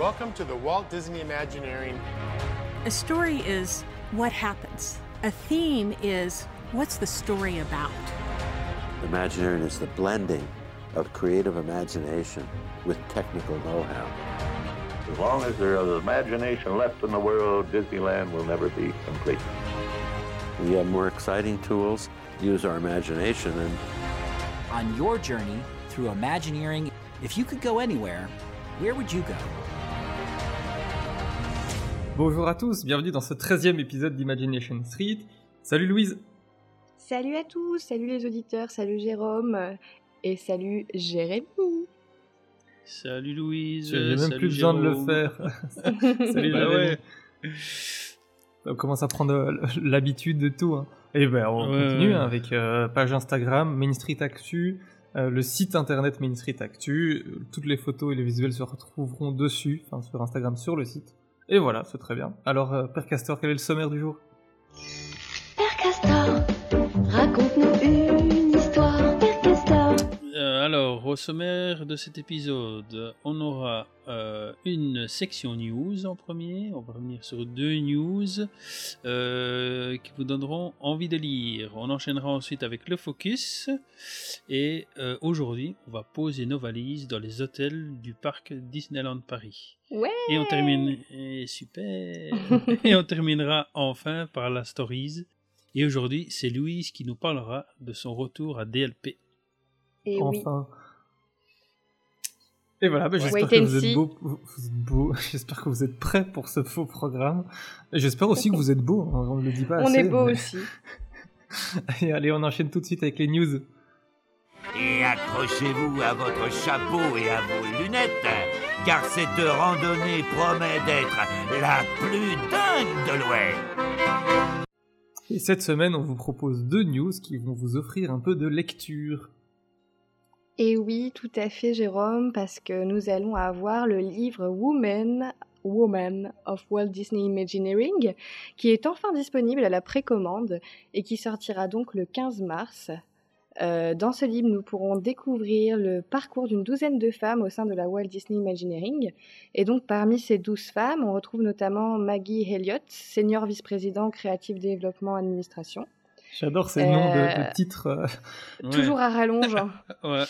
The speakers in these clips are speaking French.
Welcome to the Walt Disney Imagineering. A story is what happens. A theme is what's the story about. Imagineering is the blending of creative imagination with technical know-how. As long as there is imagination left in the world, Disneyland will never be complete. We have more exciting tools, use our imagination, and On your journey through Imagineering, if you could go anywhere, where would you go? Bonjour à tous, bienvenue dans ce 13e épisode d'Imagination Street. Salut Louise Salut à tous, salut les auditeurs, salut Jérôme euh, et salut Jérémy. Salut Louise. J'ai même salut plus besoin de le faire. Salut Bah Jérémy. ouais. On commence à prendre euh, l'habitude de tout. hein. Et ben on Ouais, continue ouais. hein, avec euh, page Instagram, Main Street Actu, euh, le site internet Main Street Actu. Toutes les photos et les visuels se retrouveront dessus, enfin sur Instagram, sur le site. Et voilà, c'est très bien. Alors, euh, Père Castor, quel est le sommaire du jour? Père Castor, raconte-nous alors, au sommaire de cet épisode, on aura euh, une section news en premier. On va revenir sur deux news euh, qui vous donneront envie de lire. On enchaînera ensuite avec le focus. Et euh, aujourd'hui, on va poser nos valises dans les hôtels du parc Disneyland Paris. Ouais Et on termine. eh, super Et on terminera enfin par la stories. Et aujourd'hui, c'est Louise qui nous parlera de son retour à DLP. Et oui, Enfin. Et voilà, ben, j'espère que and vous êtes. Vous beaux. J'espère que vous êtes prêts pour ce faux programme. Et j'espère aussi que vous êtes beaux. hein, On ne le dit pas on assez. est beau mais- aussi. Et allez, on enchaîne tout de suite avec les news. Et accrochez-vous à votre chapeau et à vos lunettes, car cette randonnée promet d'être la plus dingue de l'Ouest. Et cette semaine, on vous propose deux news qui vont vous offrir un peu de lecture. Et oui, tout à fait Jérôme, parce que nous allons avoir le livre Woman, Woman of Walt Disney Imagineering, qui est enfin disponible à la précommande et qui sortira donc le 15 mars. Euh, dans ce livre, nous pourrons découvrir le parcours d'une douzaine de femmes au sein de la Walt Disney Imagineering. Et donc, parmi ces douze femmes, on retrouve notamment Maggie Elliott, senior vice-président Creative Développement Administration. J'adore ces noms de, Euh, de titres. euh, Ouais. Toujours à rallonge. hein. Ouais.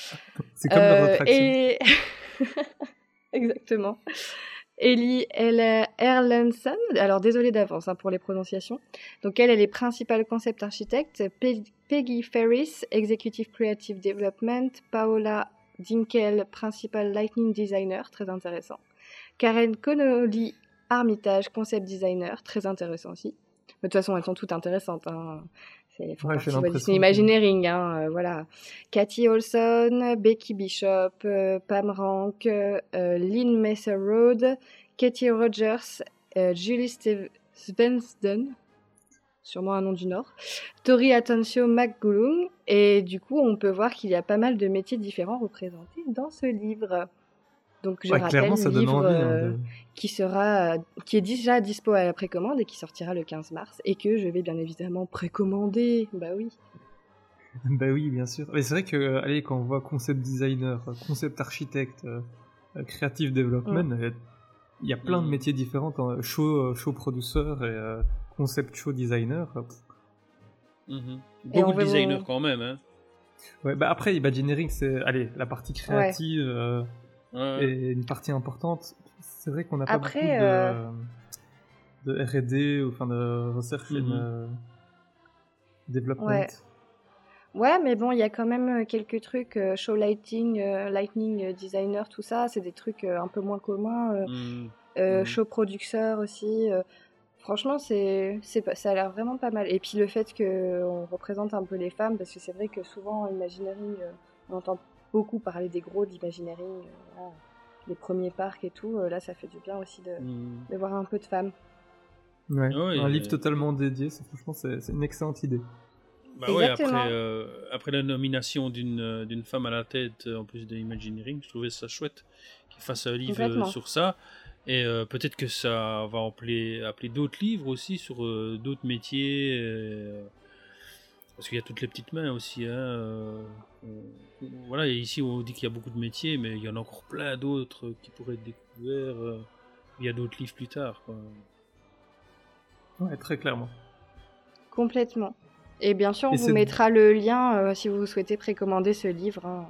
C'est comme leur Euh, attraction. et... Exactement. Ellie Elle- Erlandson, alors désolée d'avance hein, pour les prononciations. Donc elle, elle est principale concept architecte. Pe- Peggy Ferris, executive creative development. Paola Dinkel, principal lightning designer, très intéressant. Karen Connolly, Armitage, concept designer, très intéressant aussi. Mais de toute façon, elles sont toutes intéressantes. Hein. C'est Ouais, l'impression Disney Imagineering, hein, euh, voilà. Cathy Olson, Becky Bishop, euh, Pam Rank, euh, Lynn Messer Road, Katie Rogers, Julie Steve- Svensson, sûrement un nom du Nord, Tori Atencio McGoolung, et du coup on peut voir qu'il y a pas mal de métiers différents représentés dans ce livre. Donc je Ouais, rappelle clairement, ça le donne livre envie. hein, euh, de- qui sera, qui est déjà dispo à la précommande et qui sortira le 15 mars et que je vais bien évidemment précommander. Bah oui. Bah oui, bien sûr. Mais c'est vrai que, euh, allez, quand on voit concept designer, euh, concept architecte, euh, euh, creative development, euh, il y a plein de Mm. métiers différents. hein, show, euh, show producer et euh, concept show designer. euh. Et Beaucoup de designers quand même. Hein. Ouais, bah après, Imagineering, c'est, allez, la partie créative euh, Ouais. est une partie importante. C'est vrai qu'on n'a pas Après, beaucoup de, euh, de R&D, ou enfin de research and Mhm. euh, development. Ouais. Ouais, mais bon, il y a quand même euh, quelques trucs, euh, show lighting, euh, lightning euh, designer, tout ça, c'est des trucs euh, un peu moins communs. euh, Mhm. euh, Mhm. Show producer aussi. euh, franchement, c'est, c'est, pas- ça a l'air vraiment pas mal. Et puis le fait qu'on représente un peu les femmes, parce que c'est vrai que souvent, en Imagineering, euh, on entend beaucoup parler des gros d'Imagineering, euh, voilà, les premiers parcs et tout. euh, là, ça fait du bien aussi de, de voir un peu de femmes. Ouais, Ouais, un livre totalement dédié, c'est, franchement, c'est, c'est une excellente idée. Bah ouais, Exactement. après, euh, après la nomination d'une femme à la tête, en plus de Imagineering, je trouvais ça chouette qu'il fasse un livre euh, sur ça. Et euh, peut-être que ça va appeler, appeler d'autres livres aussi sur euh, d'autres métiers. Parce qu'il y a toutes les petites mains aussi. Hein, euh, on- voilà, ici on dit qu'il y a beaucoup de métiers, mais il y en a encore plein d'autres qui pourraient être découverts. euh, Il y a d'autres livres plus tard. Quoi. Ouais, très clairement. Complètement. Et bien sûr, on Et vous mettra le lien euh, si vous souhaitez précommander ce livre. hein.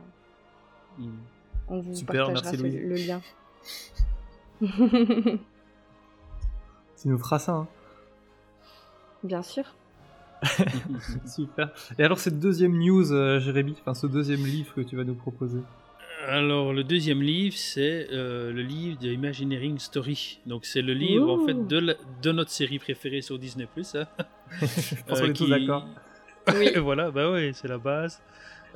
Mm. On vous Super, partagera merci, ce- le lien. Tu nous feras ça. hein. bien sûr. Super. Et alors, cette deuxième news, euh, Jérémy, enfin, ce deuxième livre que tu vas nous proposer. Alors, le deuxième livre, c'est euh, le livre de Imagineering Story. Donc, c'est le livre, en fait, de, la- de notre série préférée sur Disney+. Hein. Je pense Euh, qu'on est tous d'accord. Oui. voilà, bah ouais, c'est la base.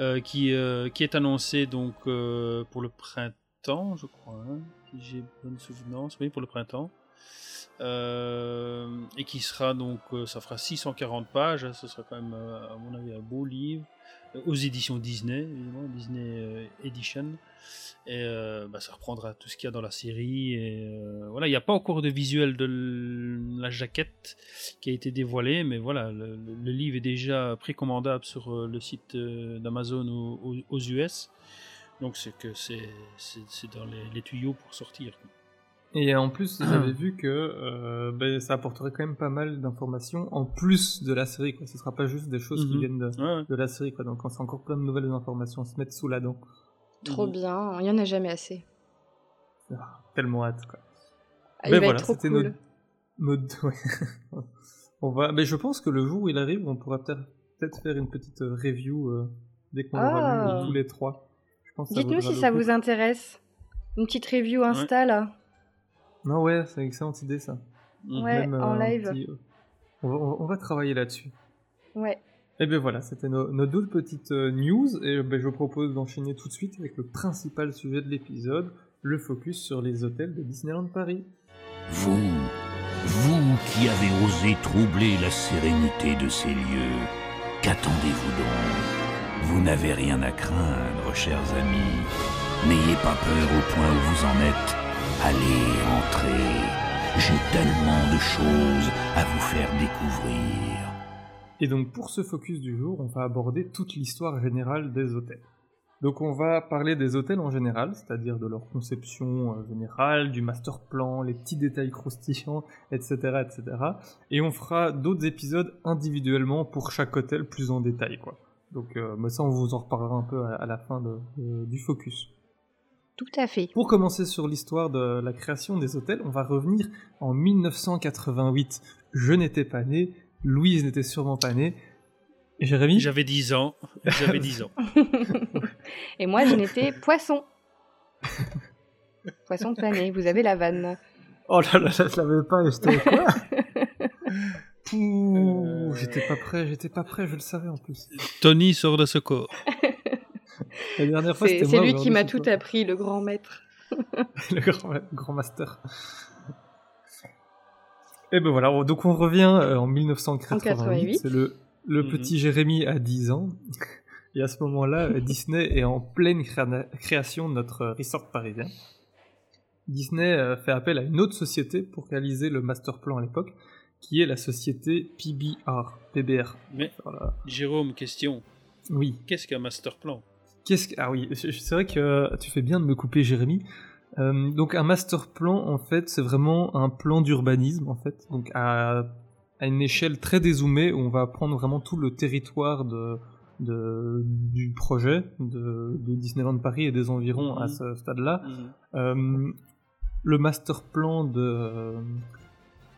Euh, qui, euh, qui est annoncé donc euh, pour le printemps, je crois. hein, si j'ai bonne souvenance, oui, pour le printemps. Euh, et qui sera donc, euh, ça fera 640 pages. hein, ce sera quand même, euh, à mon avis, un beau livre. aux éditions Disney, Disney Edition. Et bah, ça reprendra tout ce qu'il y a dans la série. Et voilà, il n'y a pas encore de visuel de la jaquette qui a été dévoilé, mais voilà, le, livre est déjà précommandable sur le site d'Amazon aux, US. Donc c'est que c'est dans les, tuyaux pour sortir. Et en plus, j'avais vu que euh, ben, ça apporterait quand même pas mal d'informations en plus de la série. Quoi. Ce sera pas juste des choses qui Mhm. viennent de, Ouais, ouais. de la série. Quoi. Donc, c'est encore plein de nouvelles informations à se mettre sous la dent. Trop bien. Il y en a jamais assez. Ah, tellement hâte. Quoi. Ah, il Ben va voilà, être trop c'était cool. notre, notre- ouais. on va, mais je pense que le jour où il arrive, on pourra peut-être faire une petite euh, review euh, dès qu'on aura Ah. tous les trois. Dites-nous si ça coup. vous intéresse. Une petite review Insta là. Non, ouais, c'est une excellente idée ça. Ouais, Même, en euh, live. petit- On, va, on va travailler là-dessus. Ouais. Et bien voilà, c'était nos, nos deux petites euh, news, et ben, je vous propose d'enchaîner tout de suite avec le principal sujet de l'épisode, le focus sur les hôtels de Disneyland Paris. Vous, vous qui avez osé troubler la sérénité de ces lieux, qu'attendez-vous donc? Vous n'avez rien à craindre, chers amis. N'ayez pas peur au point où vous en êtes. Allez, entrez. J'ai tellement de choses à vous faire découvrir. Et donc pour ce focus du jour, on va aborder toute l'histoire générale des hôtels. Donc on va parler des hôtels en général, c'est-à-dire de leur conception euh, générale, du master plan, les petits détails croustillants, etc., etc. Et on fera d'autres épisodes individuellement pour chaque hôtel plus en détail, quoi. Donc euh, mais ça on vous en reparlera un peu à, la fin de- du focus. Tout à fait. Pour commencer sur l'histoire de la création des hôtels, on va revenir en 1988. Je n'étais pas né, Louise n'était sûrement pas née. Jérémy? J'avais 10 ans. J'avais 10 ans. Et moi, je n'étais poisson. poisson pané, vous avez la vanne. Oh là là, je l'avais pas, j'étais quoi? Pouh, J'étais pas prêt, j'étais pas prêt, je le savais en plus. Tony sort de ce corps. La dernière fois, C'est c'était c'est moi. lui qui m'a tout appris, le grand maître. le grand, grand master. Et ben voilà, donc on revient euh, en 1988, 88. c'est le, le Mhm. petit Jérémy à 10 ans. Et à ce moment-là, euh, Disney est en pleine créa- création de notre euh, resort parisien. Disney fait appel à une autre société pour réaliser le master plan à l'époque, qui est la société PBR. PBR. Mais Voilà. Jérôme, question. Oui. Qu'est-ce qu'un master plan? Qu'est-ce que... Ah oui, c'est vrai que tu fais bien de me couper, Jérémy. Euh, donc un master plan, en fait, c'est vraiment un plan d'urbanisme, en fait. Donc à, à une échelle très dézoomée, où on va prendre vraiment tout le territoire de, de, du projet de, de Disneyland Paris et des environs à Mhm. ce stade-là. Mhm. Euh, le master plan de euh,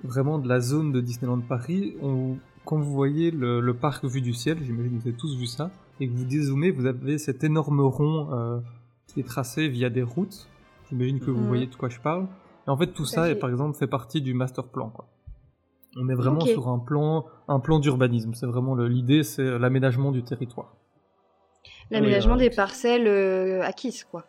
vraiment de la zone de Disneyland Paris, on- quand vous voyez le, le parc vu du ciel, j'imagine que vous avez tous vu ça, et que vous dézoomez, vous avez cet énorme rond euh, qui est tracé via des routes. J'imagine que vous Mhm. voyez de quoi je parle. Et en fait, tout à ça, fait. est, par exemple, fait partie du master plan. Quoi. On est vraiment sur un plan, un plan d'urbanisme. C'est vraiment l'idée, c'est l'aménagement du territoire. L'aménagement Oui, euh, des parcelles euh, acquises, quoi.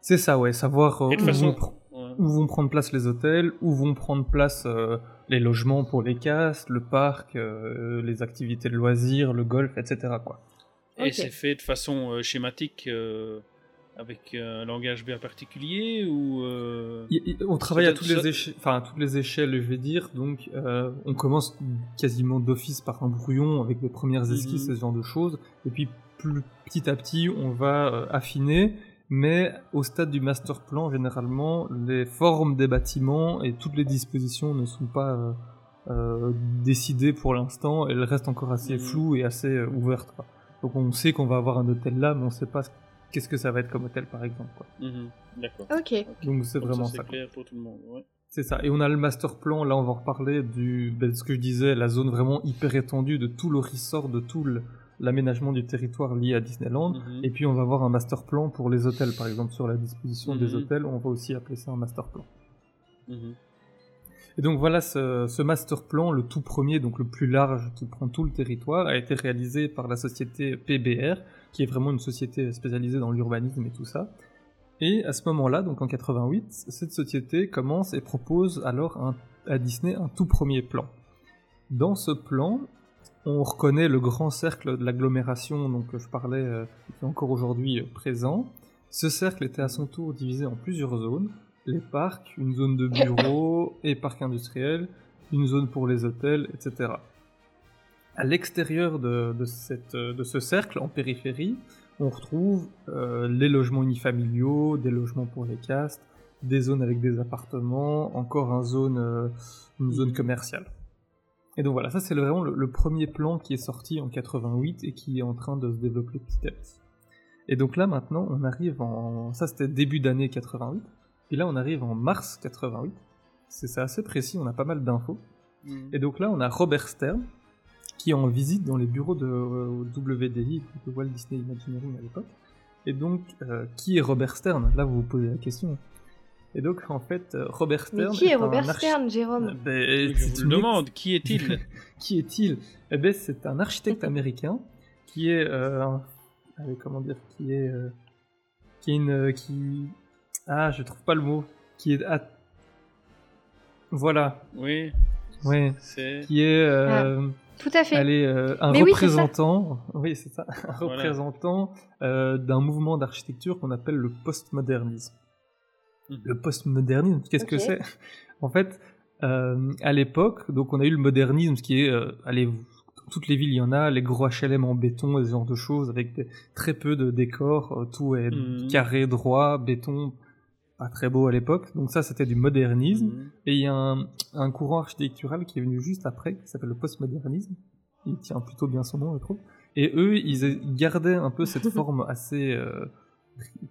C'est ça, ouais, savoir euh, où, façon- vont pr- Ouais. où vont prendre place les hôtels, où vont prendre place euh, les logements pour les castes, le parc, euh, les activités de loisirs, le golf, etc. Quoi. Et c'est fait de façon euh, schématique euh, avec un langage bien particulier ou euh, Y- y- On travaille à toutes les, éche- enfin, à toutes les échelles, je vais dire. Donc, euh, on commence quasiment d'office par un brouillon avec les premières esquisses Mhm. et ce genre de choses. Et puis, plus petit à petit, on va euh, affiner. mais au stade du master plan, généralement, les formes des bâtiments et toutes les dispositions ne sont pas euh, euh, décidées pour l'instant. Elles restent encore assez Mhm. floues et assez euh, ouvertes. quoi. Donc on sait qu'on va avoir un hôtel là, mais on ne sait pas qu'est-ce que ça va être comme hôtel, par exemple. quoi. Mhm, D'accord. Ok. Donc c'est vraiment ça. ça. C'est clair pour tout le monde. Ouais. C'est ça. Et on a le master plan, là on va en reparler, du, ben, ce que je disais, la zone vraiment hyper étendue de tout le resort, de tout le- l'aménagement du territoire lié à Disneyland. Mhm. Et puis on va avoir un master plan pour les hôtels, par exemple sur la disposition des Mhm. hôtels, on va aussi appeler ça un master plan. Et donc voilà, ce, ce master plan, le tout premier, donc le plus large, qui prend tout le territoire, a été réalisé par la société PBR, qui est vraiment une société spécialisée dans l'urbanisme et tout ça. Et à ce moment-là, donc en 88, cette société commence et propose alors à Disney un tout premier plan. Dans ce plan, on reconnaît le grand cercle de l'agglomération dont je parlais, euh, qui est encore aujourd'hui euh, présent. Ce cercle était à son tour divisé en plusieurs zones les parcs, une zone de bureaux et parcs industriels, une zone pour les hôtels, etc. À l'extérieur de, de cette- de ce cercle, en périphérie, on retrouve euh, les logements unifamiliaux, des logements pour les castes, des zones avec des appartements, encore un zone, euh, une zone commerciale. Et donc voilà, ça c'est vraiment le, le premier plan qui est sorti en 88 et qui est en train de se développer petit à petit. Et donc là maintenant, on arrive en... Ça c'était début d'année 88. Et là, on arrive en mars 88. C'est assez précis, on a pas mal d'infos. Mhm. Et donc là, on a Robert Stern, qui est en visite dans les bureaux de euh, WDI, de Walt Disney Imagineering à l'époque. Et donc, euh, qui est Robert Stern? Là, vous vous posez la question. Et donc, en fait, euh, Robert Mais Stern. qui est un Robert archi- Stern, Jérôme? Ben, Je vous une demande, qui est-il? Qui est-il? Eh ben, c'est un architecte américain qui est, euh, un- allez, comment dire, qui est, euh, qui est une, euh, qui, ah, je trouve pas le mot, qui est, ah, voilà, Oui, c'est. qui est, euh, Tout à fait. allez, euh, un Mais oui, c'est ça. représentant, oui, c'est ça, un Voilà. représentant euh, d'un mouvement d'architecture qu'on appelle le postmodernisme. Mhm. Le postmodernisme, qu'est-ce que c'est? En fait, euh, à l'époque, donc on a eu le modernisme, ce qui est, euh, allez, vous- dans toutes les villes, il y en a, les gros HLM en béton, et ce genre de choses, avec des- très peu de décors, tout est Mhm. carré, droit, béton, pas très beau à l'époque. Donc ça, c'était du modernisme. Mhm. Et il y a un, un courant architectural qui est venu juste après, qui s'appelle le postmodernisme. Il tient plutôt bien son nom, je trouve. Et eux, ils gardaient un peu cette forme assez euh,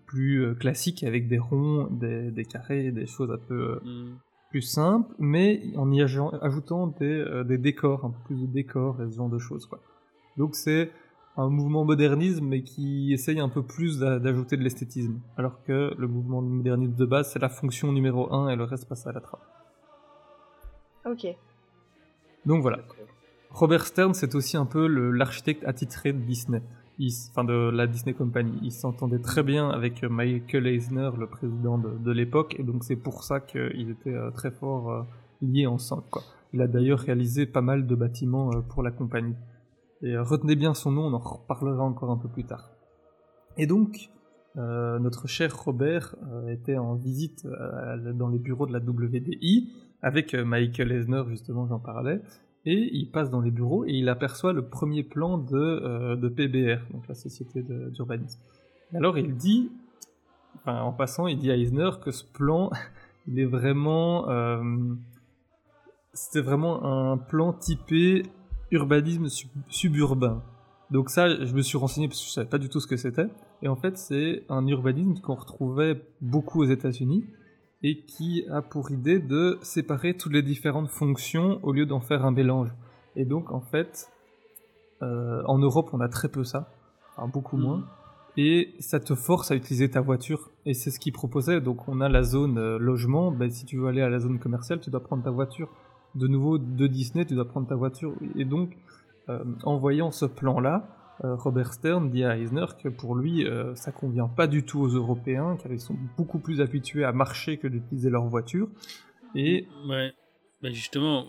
plus euh, classique, avec des ronds, des, des carrés, des choses un peu euh, Mhm. plus simples, mais en y aj- ajoutant des, euh, des décors, un peu plus de décors et ce genre de choses. Quoi. Donc c'est un mouvement modernisme, mais qui essaye un peu plus d'a- d'ajouter de l'esthétisme. Alors que le mouvement modernisme de base, c'est la fonction numéro 1 et le reste passe à la trappe. Ok. Donc voilà. Robert Stern, c'est aussi un peu l'architecte attitré de Disney, Il enfin de la Disney Company. Il s'entendait très bien avec Michael Eisner, le président de, de l'époque, et donc c'est pour ça qu'il était euh, très fort euh, lié ensemble. Quoi. Il a d'ailleurs réalisé pas mal de bâtiments euh, pour la compagnie. Et euh, retenez bien son nom, on en reparlera encore un peu plus tard. Et donc, euh, notre cher Robert euh, était en visite dans les bureaux de la WDI avec Michael Eisner, justement, j'en parlais, et il passe dans les bureaux et il aperçoit le premier plan de, de PBR, donc la société d'urbanisme. Alors il dit, enfin, en passant, il dit à Eisner que ce plan, il est vraiment, c'était vraiment un plan typé urbanisme sub- suburbain. Donc ça, je me suis renseigné parce que je savais pas du tout ce que c'était. Et en fait, c'est un urbanisme qu'on retrouvait beaucoup aux États-Unis et qui a pour idée de séparer toutes les différentes fonctions au lieu d'en faire un mélange. Et donc, en fait, euh, en Europe, on a très peu ça, enfin beaucoup moins, et ça te force à utiliser ta voiture. Et c'est ce qu'ils proposaient. Donc, on a la zone euh, logement. Ben, si tu veux aller à la zone commerciale, tu dois prendre ta voiture. De nouveau, de Disney, tu dois prendre ta voiture. Et donc, euh, en voyant ce plan-là, euh, Robert Stern dit à Eisner que pour lui, euh, ça convient pas du tout aux Européens, car ils sont beaucoup plus habitués à marcher que d'utiliser leur voiture. Et Ouais. Ben justement, à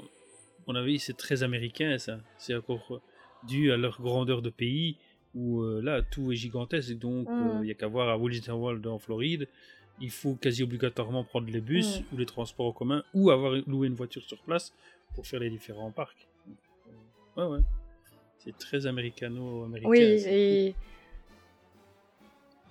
mon avis, c'est très américain ça. C'est encore dû à leur grandeur de pays où euh, là tout est gigantesque. Donc il Mm. n'y a qu'à voir à Washington World en Floride. Il faut quasi obligatoirement prendre les bus Mm. ou les transports en commun ou avoir loué une voiture sur place pour faire les différents parcs. Euh, ouais, ouais. C'est très américano-américain. Oui, et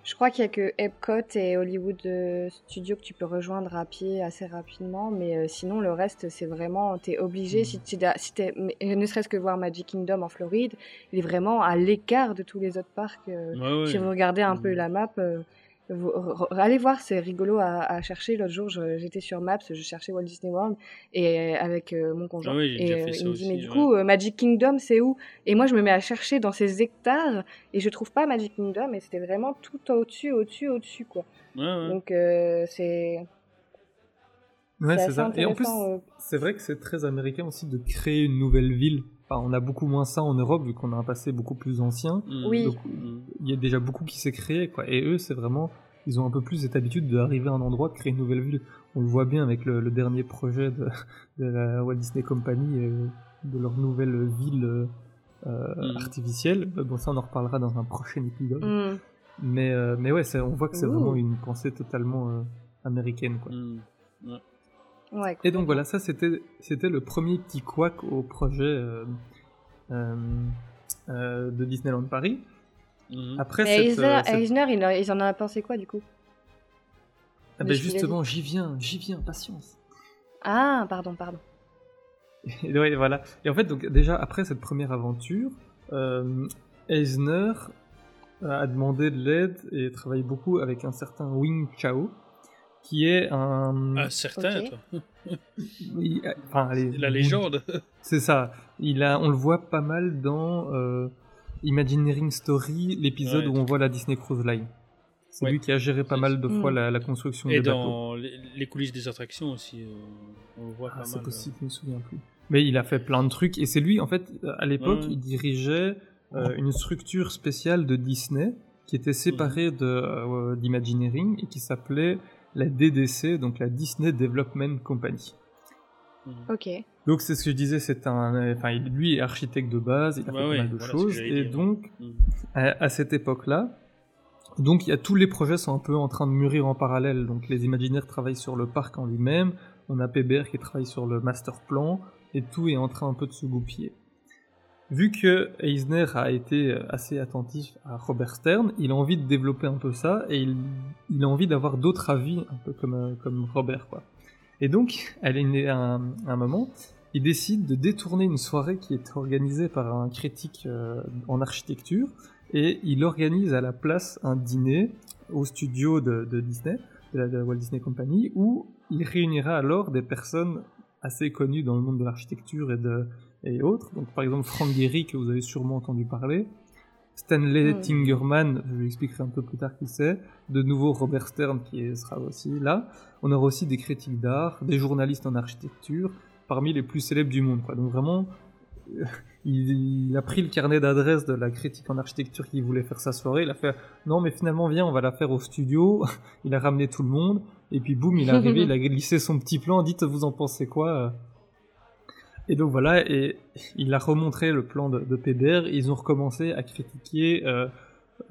Je crois qu'il y a que Epcot et Hollywood euh, Studios que tu peux rejoindre à pied assez rapidement, mais euh, sinon le reste c'est vraiment t'es obligé si tu si mais, ne serait-ce que voir Magic Kingdom en Floride, il est vraiment à l'écart de tous les autres parcs. euh, Ouais, ouais. Si vous regardez un peu Mm. la map, euh, vous- allez voir, c'est rigolo à, à chercher. L'autre jour, j'étais sur Maps, je cherchais Walt Disney World et avec euh, mon conjoint. Ah oui, et euh, il me dit aussi, mais du ouais. coup euh, Magic Kingdom c'est où? Et moi je me mets à chercher dans ces hectares et je trouve pas Magic Kingdom et c'était vraiment tout au-dessus, au-dessus, au-dessus quoi. Ouais, ouais. Donc euh, c'est Ouais, C'est ça. Et en plus, euh. c'est vrai que c'est très américain aussi de créer une nouvelle ville. Enfin, on a beaucoup moins ça en Europe vu qu'on a un passé beaucoup plus ancien. Mm. Oui. Donc, il y a déjà beaucoup qui s'est créé, quoi. Et eux, c'est vraiment, ils ont un peu plus cette habitude d'arriver à un endroit, de créer une nouvelle ville. On le voit bien avec le, le dernier projet de, de la Walt Disney Company, euh, de leur nouvelle ville euh, Mm. artificielle. Euh, Bon, ça, on en reparlera dans un prochain épisode. Mm. Mais, euh, mais ouais, on voit que c'est vraiment une pensée totalement euh, américaine, quoi. Mm. Ouais. Ouais. Et donc voilà, ça c'était c'était le premier petit couac au projet euh, euh, euh, de Disneyland Paris. Mhm. Après Mais cette, Eisner, cette- Eisner, il, en- ils en a pensé quoi du coup? Ah ben justement, j'y viens, j'y viens, patience. Ah pardon, pardon. Et ouais, voilà. Et en fait, donc déjà après cette première aventure, euh, Eisner a demandé de l'aide et travaille beaucoup avec un certain Wing Chao, qui est un. Ah, certain, toi. Euh, enfin, allez, La légende. C'est ça. Il a, on le voit pas mal dans euh, Imagineering Story, l'épisode Ouais, où on voit la Disney Cruise Line. C'est Ouais. lui qui a géré pas mal de fois la, la construction Et des bateaux. dans les, les coulisses des attractions aussi, euh, on le voit Ah, pas c'est mal. possible, je me souviens plus. Mais il a fait plein de trucs et c'est lui, en fait, à l'époque, Ouais. il dirigeait euh, une structure spéciale de Disney qui était séparée de euh, d'Imagineering et qui s'appelait la DDC, donc la Disney Development Company. Mhm. Ok. Donc c'est ce que je disais, c'est un, enfin lui est architecte de base, il a Ouais, fait pas ouais, mal de voilà choses et dire. donc Mhm. à, à cette époque-là, donc il y a tous les projets sont un peu en train de mûrir en parallèle. Donc les imaginaires travaillent sur le parc en lui-même, on a PBR qui travaille sur le master plan et tout est en train un peu de se goupiller. Vu que Eisner a été euh, assez attentif à Robert Stern, il a envie de développer un peu ça et il, a envie d'avoir d'autres avis, un peu comme, euh, comme Robert quoi. Et donc, à un, moment, il décide de détourner une soirée qui est organisée par un critique euh, en architecture et il organise à la place un dîner au studio de, Disney, de la de Walt Disney Company, où il réunira alors des personnes assez connues dans le monde de l'architecture et, de, et autres. Donc par exemple Frank Gehry, que vous avez sûrement entendu parler, Stanley. Tingerman, je lui expliquerai un peu plus tard qui c'est, de nouveau Robert Stern qui sera aussi là. On aura aussi des critiques d'art, des journalistes en architecture, parmi les plus célèbres du monde. Quoi. Donc vraiment, euh, il, il a pris le carnet d'adresses de la critique en architecture qui voulait faire sa soirée. Il a fait non mais finalement viens on va la faire au studio. il a ramené tout le monde et puis boum il est arrivé, il a glissé son petit plan. Dites vous en pensez quoi Et donc voilà et il a remontré le plan de, de ils ont recommencé à critiquer euh,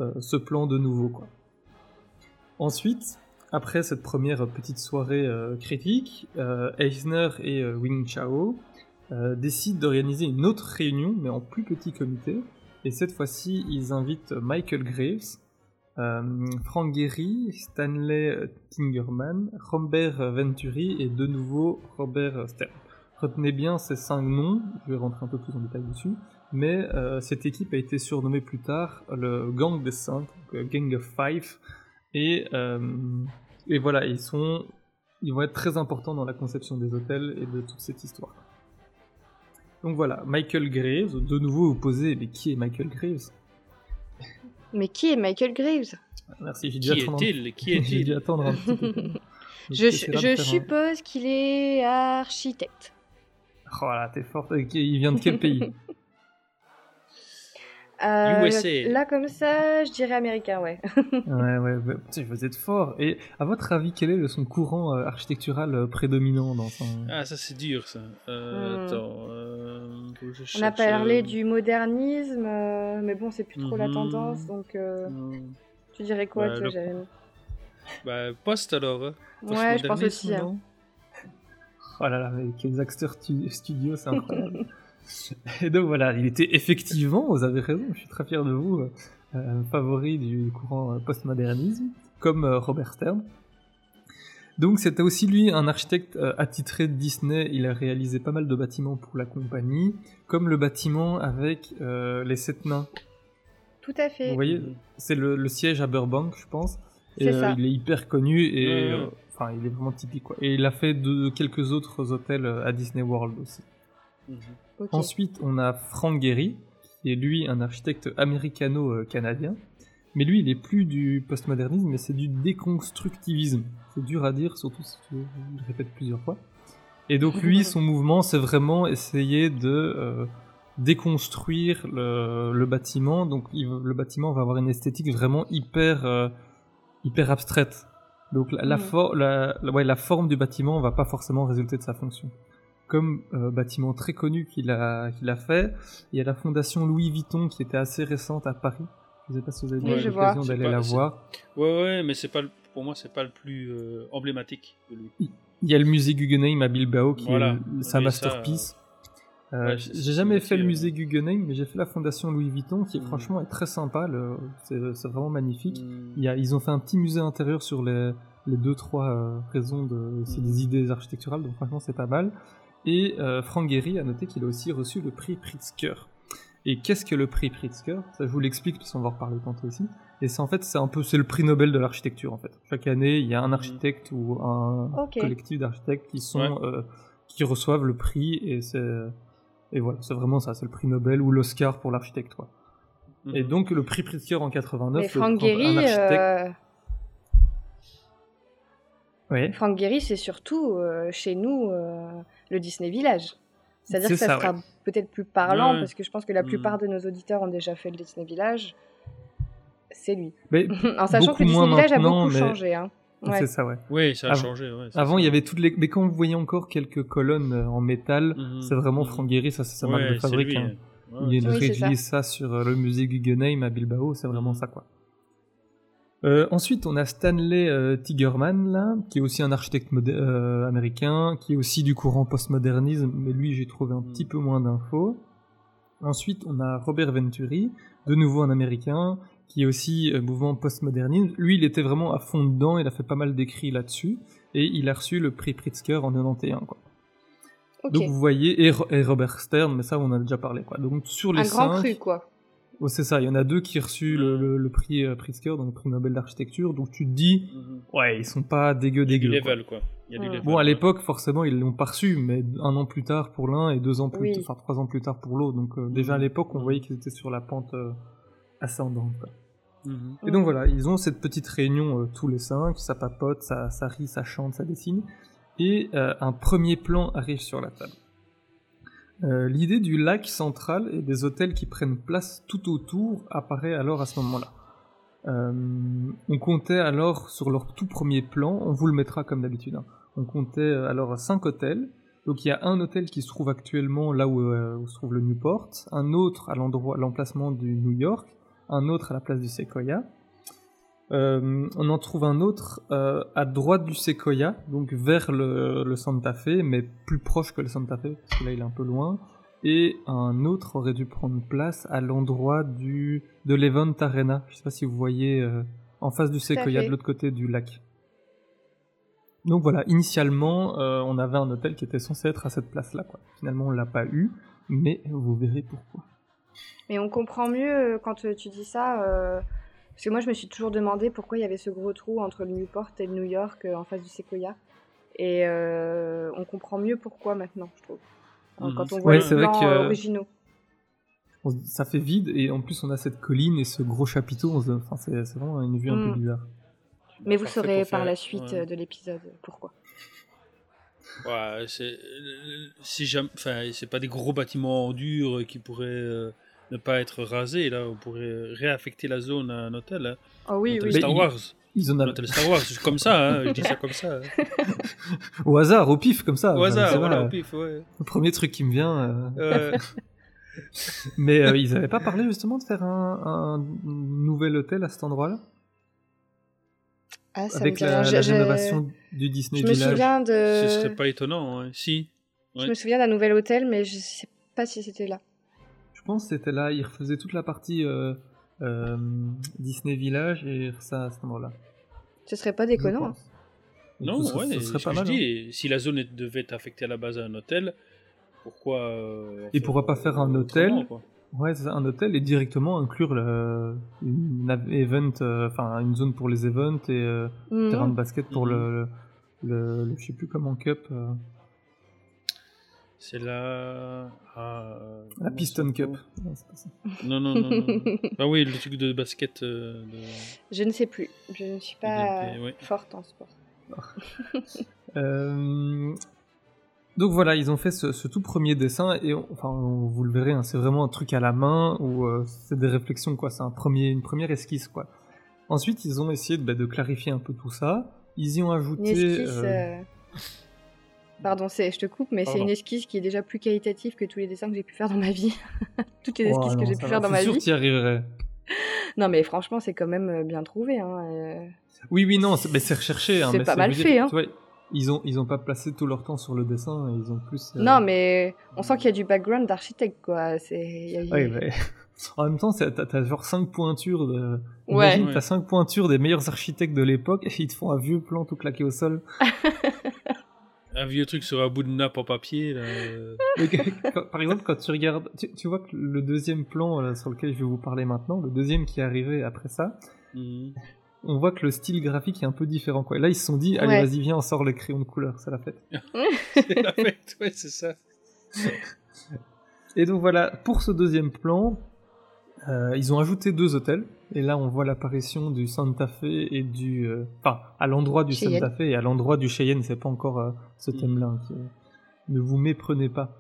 euh, ce plan de nouveau. Ensuite, après cette première petite soirée euh, critique, Eisner et Wing Chao décident d'organiser une autre réunion, mais en plus petit comité. Et cette fois-ci, ils invitent Michael Graves, Frank Gehry, Stanley Tingerman, Robert Venturi et de nouveau Robert Stern. Retenez bien ces cinq noms, je vais rentrer un peu plus en détail dessus, mais euh, cette équipe a été surnommée plus tard le Gang des Cinq, donc, euh, Gang of Five, et, euh, et voilà, ils sont, ils vont être très importants dans la conception des hôtels et de toute cette histoire. Donc voilà, Michael Graves, de nouveau vous posez, mais qui est Michael Graves? Mais qui est Michael Graves? Merci, j'ai dû Qui attendre. est-il? Qui J'ai dû est-il attendre un petit peu. Donc, Je, un- suppose qu'il est architecte. Oh là, t'es forte. Il vient de quel pays Euh, USA. Là, comme ça, je dirais américain, ouais. Ouais, ouais, ouais. Putain, vous êtes fort. Et à votre avis, quel est le- son courant euh, architectural euh, prédominant dans son... Ah, ça c'est dur ça. Euh, Hmm. Attends. euh, On a parlé euh, du modernisme, euh, mais bon, c'est plus trop la Mhm. tendance, donc tu dirais quoi, Bah, toi, le- Jérémy? Bah, poste alors. hein. Ouais, je pense aussi. hein. Oh là là, mais quels acteurs stu- studios, c'est incroyable. Et donc voilà, il était effectivement, vous avez raison, je suis très fier de vous, euh, euh, favori du courant euh, postmodernisme, comme euh, Robert Stern. Donc c'était aussi lui un architecte euh, attitré de Disney, il a réalisé pas mal de bâtiments pour la compagnie, comme le bâtiment avec les sept nains. Tout à fait. Vous voyez, c'est le, le siège à Burbank, je pense. Et C'est ça. il est hyper connu et enfin il est vraiment typique quoi. Et il a fait de quelques autres hôtels euh, à Disney World aussi. Mhm. Ensuite, on a Frank Gehry, qui est lui un architecte américano-canadien. Mais lui, il est plus du postmodernisme, mais c'est du déconstructivisme. C'est dur à dire, surtout si tu je le répète plusieurs fois. Et donc lui, son mouvement, c'est vraiment essayer de euh, déconstruire le, le bâtiment. Donc il le bâtiment va avoir une esthétique vraiment hyper, euh, hyper abstraite. Donc la, la, for- la, la- ouais, la forme du bâtiment va pas forcément résulter de sa fonction comme euh, bâtiment très connu qu'il a, qu'il a fait. Il y a la fondation Louis Vuitton qui était assez récente à Paris. Je ne sais pas si vous avez Oui, eu l'occasion d'aller la voir. Ouais, ouais, mais c'est pas le- pour moi, c'est pas le plus euh, emblématique de lui. Il y a le musée Guggenheim à Bilbao qui Voilà. est sa Oui, ça, masterpiece. Euh, ouais, j'ai jamais fait le musée Guggenheim, mais j'ai fait la fondation Louis Vuitton qui est Mhm. franchement est très sympa. le- C'est c'est vraiment magnifique. Mm. Il y a, ils ont fait un petit musée intérieur sur les, les deux trois euh, raisons de c'est des idées architecturales, donc franchement c'est pas mal. Et euh, Frank Gehry a noté qu'il a aussi reçu le prix Pritzker. Et qu'est-ce que le prix Pritzker? Ça je vous l'explique parce qu'on va en reparler tantôt aussi. Et c'est en fait c'est un peu c'est le prix Nobel de l'architecture en fait. Chaque année il y a un architecte ou un collectif d'architectes qui sont Ouais. euh, qui reçoivent le prix et c'est et voilà c'est vraiment ça c'est le prix Nobel ou l'Oscar pour l'architecte quoi. Et Mhm. donc le prix Pritzker en 89 Mais Frank Gehry, architecte euh. Frank Gehry, c'est surtout euh, chez nous euh, le Disney Village. C'est-à-dire C'est que ça, ça, sera ouais. peut-être plus parlant Ouais. parce que je pense que la Mhm. plupart de nos auditeurs ont déjà fait le Disney Village. C'est lui. Mais en sachant que le Disney Village a beaucoup mais- changé. Hein. Ouais. C'est ça, ouais. Oui, ça a Avant- changé. Ouais, Avant, ça. il y avait toutes les. Mais quand vous voyez encore quelques colonnes euh, en métal, Mhm. c'est vraiment Mhm. Frank Gehry, ça c'est sa marque de fabrique. lui, hein. ouais. Il Oui, réutilise ça. sur euh, le musée Guggenheim à Bilbao, c'est vraiment ça quoi. Euh, ensuite, on a Stanley euh, Tigerman, là, qui est aussi un architecte euh, américain, qui est aussi du courant postmodernisme, mais lui, j'ai trouvé un Mhm. petit peu moins d'infos. Ensuite, on a Robert Venturi, de nouveau un américain, qui est aussi euh, mouvement postmodernisme. Lui, il était vraiment à fond dedans, il a fait pas mal d'écrits là-dessus, et il a reçu le prix Pritzker en 91, quoi. Ok. Donc vous voyez, et, Ro- et Robert Stern, mais ça on en a déjà parlé, quoi. Donc sur les Un grand cinq, cru, quoi. Oh, c'est ça, il y en a deux qui ont reçu le, le- le prix euh, Pritzker, donc le prix Nobel d'architecture, donc tu te dis, Mhm. ouais, ils sont pas dégueu Il y a du dégueu. quoi. level, quoi. Il y a du Ouais. level, Bon, à l'époque, forcément, ils l'ont pas reçu, mais un an plus tard pour l'un et deux ans plus, Oui. enfin trois ans plus tard pour l'autre. Donc euh, déjà à l'époque, on voyait qu'ils étaient sur la pente euh, ascendante. quoi. Mhm. Et donc voilà, ils ont cette petite réunion euh, tous les cinq, ça papote, ça, ça rit, ça chante, ça dessine, et euh, un premier plan arrive sur la table. Euh, L'idée du lac central et des hôtels qui prennent place tout autour apparaît alors à ce moment-là. On comptait alors sur leur tout premier plan, on vous le mettra comme d'habitude, hein. on comptait alors cinq hôtels. Donc il y a un hôtel qui se trouve actuellement là où, où se trouve le Newport, un autre à l'endroit, à l'emplacement du New York, un autre à la place du Sequoia. Euh, on en trouve un autre euh, à droite du Sequoia, donc vers le, le Santa Fe, mais plus proche que le Santa Fe, parce que là il est un peu loin. Et un autre aurait dû prendre place à l'endroit du de l'Event Arena. Je sais pas si vous voyez euh, en face du fait. de l'autre côté du lac. Donc voilà, initialement, on avait un hôtel qui était censé être à cette place-là. Finalement, on l'a pas eu, mais vous verrez pourquoi. Mais on comprend mieux euh, quand euh, tu dis ça. euh, Parce que moi, je me suis toujours demandé pourquoi il y avait ce gros trou entre le Newport et le New York euh, en face du Sequoia. Et euh, on comprend mieux pourquoi maintenant, je trouve. Mhm. Quand on voit Ouais, les vrai plans que- euh, originaux. Ça fait vide et en plus on a cette colline et ce gros chapiteau. Enfin, c'est vraiment une vue un peu Mm. bizarre. Mais vous saurez par faire- la suite ouais. de l'épisode pourquoi. Ouais, c'est si jamais, enfin, c'est pas des gros bâtiments en dur qui pourraient euh, ne pas être rasés. Là, on pourrait réaffecter la zone à un hôtel. Hein. Oh oui, hôtel oui. Mais Star il- Wars. Ils en Un avaient hôtel Star Wars, c'est comme ça. Hein, je dis ça comme ça. hein. au hasard, au pif comme ça. Au hasard, voilà, au pif, ouais. Le premier truc qui me vient. euh, Euh, Mais euh, ils avaient pas parlé justement de faire un, un nouvel hôtel à cet endroit-là? Ah, ça avec la, la rénovation du Disney Je me souviens Ce de. serait pas étonnant, hein. si. Je me souviens d'un nouvel hôtel, mais je sais pas si c'était là. Je pense que c'était là. Ils refaisaient toute la partie euh, euh, Disney Village et ça à ce moment-là. Ce serait pas déconnant. hein. Non, Ce ouais, ce serait pas mal. je hein. dis, si la zone est- devait être affectée à la base à un hôtel, pourquoi. euh, Et pourquoi pas faire un hôtel Ouais, ça, un hôtel et directement inclure le, une event, euh, enfin une zone pour les events et euh, Mhm. terrain de basket pour Mhm. le, le, le- le- je sais plus comment cup, euh, C'est la. ah, euh, la Piston Cup. Non, c'est pas ça. Non, non, non. non. ah oui, le truc de basket. euh, de... Je ne sais plus. Je ne suis pas ouais. forte en sport. Euh, Donc voilà, ils ont fait ce, ce tout premier dessin et on- enfin on- vous le verrez, hein, c'est vraiment un truc à la main où euh, c'est des réflexions quoi, c'est un premier, une première esquisse quoi. Ensuite ils ont essayé de, bah, de clarifier un peu tout ça. Ils y ont Une ajouté. esquisse. Pardon, c'est, je te coupe, mais c'est une esquisse qui est déjà plus qualitative que tous les dessins que j'ai pu faire dans ma vie. Toutes les oh, esquisses non, que j'ai pu va, faire dans ma suis sûr vie. que t'y arriverais. Non, mais franchement, c'est quand même euh, bien trouvé. Hein. euh. Oui, oui, non, c'est mais c'est recherché. Hein, C'est mais pas mal fait, dire, hein. tu vois, ils ont, ils ont pas placé tout leur temps sur le dessin, ils ont plus. euh, Non, mais on sent qu'il y a du background d'architecte, quoi. C'est... a- Ouais, ouais. En même temps, t'as genre 5 pointures de. Ouais. Imagine, Ouais. t'as 5 pointures des meilleurs architectes de l'époque et ils te font un vieux plan tout claqué au sol. Un vieux truc sur un bout de nappe en papier. Là. par exemple, quand tu regardes, tu, tu vois que le deuxième plan euh, sur lequel je vais vous parler maintenant, le deuxième qui est arrivé après ça, mhm. on voit que le style graphique est un peu différent. Quoi. Et là, ils se sont dit, allez, Ouais. vas-y, viens, on sort les crayons de couleur, c'est la fête. C'est la fête, ouais, c'est ça. Et donc voilà, pour ce deuxième plan, euh, ils ont ajouté deux hôtels. Et là, on voit l'apparition du Santa Fe et du... euh, Enfin, à l'endroit du Cheyenne. Santa Fe et à l'endroit du Cheyenne, c'est pas encore euh, ce Mhm. thème-là. hein, Ne vous méprenez pas.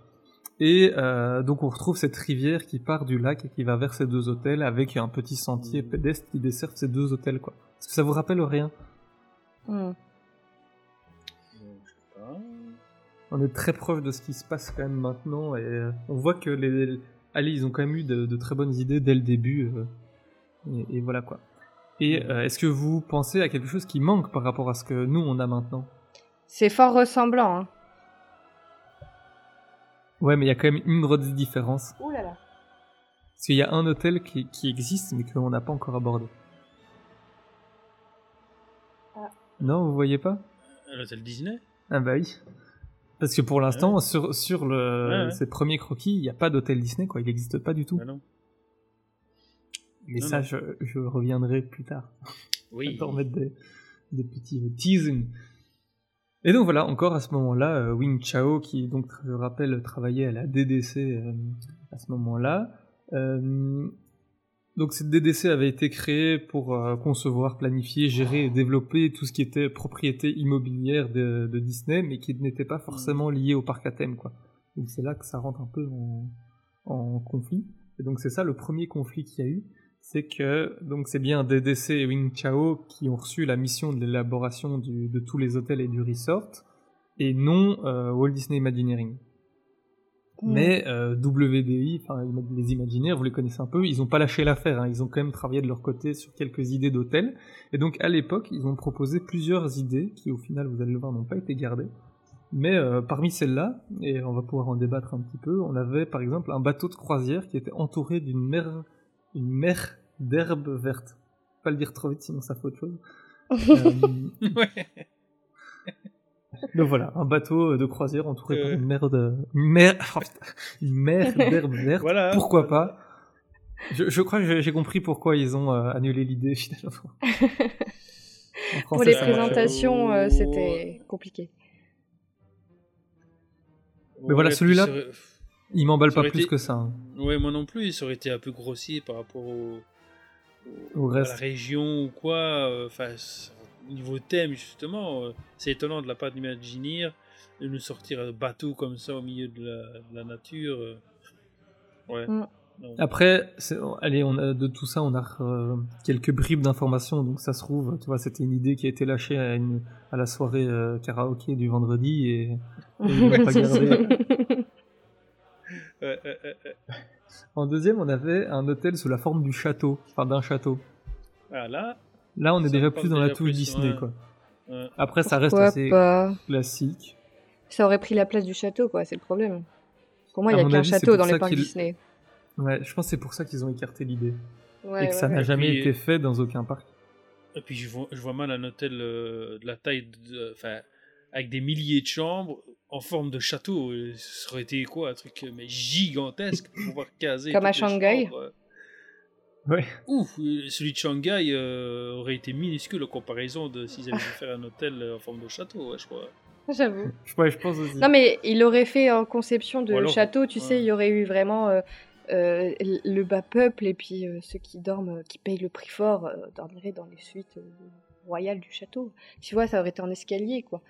Et euh, donc on retrouve cette rivière qui part du lac et qui va vers ces deux hôtels avec un petit sentier Mhm. pédestre qui dessert ces deux hôtels. quoi. Est-ce que ça vous rappelle rien? Pas. On est très proche de ce qui se passe quand même maintenant et euh, on voit que les, allez, ils ont quand même eu de, de très bonnes idées dès le début euh, et, et voilà quoi. Et euh, est-ce que vous pensez à quelque chose qui manque par rapport à ce que nous on a maintenant? C'est fort ressemblant. Hein. Ouais, mais il y a quand même une grosse différence. Ouh là là. Parce qu'il y a un hôtel qui, qui existe mais qu'on n'a pas encore abordé. Ah. Non, vous voyez pas? L'hôtel Disney? Ah bah oui. Parce que pour l'instant, sur, sur le, Ouais, ces premiers croquis, il n'y a pas d'hôtel Disney, quoi. Il n'existe pas du tout. Bah non. Mais Non, ça, non. je, je reviendrai plus tard. Oui. J'adore mettre des, des petits euh, teasing. Et donc voilà, encore à ce moment-là, euh, Wing Chao, qui donc, je rappelle, travaillait à la DDC euh, à ce moment-là. Euh, donc cette DDC avait été créée pour euh, concevoir, planifier, gérer et développer tout ce qui était propriété immobilière de, Disney, mais qui n'était pas forcément lié au parc à thème, quoi. Donc c'est là que ça rentre un peu en, conflit. Et donc c'est ça le premier conflit qu'il y a eu, c'est que donc c'est bien DDC et Wing Chao qui ont reçu la mission de l'élaboration de tous les hôtels et du resort, et non euh, Walt Disney Imagineering. Mais euh, WDI, enfin les Imaginaires, vous les connaissez un peu, ils n'ont pas lâché l'affaire, hein, ils ont quand même travaillé de leur côté sur quelques idées d'hôtels. Et donc à l'époque, ils ont proposé plusieurs idées qui au final, vous allez le voir, n'ont pas été gardées. Mais euh, parmi celles-là, et on va pouvoir en débattre un petit peu, on avait par exemple un bateau de croisière qui était entouré d'une mer, une mer d'herbes vertes. Pas le dire trop vite, sinon ça fait autre chose. Euh, Ouais. Donc voilà, un bateau de croisière entouré par Euh. une mer de... Une mer, oh une mer d'herbes vertes. Voilà. Pourquoi pas? Je, je crois que j'ai- compris pourquoi ils ont euh, annulé l'idée finalement. En Pour les présentations, euh, c'était compliqué. Mais voilà, celui-là, Il m'emballe pas plus été- que ça. hein. Ouais, moi non plus, ça aurait été un peu grossier par rapport au, Au à la reste. région ou quoi. euh, Enfin, niveau thème, justement, euh, c'est étonnant de la part d'Imagineer de nous sortir un bateau comme ça au milieu de la, de la nature. euh. Ouais. Mm. Après, allez, on a, de tout ça, on a euh, quelques bribes d'informations. Donc ça se trouve, tu vois, c'était une idée qui a été lâchée à, une, à la soirée euh, karaoké du vendredi et, et ils pas gardé. Ouais, ouais, ouais, ouais. En deuxième, on avait un hôtel sous la forme du château, enfin d'un château. Ah, là, on est Ça déjà plus dans la touche plus, Disney, ouais. quoi. ouais. Après, ça reste assez pas classique. Ça aurait pris la place du château, quoi, c'est le problème. Pour moi, il n'y a qu'un château dans les parcs Disney. Ouais, je pense que c'est pour ça qu'ils ont écarté l'idée. Ouais, et que ça n'a jamais puis- été fait dans aucun parc. Et puis je vois, je vois mal un hôtel euh, de la taille de. Enfin, avec des milliers de chambres en forme de château. Euh, Ça aurait été quoi Un truc euh, mais gigantesque pour pouvoir caser. Comme à Shanghai. chambres, Ouais. Ouf, euh, celui de Shanghai euh, aurait été minuscule en comparaison de s'ils avaient dû faire un hôtel euh, en forme de château, ouais, je crois. J'avoue. Ouais, je pense aussi. Non, mais il aurait fait en conception de alors- château, tu sais, il y aurait eu vraiment euh, euh, le bas peuple et puis euh, ceux qui dorment, qui payent le prix fort, euh, dormiraient dans les suites euh, royales du château. Tu vois, ça aurait été en escalier, quoi.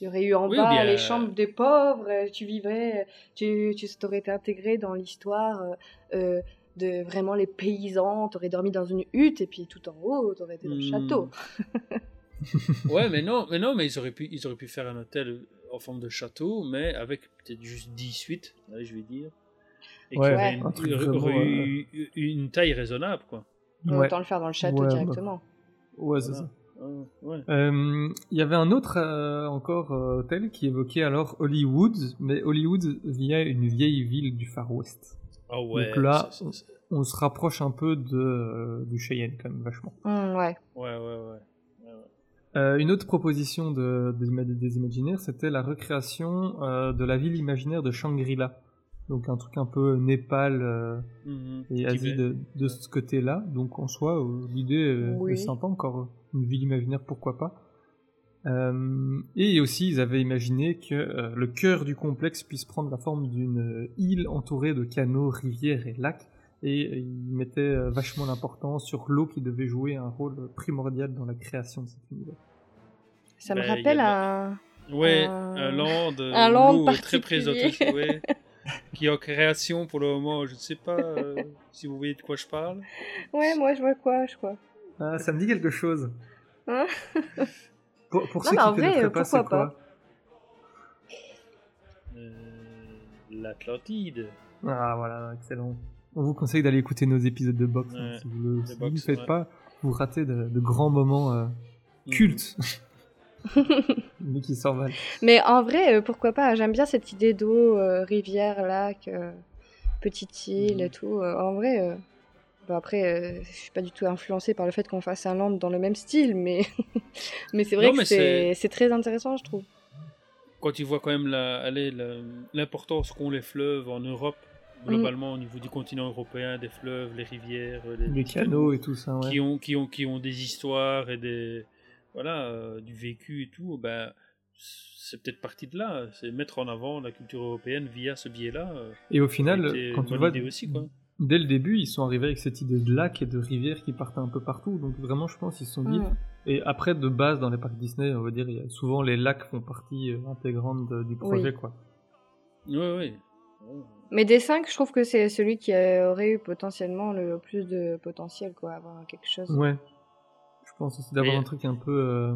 Il y aurait eu en Oui, bas bien, les chambres des pauvres, tu vivrais, tu, tu t'aurais été intégré dans l'histoire euh, euh, de vraiment les paysans, t'aurais dormi dans une hutte et puis tout en haut, t'aurais été dans le Hmm. château. ouais, mais non, mais non, mais ils auraient pu, ils auraient pu faire un hôtel en forme de château, mais avec peut-être juste 10 suites, allez, je vais dire. Et Ouais, qui aurait un truc une, taille raisonnable, quoi. Ouais. Autant le faire dans le château Ouais, bah. directement. Ouais, c'est Voilà. ça. Ouais, ouais. Euh, Il y avait un autre euh, encore euh, hôtel qui évoquait alors Hollywood, mais Hollywood via une vieille ville du Far West. Ah ouais. Donc là, on se rapproche un peu de, euh, du Cheyenne quand même vachement. Hmm, ouais. Ouais, ouais, ouais. Euh, une autre proposition de, de l'ima- des imaginaires, c'était la recréation euh, de la ville imaginaire de Shangri-La. Donc un truc un peu Népal euh, Mhm. et Asie de, de ce côté-là. Donc en soi, euh, l'idée euh, Oui. est sympa encore. Une ville imaginaire, pourquoi pas. Euh, et aussi, ils avaient imaginé que euh, le cœur du complexe puisse prendre la forme d'une euh, île entourée de canaux, rivières et lacs. Et euh, ils mettaient euh, vachement l'importance sur l'eau qui devait jouer un rôle primordial dans la création de cet univers. Ça me Ben, rappelle un. Ouais, Un- un land, un land très ouais, qui est en création pour le moment. Je ne sais pas euh, si vous voyez de quoi je parle. Ouais, moi je vois quoi, je crois. Ah, ça me dit quelque chose. Hein? Pour, pour Non, ceux mais en qui vrai, connaîtraient pas, c'est pourquoi quoi Euh, L'Atlantide. Ah voilà, excellent. On vous conseille d'aller écouter nos épisodes de boxe. hein, si vous le de si le faites ouais. pas, vous ratez de, de grands moments euh, Mhm. cultes. Mais qui s'en valent. Mais en vrai, euh, pourquoi pas J'aime bien cette idée d'eau, euh, rivière, lac, euh, petite île Mhm. et tout. En vrai, euh, bon, après, euh, je suis pas du tout influencée par le fait qu'on fasse un land dans le même style, mais, mais c'est vrai Non, que c'est très intéressant, je trouve. Quand tu vois quand même la- l'importance qu'ont les fleuves en Europe, Mm. globalement au niveau du continent européen, des fleuves, les rivières, les, Les canaux et tout ça, ouais. qui ont qui ont qui ont des histoires et des voilà euh, du vécu et tout, ben c'est peut-être parti de là. C'est mettre en avant la culture européenne via ce biais-là. euh, Et au final, quand vois, idée aussi, quoi. Dès le début, ils sont arrivés avec cette idée de lac et de rivière qui partent un peu partout. Donc vraiment, je pense qu'ils se sont dit. Et après, de base, dans les parcs Disney, on va dire, il y a souvent les lacs font partie euh, intégrante de- du projet, Oui. quoi. Oui, oui. Mais des cinq, je trouve que c'est celui qui aurait eu potentiellement le plus de potentiel, quoi, avoir quelque chose. Ouais. Je pense aussi d'avoir un truc un peu euh,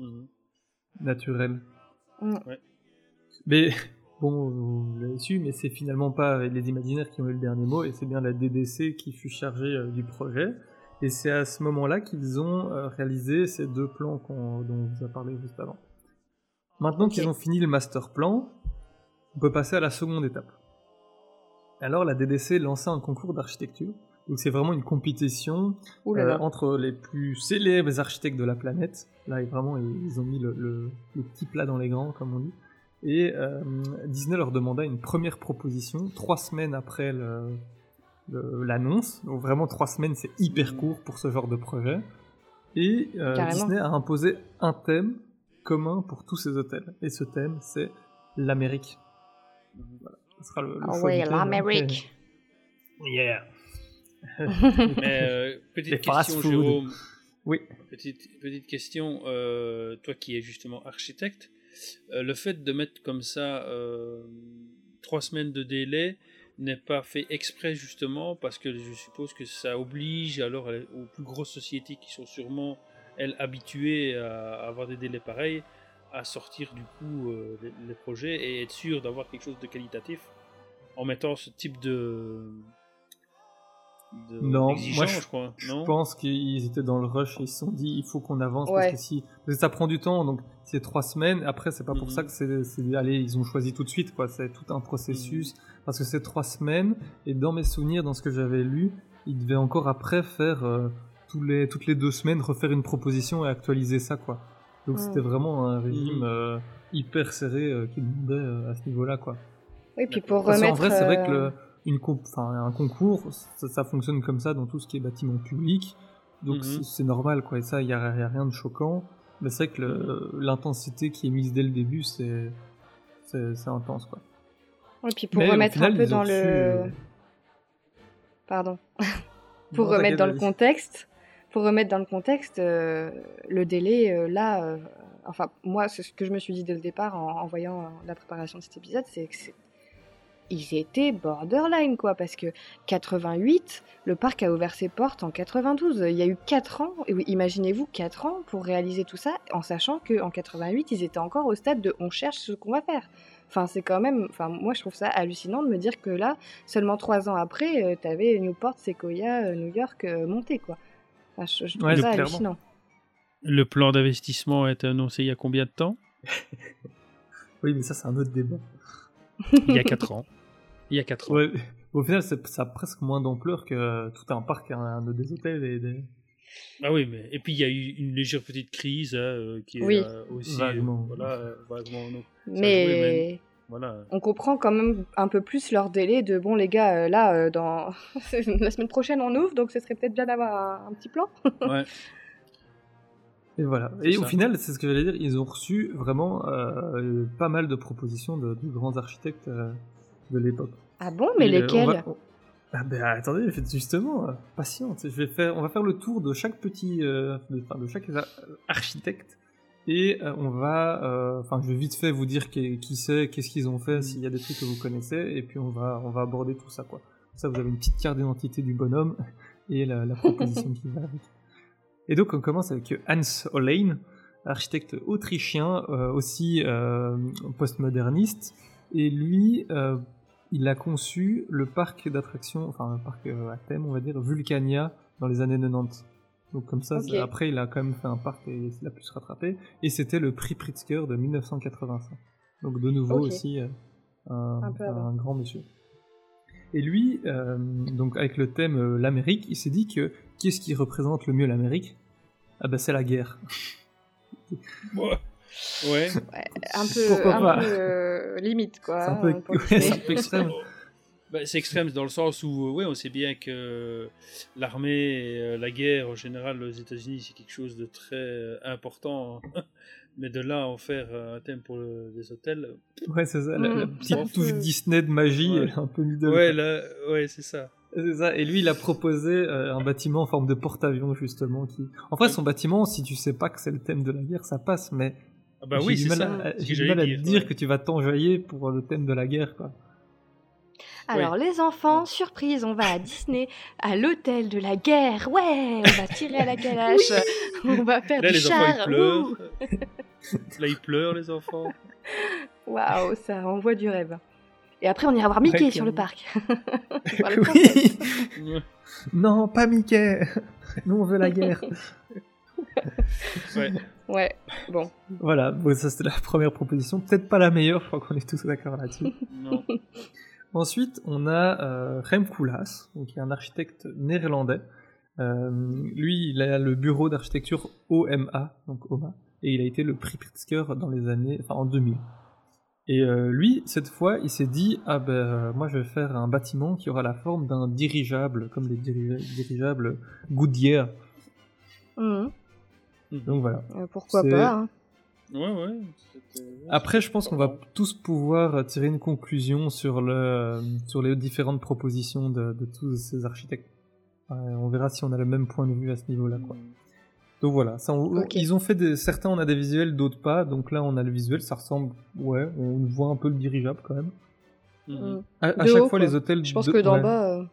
Mhm. naturel. Mm. Ouais. Mais bon, vous l'avez su, mais c'est finalement pas les imaginaires qui ont eu le dernier mot, et c'est bien la DDC qui fut chargée euh, du projet. Et c'est à ce moment-là qu'ils ont euh, réalisé ces deux plans dont on vous a parlé juste avant. Maintenant qu'ils ont fini le master plan, on peut passer à la seconde étape. Alors la DDC lança un concours d'architecture. Donc c'est vraiment une compétition là euh, entre les plus célèbres architectes de la planète. Là, vraiment, ils ils ont mis le, le- le petit plat dans les grands, comme on dit. Et euh, Disney leur demanda une première proposition trois semaines après le- le- l'annonce. Donc vraiment, trois semaines, c'est hyper court pour ce genre de projet. Et euh. Disney a imposé un thème commun pour tous ces hôtels. Et ce thème, c'est l'Amérique. Voilà. Ce sera le, le Ah thème. l'Amérique. Yeah. Mais euh, petite Les question. Jérôme. Oui. Petite, petite question, euh, toi qui es justement architecte, euh, le fait de mettre comme ça euh, trois semaines de délai n'est pas fait exprès justement parce que je suppose que ça oblige alors les- aux plus grosses sociétés qui sont sûrement elles habituées à avoir des délais pareils à sortir du coup euh, les, les projets et être sûr d'avoir quelque chose de qualitatif en mettant ce type de, de- Non, moi je, je, crois. je Non? pense qu'ils étaient dans le rush et ils se sont dit il faut qu'on avance Ouais. parce que si parce que ça prend du temps donc c'est trois semaines après c'est pas pour Mhm. ça que c'est c'est- allez ils ont choisi tout de suite quoi c'est tout un processus parce que c'est trois semaines et dans mes souvenirs dans ce que j'avais lu ils devaient encore après faire euh, tous les toutes les deux semaines refaire une proposition et actualiser ça quoi donc Mhm. c'était vraiment un régime Mhm. euh, hyper serré euh, qui demandait à ce niveau là quoi Oui, puis pour parce remettre. qu'en vrai, c'est vrai que le, une comp- un concours, ça, ça fonctionne comme ça dans tout ce qui est bâtiment public. Donc Mhm. c'est- normal, quoi. Et ça, il n'y a, y a rien de choquant. Mais c'est vrai que l'intensité qui est mise dès le début, c'est intense, quoi. Et puis pour Mais remettre final, un peu dans le. euh, Pardon. pour remettre dans le contexte, pour remettre dans le contexte, euh, le délai euh, là, euh, enfin moi c'est ce que je me suis dit dès le départ en, en voyant euh, la préparation de cet épisode, c'est que c'est- ils étaient borderline quoi, parce que 88, le parc a ouvert ses portes en 92. Il y a eu 4 ans, imaginez-vous 4 ans pour réaliser tout ça, en sachant que en 88 ils étaient encore au stade de on cherche ce qu'on va faire. Enfin, c'est quand même. Enfin, moi, je trouve ça hallucinant de me dire que là, seulement trois ans après, euh, t'avais Newport, Sequoia, euh, New York euh, monté, quoi. Enfin, je, je trouve Ouais, ça hallucinant. Le plan d'investissement a été annoncé il y a combien de temps? Oui, mais ça, c'est un autre débat. Il y a 4 ans. Il y a 4 ans. Ouais. Au final, ça a presque moins d'ampleur que tout un parc, un, un des hôtels et des... Ah oui, mais et puis il y a eu une légère petite crise hein, euh, qui est Oui. là aussi. Vaguement. euh, voilà, euh, vaguement. joué, Mais voilà. on comprend quand même un peu plus leur délai de bon, les gars, euh, là, euh, dans la semaine prochaine, on ouvre, donc ce serait peut-être bien d'avoir un, un petit plan. Ouais. Et voilà. Et au final, c'est ce que j'allais dire, ils ont reçu vraiment euh, pas mal de propositions de, de grands architectes euh, de l'époque. Ah bon, mais Et, euh, lesquels va- Ah ben attendez, justement, euh, patiente. Je vais faire, on va faire le tour de chaque petit, euh, de, enfin, de chaque ar- architecte et euh, on va, euh, enfin, je vais vite fait vous dire qui, qui c'est, qu'est-ce qu'ils ont fait, s'il y a des trucs que vous connaissez, et puis on va, on va aborder tout ça quoi. Comme ça, vous avez une petite carte d'identité du bonhomme et la, la proposition qui va avec. Et donc on commence avec Hans Hollein, architecte autrichien, euh, aussi postmoderniste, et lui, il a conçu le parc d'attractions, enfin le parc euh, à thème, on va dire, Vulcania, dans les années 90. Donc comme ça, après il a quand même fait un parc et il a pu se rattraper. Et c'était le prix Pritzker de 1985. Donc de nouveau aussi euh, un, grand monsieur. Et lui, euh, donc avec le thème euh, l'Amérique, il s'est dit que qu'est-ce qui représente le mieux l'Amérique? Ah ben c'est la guerre. Ouais. Ouais. Un peu, Pourquoi un pas peu euh, limite, quoi. C'est un peu, hein, pour ouais, Disney. c'est un peu extrême. Bah, c'est extrême dans le sens où, ouais, on sait bien que l'armée et euh, la guerre en général aux États-Unis c'est quelque chose de très euh, important. Mais de là à en faire euh, un thème pour le- les hôtels. Ouais, c'est ça, la, la Mm, petite touche. Disney de magie, Ouais. elle est un peu middle. Ouais, là, ouais, c'est ça. C'est ça. Et lui, il a proposé euh, un bâtiment en forme de porte-avions, justement. Qui... En vrai, son bâtiment, si tu sais pas que c'est le thème de la guerre, ça passe, mais Ah bah oui, c'est ça. j'ai du mal à dire, te dire ouais. que tu vas t'enjoyer pour le thème de la guerre, quoi. Alors, les enfants, surprise, on va à Disney, à l'hôtel de la guerre. Ouais, on va tirer à la calache. On va faire Là, du les enfants, ils pleurent. Là, ils pleurent, les enfants. Waouh, ça envoie du rêve. Et après, on ira voir Mickey Ouais, sur le parc. Oui Non, pas Mickey Nous, on veut la guerre Ouais. Ouais, bon. Voilà, bon, ça c'était la première proposition. Peut-être pas la meilleure, je crois qu'on est tous d'accord là-dessus. Ensuite, on a euh, Rem Koolhaas, donc, qui est un architecte néerlandais. Euh, lui, il a le bureau d'architecture OMA, donc OMA, et il a été le prix Pritzker dans les années, enfin en 2000. Et euh, lui, cette fois, il s'est dit ah ben euh, moi je vais faire un bâtiment qui aura la forme d'un dirigeable, comme les diri- dirigeables Goodyear. Mhm. Donc voilà. Euh, pourquoi pas hein. Ouais, ouais. Après, je pense qu'on va tous pouvoir tirer une conclusion sur, le, sur les différentes propositions de, de tous ces architectes. Ouais, on verra si on a le même point de vue à ce niveau-là. Quoi. Donc voilà, ça, on- ils ont fait des, certains on a des visuels, d'autres pas. Donc là, on a le visuel, ça ressemble, ouais, on voit un peu le dirigeable quand même. Mhm. À, chaque haut, fois, quoi. les hôtels. Je pense de- que d'en ouais. bas. euh,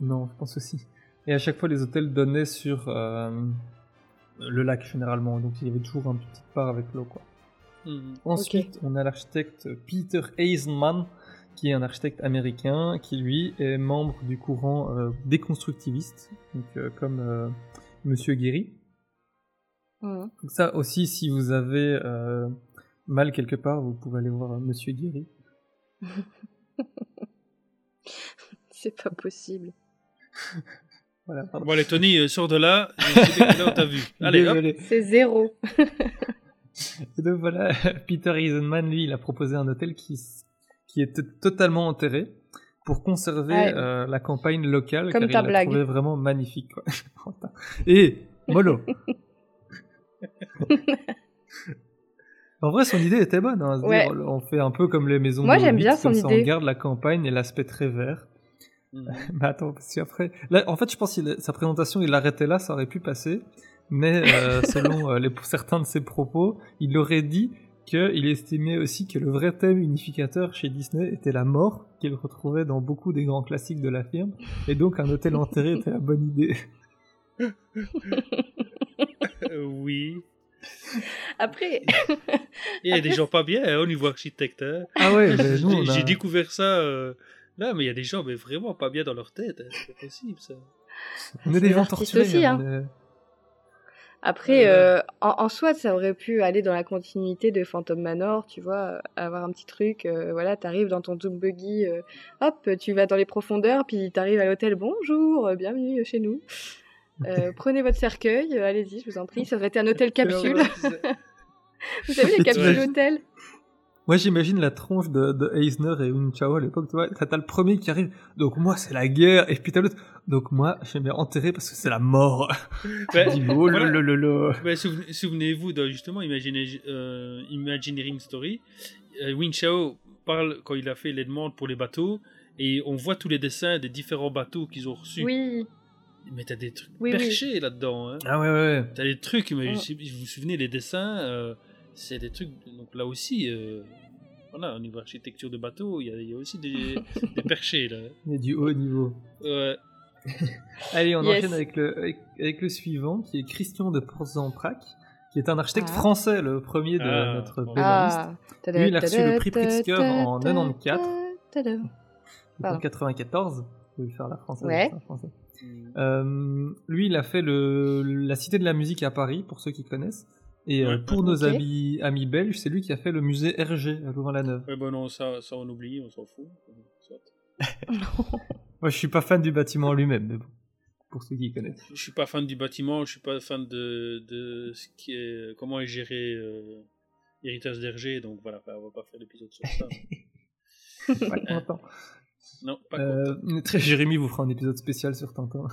Non, je pense aussi. Et à chaque fois, les hôtels donnaient sur euh, le lac généralement. Donc il y avait toujours une petite part avec l'eau, quoi. Mhm. Ensuite, on a l'architecte Peter Eisenman, qui est un architecte américain qui lui est membre du courant euh, déconstructiviste, donc euh, comme euh, Monsieur Guéry. Mhm. Donc ça aussi, si vous avez euh, mal quelque part, vous pouvez aller voir Monsieur Guéry. C'est pas possible. Voilà, pardon. Bon, allez, Tony, euh, sors de là. Là, t'a vu. Allez. C'est zéro. Et donc voilà, Peter Eisenman, lui, il a proposé un hôtel qui, qui était totalement enterré pour conserver Ouais. euh, la campagne locale, Comme car ta il blague. trouvé vraiment magnifique. Quoi. Et mollo. en vrai, son idée était bonne. hein, Ouais. dire, on fait un peu comme les maisons. Moi, de j'aime bien son comme ça, idée. On garde la campagne et l'aspect très vert. Mhm. Mais attends, parce qu'après, là, en fait, je pense que sa présentation, il l'arrêtait là, ça aurait pu passer. Mais euh, selon euh, les, certains de ses propos, il aurait dit qu'il estimait aussi que le vrai thème unificateur chez Disney était la mort, qu'il retrouvait dans beaucoup des grands classiques de la firme, et donc un hôtel enterré était la bonne idée. Euh, oui. Après, Il y a des gens pas bien hein, au niveau architecte. hein. Ah ouais, mais nous, on J'ai a- découvert ça euh, là, mais il y a des gens mais vraiment pas bien dans leur tête. hein. C'est pas possible ça. On est des gens torturés. aussi, hein, hein. Après, euh, en, en soi, ça aurait pu aller dans la continuité de Phantom Manor, tu vois, euh, avoir un petit truc, euh, voilà, t'arrives dans ton Doom Buggy, euh, hop, tu vas dans les profondeurs, puis t'arrives à l'hôtel, bonjour, bienvenue chez nous. Euh, prenez votre cercueil, allez-y, je vous en prie, ça aurait été un hôtel capsule. Vous savez, les capsules hôtels Moi, j'imagine la tronche de, de Eisner et Un Chao à l'époque, tu vois, t'as le premier qui arrive, donc moi, c'est la guerre, et puis t'as l'autre, donc moi, j'aime bien enterrer parce que c'est la mort. Ouais, oh là voilà. là là là. Ouais, souvenez- Souvenez-vous de justement euh, Imagineering Story. Euh, Win Chao parle quand il a fait les demandes pour les bateaux et on voit tous les dessins des différents bateaux qu'ils ont reçus. Oui, Mais t'as des trucs Oui, oui. perchés là-dedans. Hein. Ah ouais, ouais, ouais. T'as des trucs, mais si vous vous souvenez, les dessins, euh, c'est des trucs. Donc là aussi, euh, voilà, au niveau architecture de bateau, il y, a- il y a aussi des, des perchés là. Il y a du haut niveau. Ouais. Allez, on Yes. enchaîne avec le, avec, avec le suivant, qui est Christian de Portzamprac, qui est un architecte Ah. français, le premier de Ah, notre. Ah. Lui, il a reçu le prix Pritzker en 94. Tada. Donc en Pardon. 94. Je vais faire la française. Ouais. la française. Euh, lui, il a fait le, la Cité de la musique à Paris, pour ceux qui connaissent. Et euh, Ouais. pour nos amis, amis belges, c'est lui qui a fait le musée RG à Louvain-la-Neuve. Ouais, bon, non, ça, ça on oublie, on s'en fout. Moi, je suis pas fan du bâtiment lui-même, mais bon, pour ceux qui connaissent. Je suis pas fan du bâtiment, je suis pas fan de, de ce qui est, comment est géré euh, Héritage d'Hergé, donc voilà, on va pas faire l'épisode sur ça. Pas content. non, pas Euh, très Jérémy vous fera un épisode spécial sur Tintin.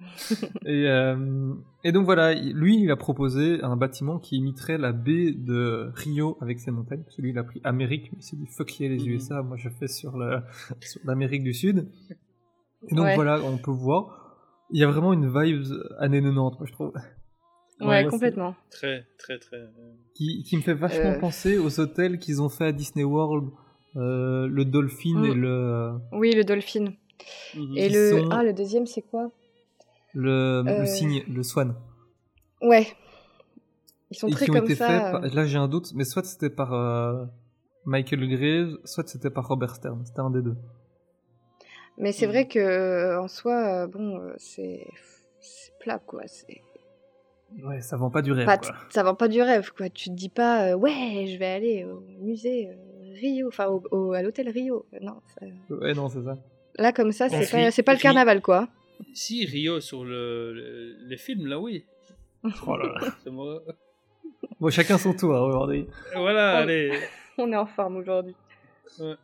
Et, euh, et donc voilà, il- lui, il a proposé un bâtiment qui imiterait la baie de Rio avec ses montagnes. Parce que lui, il a pris Amérique, mais il s'est dit fuck yeah les Mhm. USA, moi je fais sur l'Amérique du Sud. Et donc Ouais. voilà, on peut voir, il y a vraiment une vibe années 90, moi je trouve. Ouais, moi, complètement. Très, très, très. euh, Qui, qui me fait vachement Euh. penser aux hôtels qu'ils ont fait à Disney World, euh, le Dolphin et le, Oui, le dolphin. mhm. Et le... sont- Ah, le deuxième, c'est quoi? Le, Euh. le cygne, le Swan. Ouais. Ils sont et très qui ont comme été ça. faits. euh. par- Là, j'ai un doute, mais soit c'était par euh, Michael Graves, soit c'était par Robert Stern. C'était un des deux. Mais c'est Mhm. vrai que en soi, bon, c'est plat quoi. C'est Ouais, ça vend pas du rêve. pas, quoi. ça vend pas du rêve quoi. Tu te dis pas, euh, ouais, je vais aller au musée euh, Rio, enfin au, au- à l'hôtel Rio. Non, ça- Ouais, non, c'est ça. là comme ça, c'est pas, pas le carnaval quoi. Si, Rio sur le, le- les films, là, oui. Oh là là. C'est moi. Bon, chacun son tour hein, aujourd'hui. Voilà, allez. On est en forme aujourd'hui. Ouais.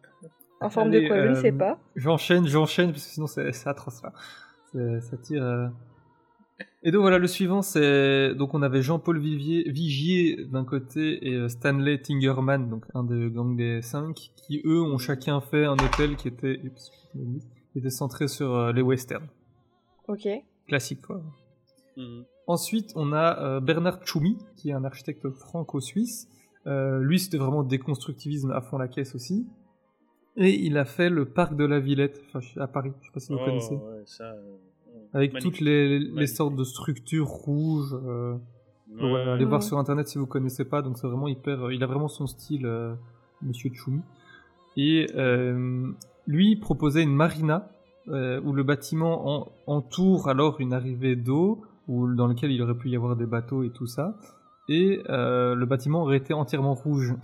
En forme Allez, de quoi Je ne sais euh, pas. J'enchaîne, j'enchaîne, parce que sinon c'est atroce là. Ça tire. euh. Et donc voilà, le suivant, c'est. Donc on avait Jean-Paul Vivier- Vigier d'un côté et euh, Stanley Tingerman, donc un des gangs des cinq, qui eux ont chacun fait un hôtel qui était, Oups, qui était centré sur euh, les westerns. Ok. Classique quoi. Mhm. Ensuite, on a euh, Bernard Tchoumi, qui est un architecte franco-suisse. Euh, lui, c'était vraiment déconstructivisme à fond la caisse aussi. Et il a fait le parc de la Villette, à Paris, je sais pas si vous Oh, connaissez. ouais, ça, euh. Avec Magnifique. toutes les, sortes de structures rouges. euh, Ouais. ouais, allez voir sur internet si vous connaissez pas. Donc c'est vraiment hyper. euh, il a vraiment son style, euh, Monsieur Tchoumi. Et euh, lui proposait une marina euh, où le bâtiment en- entoure alors une arrivée d'eau, ou dans lequel il aurait pu y avoir des bateaux et tout ça. Et euh, le bâtiment aurait été entièrement rouge.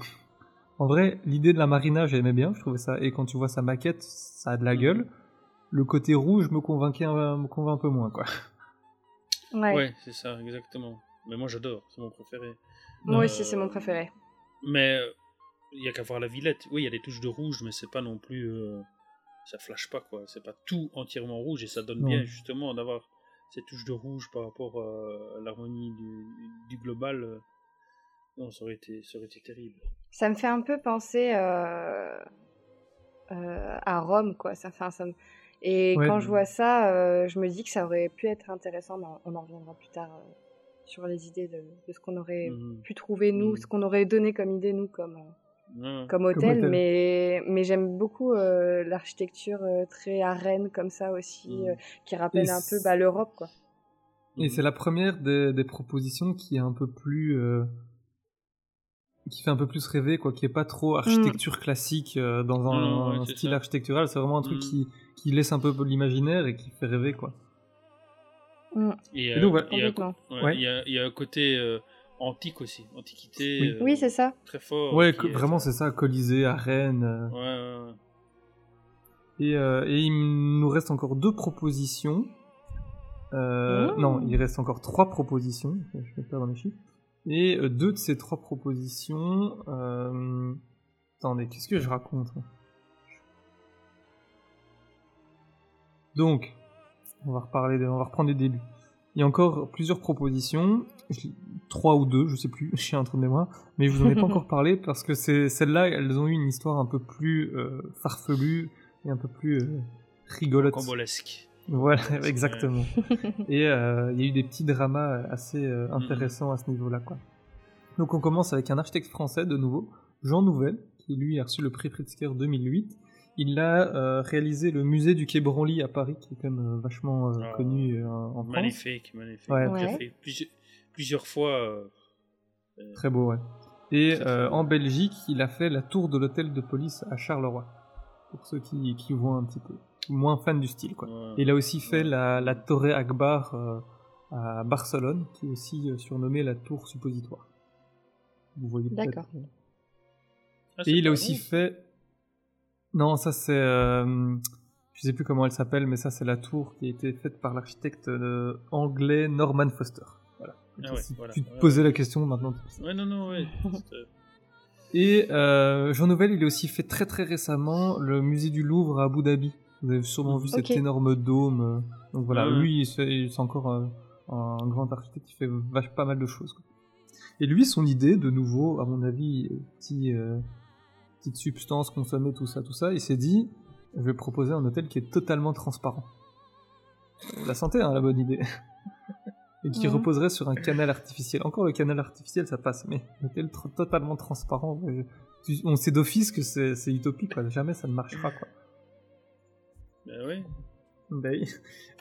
En vrai, l'idée de la marina, j'aimais bien, je trouvais ça. Et quand tu vois sa maquette, ça a de la gueule. Le côté rouge me convainquait, un- me convainc un peu moins, quoi. Ouais. Ouais, c'est ça, exactement. Mais moi j'adore, c'est mon préféré. Moi Euh, aussi, c'est mon préféré. Mais euh, il y a qu'à voir la Villette. Oui, il y a des touches de rouge, mais c'est pas non plus. euh, ça flash pas quoi. C'est pas tout entièrement rouge et ça donne Non. bien justement d'avoir ces touches de rouge par rapport euh, à l'harmonie du, du global. euh. Non, ça aurait été, ça aurait été terrible. Ça me fait un peu penser euh, euh, à Rome, quoi. Ça fait un- ça me- Et Ouais. quand je vois ça, euh, je me dis que ça aurait pu être intéressant, mais on en reviendra plus tard euh, sur les idées de, de ce qu'on aurait Mhm. pu trouver, nous, Mhm. ce qu'on aurait donné comme idée, nous, comme, euh, Ouais. comme hôtel. hôtel. Mais, mais j'aime beaucoup euh, l'architecture euh, très arène, comme ça aussi, Mhm. euh, qui rappelle Et un peu bah, l'Europe, quoi. Et c'est la première des, des propositions qui est un peu plus. euh, qui fait un peu plus rêver, quoi, qui est pas trop architecture classique euh, dans un, ouais, style ça. architectural. C'est vraiment un truc Mm. qui, qui laisse un peu l'imaginaire et qui fait rêver, quoi. Mm. Et, Et euh, donc, voilà. il y a un Complètement. co- ouais, Ouais. il y a- il y a un côté euh, antique aussi, antiquité. Oui. euh, Oui, c'est ça. Très fort. Ouais, est- vraiment, c'est ça, Colisée, arène. euh, Ouais, ouais, ouais. Et, euh, et il nous reste encore deux propositions. Euh, Mmh. Non, il reste encore trois propositions. Je vais perdre mes chiffres. Et euh, deux de ces trois propositions. euh, Attendez, qu'est-ce que je raconte Donc, on va reparler, de- on va reprendre du début. Il y a encore plusieurs propositions, Je- trois ou deux, je sais plus, je suis un trou de mémoire, mais je vous en ai pas encore parlé parce que c'est celles-là, elles ont eu une histoire un peu plus euh, farfelue et un peu plus euh, rigolote. Cambolesque. Voilà, exactement. et euh, il y a eu des petits dramas assez euh, Mhm. intéressants à ce niveau-là, quoi. Donc on commence avec un architecte français de nouveau, Jean Nouvel, qui lui a reçu le prix Pritzker 2008. Il a euh, réalisé le musée du Quai Branly à Paris, qui est quand même euh, vachement euh, Ah, connu euh, en France. Magnifique, magnifique. Ouais. J'ai Ouais. Plusieurs, fois. euh, euh, Très beau, ouais. Et euh, en Belgique, il a fait la tour de l'hôtel de police à Charleroi. Pour ceux qui, qui voient un petit peu. Moins fan du style, quoi. ouais. Et il a aussi fait la, la Torre Akbar euh, à Barcelone, qui est aussi surnommée la tour suppositoire. Vous voyez peut-être. D'accord. Ah, Et il a aussi fait. Non, ça c'est. euh, Je sais plus comment elle s'appelle, mais ça c'est la tour qui a été faite par l'architecte euh, anglais Norman Foster. Ah ouais, si voilà, tu te ouais, posais ouais. la question maintenant. Ouais, non, non, ouais. euh, Et euh, Jean Nouvel, il a aussi fait très très récemment le musée du Louvre à Abu Dhabi. Vous avez sûrement vu cet Ok. énorme dôme. euh, Donc voilà, lui, c'est encore un grand architecte qui fait vache pas mal de choses. quoi. Et lui, son idée, de nouveau, à mon avis, petit, euh, petite substance consommée, tout ça, tout ça, il s'est dit, je vais proposer un hôtel qui est totalement transparent. La sentez, hein, la bonne idée Et qui Mhm. reposerait sur un canal artificiel. Encore le canal artificiel, ça passe, mais tr- totalement transparent, tu- on sait d'office que c'est c'est utopique, quoi. jamais ça ne marchera. Quoi. bah ouais. Bah oui.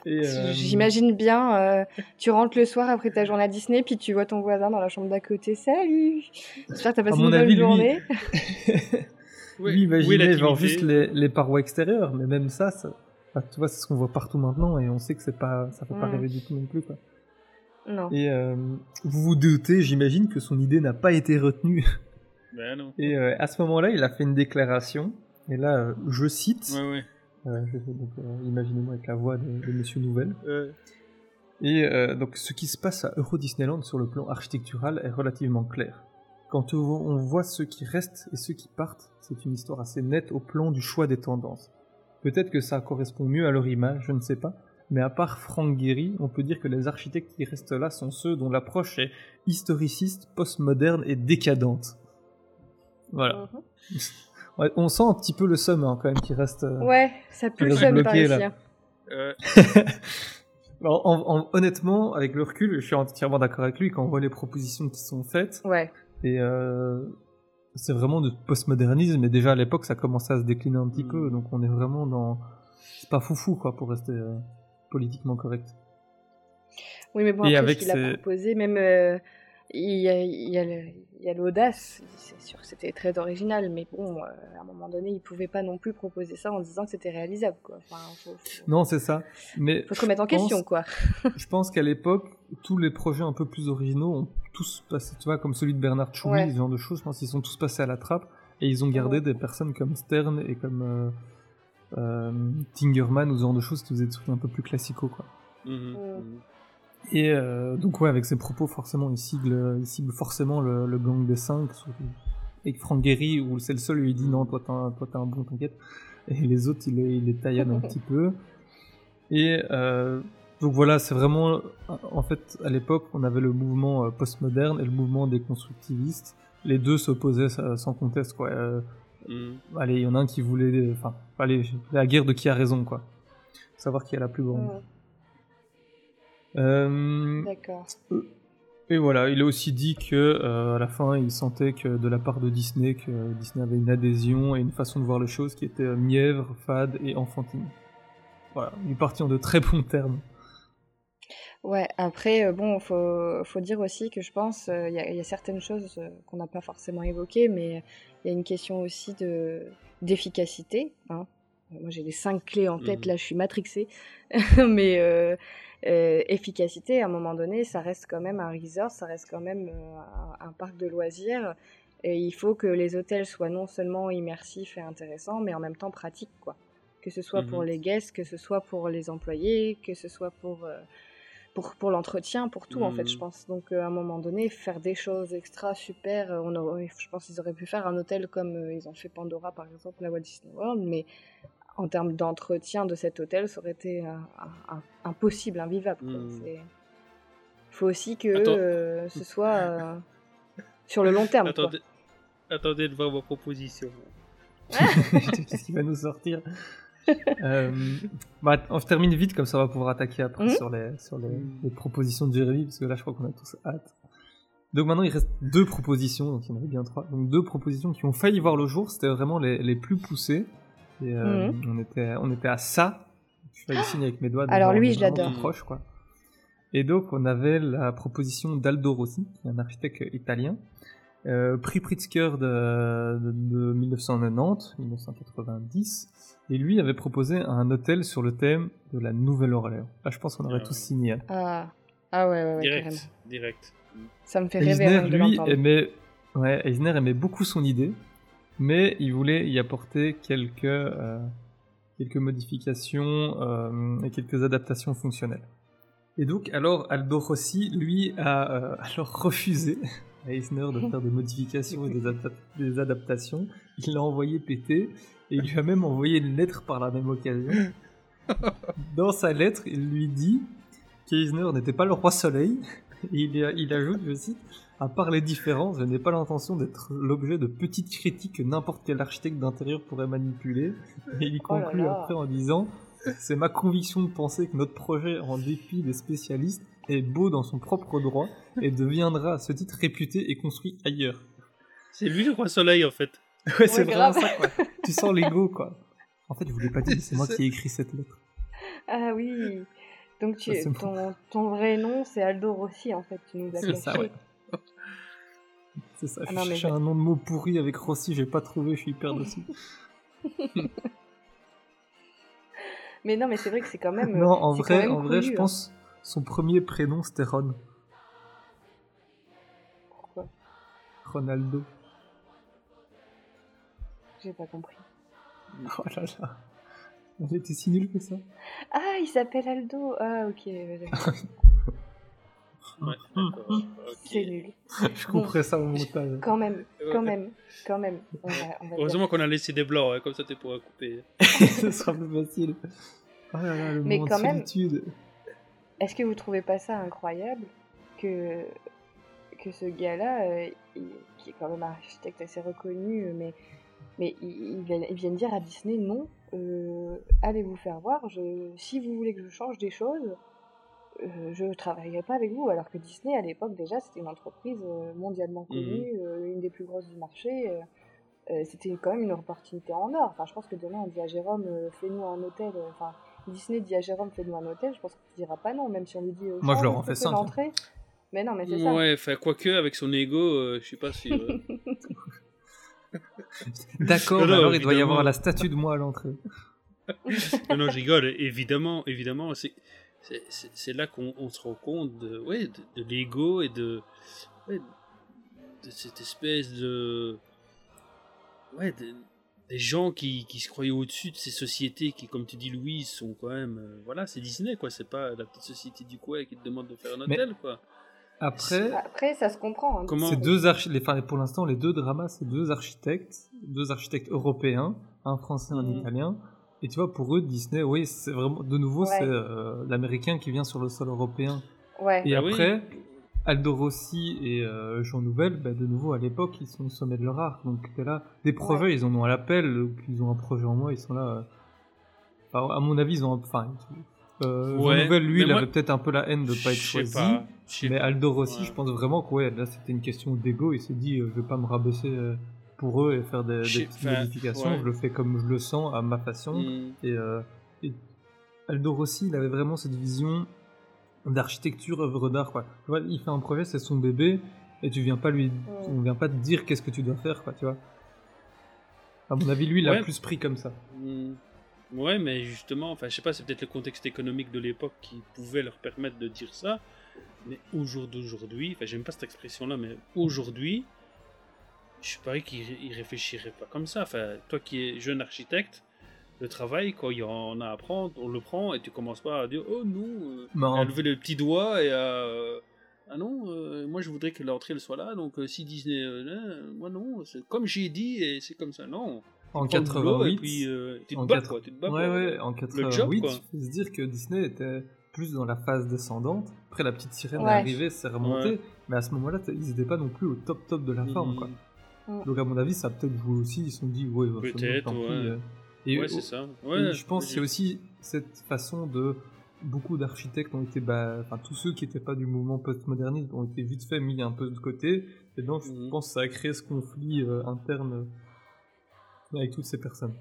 Et, euh, J'imagine bien, euh, tu rentres le soir après ta journée à Disney, puis tu vois ton voisin dans la chambre d'à côté. Salut J'espère que t'as passé mon une bonne avis, journée. Lui, est imaginez genre juste les, les parois extérieures, mais même ça, ça enfin, tu vois, c'est ce qu'on voit partout maintenant et on sait que c'est pas, ça fait pas Mm. rêver du tout non plus. Quoi. Non. Et euh, vous vous doutez, j'imagine que son idée n'a pas été retenue. Non. Et euh, à ce moment-là, il a fait une déclaration. Et là, euh, je cite, Ouais, ouais. euh, je- donc, euh, imaginez-moi avec la voix de, de Monsieur Nouvel. Ouais. Et euh, donc, ce qui se passe à Euro Disneyland sur le plan architectural est relativement clair. Quand on on voit ceux qui restent et ceux qui partent, c'est une histoire assez nette au plan du choix des tendances. Peut-être que ça correspond mieux à leur image, je ne sais pas. Mais à part Frank Gehry, on peut dire que les architectes qui restent là sont ceux dont l'approche est historiciste, postmoderne et décadente. Voilà. Mhm. Ouais, on sent un petit peu le somme hein, quand même qui reste. euh, Ouais, ça pue le seum par ici. hein. Euh, Alors, en- en- honnêtement, avec le recul, je suis entièrement d'accord avec lui quand on voit les propositions qui sont faites. Ouais. Et euh, c'est vraiment de postmodernisme. Et déjà à l'époque, ça commençait à se décliner un petit Mm. peu. Donc on est vraiment dans. C'est pas foufou, quoi, pour rester euh, politiquement correct. Oui, mais bon, Et après, avec ce qu'il a ces- proposé, même. euh, il y a, il a il a l'audace, c'est sûr que c'était très original, mais bon, euh, à un moment donné, ils pouvaient pas non plus proposer ça en disant que c'était réalisable, quoi. Enfin, faut, faut- Non, c'est ça. Mais faut se remettre en pense- question, quoi. je pense qu'à l'époque, tous les projets un peu plus originaux ont tous passé, tu vois, comme celui de Bernard Tchoumi, Ouais. ce genre de choses, je pense qu'ils sont tous passés à la trappe et ils ont gardé des personnes comme Stern et comme euh, Tingerman ou ce genre de choses qui faisaient des trucs un peu plus classicaux, quoi. Mhm. Et euh, donc ouais, avec ses propos, forcément, il cible, il cible forcément le, le gang des cinq, surtout avec Frank Gehry, où c'est le seul, lui il dit non, toi t'es un, toi, un bon, t'inquiète. Et les autres, il les, il les taillade un petit peu. Et euh, donc voilà, c'est vraiment, en fait, à l'époque, on avait le mouvement euh, postmoderne et le mouvement des constructivistes. Les deux s'opposaient sans conteste, quoi. Mhm. allez, il y en a un qui voulait, enfin, allez, la guerre de qui a raison, quoi. Savoir qui a la plus grande. Mm, Euh, D'accord. et voilà, il a aussi dit que euh, à la fin, il sentait que de la part de Disney, que Disney avait une adhésion et une façon de voir les choses qui était euh, mièvre, fade et enfantine. Voilà, il est parti en de très bons termes. Ouais, après, euh, bon, faut, faut dire aussi que je pense, euh, il y, a- il y a certaines choses euh, qu'on n'a pas forcément évoquées, mais il y a une question aussi de d'efficacité. Hein. Moi, j'ai les cinq clés en tête, Mhm. là, je suis matrixée. mais euh, euh, efficacité, à un moment donné, ça reste quand même un resort, ça reste quand même euh, un, un parc de loisirs. Et il faut que les hôtels soient non seulement immersifs et intéressants, mais en même temps pratiques, quoi. Que ce soit pour Mhm. les guests, que ce soit pour les employés, que ce soit pour... pour, pour l'entretien, pour tout en fait, je pense. Donc euh, à un moment donné, faire des choses extra super, euh, on aurait- je pense qu'ils auraient pu faire un hôtel comme euh, ils ont fait Pandora par exemple, la Walt Disney World, mais en termes d'entretien de cet hôtel, ça aurait été euh, un- un- impossible, invivable. quoi. C'est- Il faut aussi que euh, ce soit euh, sur le long terme. quoi. Attendez, attendez de voir vos propositions. Qu'est-ce qui va nous sortir? Euh, bah, on termine vite, comme ça on va pouvoir attaquer après Mhm. sur, les, sur les, les propositions de Jérémy, parce que là je crois qu'on a tous hâte. Donc maintenant il reste deux propositions, donc il y en avait bien trois. Donc deux propositions qui ont failli voir le jour, c'était vraiment les, les plus poussées. Et euh, Mhm. on, était, on était à ça. Je fais le signe avec mes doigts. Alors lui, je l'adore. tout proche, quoi. Et donc on avait la proposition d'Aldo Rossi, qui est un architecte italien, euh, prix Pritzker de, de, de 1990, 1990, et lui avait proposé un hôtel sur le thème de la Nouvelle-Orléans. Là, je pense qu'on aurait Ah tous signé. Ah. ah ouais, ouais, ouais, carrément. Direct, direct. Ça me fait rêver Eisner, rien que de lui, aimait, ouais, Eisner aimait beaucoup son idée, mais il voulait y apporter quelques, euh, quelques modifications euh, et quelques adaptations fonctionnelles. Et donc, alors, Aldo Rossi, lui, a euh, alors refusé Eisner de faire des modifications et des, adap- des adaptations. Il l'a envoyé péter et il lui a même envoyé une lettre par la même occasion. Dans sa lettre, il lui dit qu'Eisner n'était pas le roi soleil. Et il, il ajoute, je cite, à part les différences, je n'ai pas l'intention d'être l'objet de petites critiques que n'importe quel architecte d'intérieur pourrait manipuler. Et il Oh là conclut là. après en disant C'est ma conviction de penser que notre projet, en dépit des spécialistes, est beau dans son propre droit et deviendra à ce titre réputé et construit ailleurs. C'est lui le roi soleil en fait. Ouais, c'est vraiment grave. ça, quoi. Tu sens l'ego, quoi. En fait, je vous l'ai pas dit, c'est moi qui ai écrit cette lettre. Ah oui. Donc tu, Ça, ton, ton vrai nom, c'est Aldo Rossi en fait. Tu nous as C'est ça, ouais. C'est ça, Ah je non, cherchais un nom de mot pourri avec Rossi, j'ai pas trouvé, je suis hyper dessus. Mais non, mais c'est vrai que c'est quand même. non, en c'est quand vrai, même en vrai, je hein. Son premier prénom c'était Ron. Pourquoi Ronaldo. J'ai pas compris. Oh là là. On était si nuls que ça. Ah, il s'appelle Aldo. Ah, ok. ouais. C'est nul. je couperai ça au montage. Quand même, quand même, quand même. On va, on va Heureusement qu'on a laissé des blancs, hein, comme ça tu pourras couper. Ce sera plus facile. Oh là là, le Mais moment quand de même- solitude. Est-ce que vous trouvez pas ça incroyable que que ce gars-là, euh, qui est quand même un architecte assez reconnu, euh, mais mais il, il vient- de dire à Disney non, euh, allez vous faire voir. Je, si vous voulez que je change des choses, euh, je travaillerai pas avec vous. Alors que Disney à l'époque déjà c'était une entreprise mondialement connue, euh, une des plus grosses du marché. c'était quand même une opportunité en or. Enfin, je pense que demain on dit à Jérôme, fais-nous un hôtel. Enfin, Disney dit à Jérôme, fais-nous un hôtel. Je pense qu'il dira pas non, même si on lui dit. euh, Moi, je leur en fais l'entrée. Mais non, mais c'est ça. Ouais, enfin, quoique, avec son ego, euh, je suis pas sûr. euh. D'accord, alors il doit y avoir la statue de moi à l'entrée. non, non, je rigole. Évidemment, évidemment, c'est c'est- c'est c'est là qu'on on se rend compte de, ouais, de, de l'ego et de, ouais, de cette espèce de, ouais, de- des gens qui, qui se croyaient au-dessus de ces sociétés qui, comme tu dis, Louise, sont quand même, euh, voilà, c'est Disney, quoi. C'est pas la petite société du coin qui te demande de faire un Mais- hôtel, quoi. Après, Après, ça se comprend. hein. Comment deux archi- les- enfin, pour l'instant, les deux dramas, c'est deux architectes, deux architectes européens, un français, un Mhm. italien. Et tu vois, pour eux, Disney, oui, c'est vraiment, de nouveau, Ouais. c'est euh, l'américain qui vient sur le sol européen. Ouais. Et Ah oui. Aldo Rossi et euh, Jean Nouvel, bah, de nouveau, à l'époque, ils sont au sommet de leur art. Donc, t'es là. Des projets, ils en ont à l'appel, donc ils ont un projet en moi, ils sont là. euh, enfin, à mon avis, ils ont. un- Enfin, euh, Jean Nouvel, lui, mais il moi- avait peut-être un peu la haine de pas être choisi. pas, Mais pas. Aldo Rossi, Ouais. je pense vraiment que ouais, là, c'était une question d'ego. Il s'est dit, euh, je vais pas me rabaisser pour eux et faire des, petites modifications. ouais. Je le fais comme je le sens, à ma façon. Mm. Et, euh, et Aldo Rossi, il avait vraiment cette vision d'architecture, œuvre d'art. Quoi. Tu vois, il fait un projet, c'est son bébé, et tu viens pas lui, on vient pas te dire qu'est-ce que tu dois faire, quoi, tu vois. À mon avis, lui, il Ouais. plus pris comme ça. Mm. Ouais, mais justement, enfin, je sais pas, c'est peut-être le contexte économique de l'époque qui pouvait leur permettre de dire ça. Mais au jour d'aujourd'hui, enfin, j'aime pas cette expression-là, mais aujourd'hui, je parie qu'ils ré- ils réfléchiraient pas comme ça. Enfin, toi qui es jeune architecte, le travail, quand il y en a à prendre, on le prend et tu commences pas à dire oh non, euh, Non. à lever le petit doigt et à euh, ah non, euh, moi je voudrais que l'entrée elle soit là, donc euh, si Disney, euh, moi non, c'est comme j'ai dit et c'est comme ça, non. En prends le boulot 88, et puis euh, tu te en bats quoi, tu te bats ouais, pour, ouais, en le 88, job quoi. il faut se dire que Disney était plus dans la phase descendante. Après, la petite sirène Ouais. est arrivée, c'est remonté, Ouais. mais à ce moment-là, ils étaient pas non plus au top top de la forme, quoi. Mm. Donc, à mon avis, ça a peut-être joué aussi. Ils se sont dit, ouais, bah, Peut-être, pis, ouais. euh. Et Ouais, c'est ça. et je pense y a aussi cette façon de beaucoup d'architectes ont été, bah, enfin tous ceux qui n'étaient pas du mouvement postmoderniste ont été vite fait mis un peu de côté. Et donc je Mhm. pense que ça a créé ce conflit euh, interne euh, avec toutes ces personnes.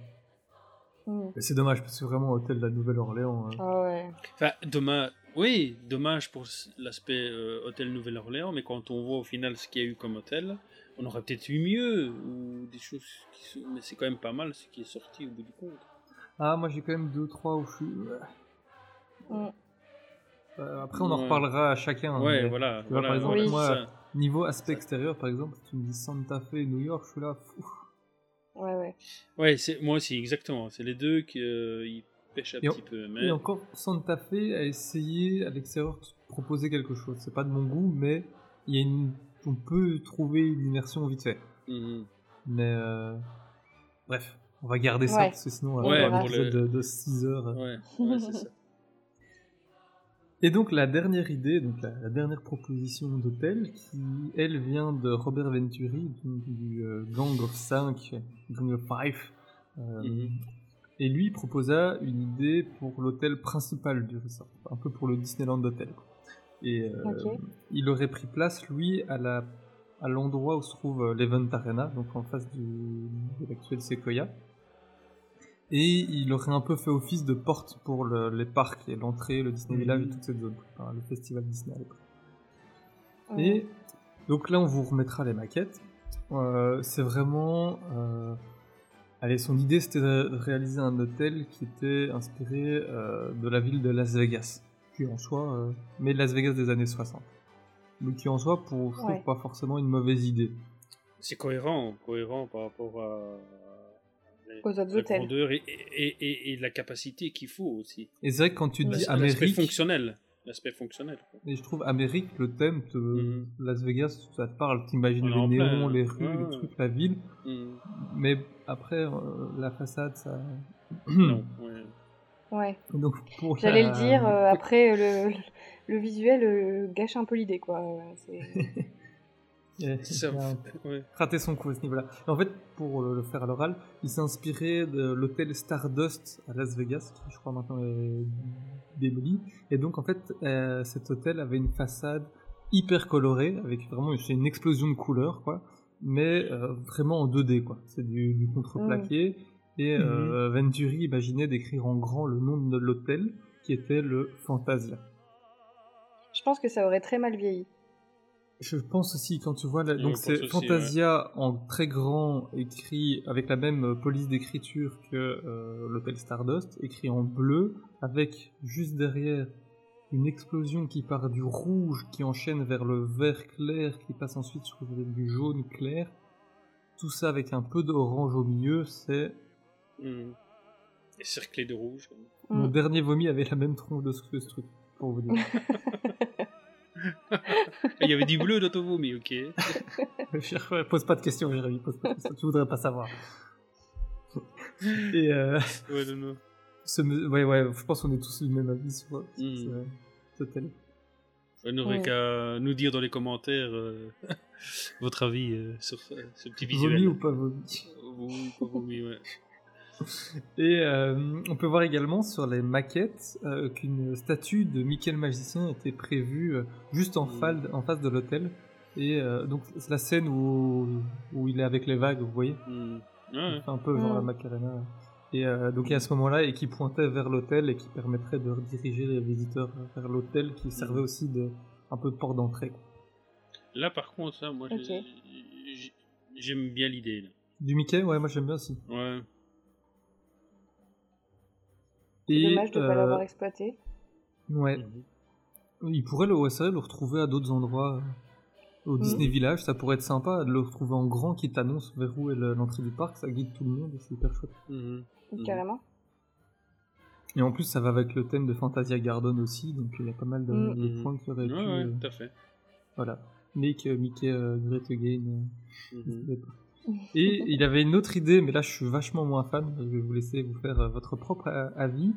Et c'est dommage parce que vraiment hôtel de la Nouvelle-Orléans. euh, Ah ouais. Enfin, dommage. Oui, dommage pour l'aspect euh, hôtel Nouvelle-Orléans, mais quand on voit au final ce qu'il y a eu comme hôtel, on aurait peut-être eu mieux ou des choses qui sont... Mais c'est quand même pas mal ce qui est sorti au bout du compte. Ah moi j'ai quand même deux trois où je suis. ouais. Euh, après on en reparlera à chacun. hein, ouais, mais voilà. vois, voilà, par exemple moi niveau aspect extérieur par exemple si tu me dis Santa Fe New York je suis là. fou. Ouais, ouais. Ouais, c'est moi aussi, exactement. C'est les deux qui euh, ils pêchent un Et, en- petit peu. Mais... et encore, Santa Fe a essayé à l'extérieur de proposer quelque chose. C'est pas de mon goût, mais il y a une... on peut trouver une immersion vite fait. Mhm. Mais euh, bref, on va garder ça Ouais. parce que sinon, Ouais, on va avoir un pour épisode le- de, de 6 heures. Ouais, ouais, c'est ça. Et donc la dernière idée, donc la, la dernière proposition d'hôtel, qui elle vient de Robert Venturi du, du, euh, Gang of 5, Gang of 5. euh, Mhm. Et lui proposa une idée pour l'hôtel principal du resort, un peu pour le Disneyland Hotel. quoi. Et euh, il aurait pris place, lui, à la à l'endroit où se trouve euh, l'Event Arena, donc en face du, de l'actuel Sequoia. Et il aurait un peu fait office de porte pour le- les parcs et l'entrée, le Disney Village et toute cette zone, enfin, le festival Disney à l'époque. Et donc là, on vous remettra les maquettes. Euh, c'est vraiment. euh, Allez, son idée c'était de réaliser un hôtel qui était inspiré euh, de la ville de Las Vegas, qui en soi, euh, mais Las Vegas des années 60. Donc qui en soi, pour, je trouve Ouais. pas forcément une mauvaise idée. C'est cohérent, cohérent par rapport à les- Aux autres la hôtels. grandeur et, et, et, et la capacité qu'il faut aussi. Et c'est vrai que quand tu dis L'aspect Amérique, fonctionnel. L'aspect fonctionnel. et je trouve Amérique, le thème, te, Mhm. Las Vegas, ça te parle, t'imagines les plein, néons, les rues, Ouais, les trucs, la ville. Mhm. Mais après, euh, la façade, ça. Non, ouais. Ouais. Donc pour J'allais la- le dire, euh, après, euh, le, le visuel euh, gâche un peu l'idée, quoi. C'est- Ça, ouais. raté son coup à ce niveau-là. En fait, pour le faire à l'oral, il s'est inspiré de l'hôtel Stardust à Las Vegas, qui je crois maintenant est démoli. Et donc, en fait, euh, cet hôtel avait une façade hyper colorée, avec vraiment c'est une explosion de couleurs, quoi. Mais euh, vraiment en 2D, quoi. C'est du, du contreplaqué. Et euh, Venturi imaginait d'écrire en grand le nom de l'hôtel, qui était le Fantasia. Je pense que ça aurait très mal vieilli. Je pense aussi quand tu vois, Ouais, donc c'est Fantasia en très grand écrit avec la même euh, police d'écriture que euh, l'hôtel Stardust, écrit en bleu avec juste derrière une explosion qui part du rouge qui enchaîne vers le vert clair qui passe ensuite sur du jaune clair. Tout ça avec un peu d'orange au milieu, c'est Hmm. Et cerclé de rouge. mon Mm. dernier vomi avait la même tronche de ce que ce truc pour vous dire. Il y avait du bleu dans ton vomi, ok. Pose pas de questions, Jérémy, pose pas de questions. Tu voudrais pas savoir. Et euh, Ouais, non, non. ce me- ouais, ouais, je pense qu'on est tous du même avis sur Mm. tel. Vous n'aurez Ouais. qu'à nous dire dans les commentaires euh, votre avis euh, sur euh, ce petit Vomi visuel. ou pas vomi? Vomi, pas vomi, ouais. Et euh, on peut voir également sur les maquettes euh, qu'une statue de Mickey le magicien était prévue euh, juste en, face de l'hôtel. Et euh, donc c'est la scène où, où il est avec les vagues, vous voyez Hmm. Un peu genre la Macarena. Et euh, donc il y a ce moment-là et qui pointait vers l'hôtel et qui permettrait de rediriger les visiteurs vers l'hôtel qui servait Mm. aussi de un peu de porte d'entrée. Là, par contre, ça, moi, j'aime bien l'idée. Du Mickey, ouais, moi j'aime bien aussi. Ouais. Et, Dommage de ne pas euh, l'avoir exploité. Ouais. Il pourrait le OSR le retrouver à d'autres endroits. euh, Au Mm. Disney Village, ça pourrait être sympa de le retrouver en grand qui t'annonce vers où est le- l'entrée du parc, ça guide tout le monde c'est hyper chouette. Mhm. Mhm. Carrément. Et en plus, ça va avec le thème de Fantasia Garden aussi, donc il y a pas mal de, Mm. de points qui auraient pu. Ouais, ouais, euh, tout à fait. voilà. Make euh, Mickey euh, Great Again. euh, Mhm. Et il avait une autre idée, mais là je suis vachement moins fan. Je vais vous laisser vous faire euh, votre propre euh, avis.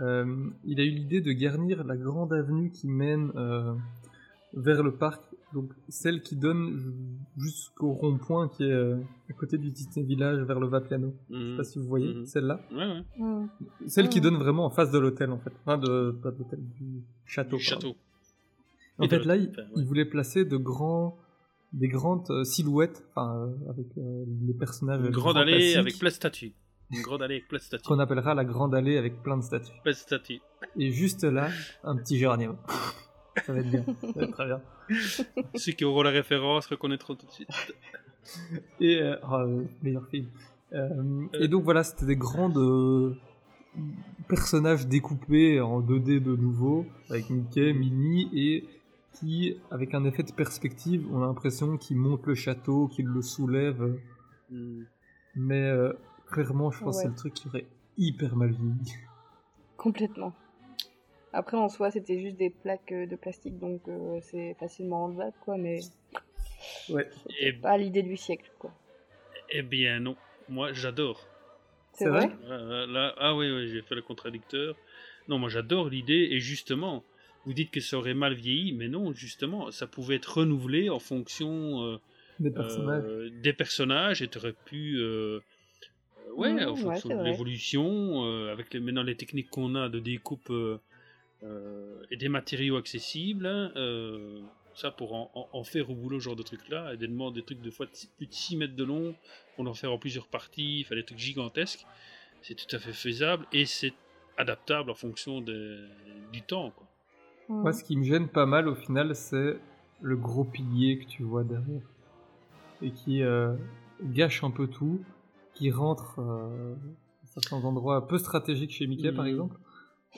Euh, il a eu l'idée de garnir la grande avenue qui mène euh, vers le parc, donc celle qui donne ju- jusqu'au rond-point qui est euh, à côté du Disney Village vers le Vapiano. Je sais Mhm. pas si vous voyez Mhm. celle-là. Ouais, ouais. Mm. Celle qui Mhm. donne vraiment en face de l'hôtel en fait. Enfin, de, pas de l'hôtel, du château. Du château. En fait, là, il, enfin, ouais. il voulait placer de grands, des grandes euh, silhouettes, enfin, euh, avec euh, les personnages. Une grande grand allée avec plein de statues. Une grande allée avec plein de statues. Qu'on appellera la grande allée avec plein de statues. Plein de statues. Et juste là, un petit géranium. Ça va être bien. Ça va être très bien. Ceux qui auront la référence reconnaîtront tout de suite. Et, euh, oh, meilleur film. Euh, et donc voilà, c'était des grandes personnages découpés en 2D de nouveau, avec Mickey, Minnie, et qui, avec un effet de perspective, on a l'impression qu'ils montent le château, qu'ils le soulèvent. Hmm. Mais euh, clairement, je pense que c'est le truc qui aurait hyper mal vieilli. Complètement. Après, en soi, c'était juste des plaques euh, de plastique, donc euh, c'est facilement enlevable, quoi, mais Ouais. Eh, pas l'idée du siècle, quoi. eh bien non, moi j'adore. C'est vrai, là- ah oui, oui j'ai fait le contradicteur. Non, moi j'adore l'idée et justement, vous dites que ça aurait mal vieilli, mais non, justement, ça pouvait être renouvelé en fonction euh, Des personnages. euh, des personnages et tu aurais pu. euh, ouais, Mmh, en fonction de l'évolution, euh, avec les, maintenant les techniques qu'on a de découpe euh, euh, et des matériaux accessibles, hein, euh, ça pour en, en- en faire au boulot, ce genre de trucs-là, et des demandes des trucs de fois de six- plus de 6 mètres de long, pour en faire en plusieurs parties, faire des trucs gigantesques, c'est tout à fait faisable et c'est adaptable en fonction des- du temps. Quoi. Mm. Moi, ce qui me gêne pas mal au final, c'est le gros pilier que tu vois derrière. Et qui euh, gâche un peu tout, qui rentre euh, à certains endroits peu stratégiques chez Mickey, par Mhm. exemple.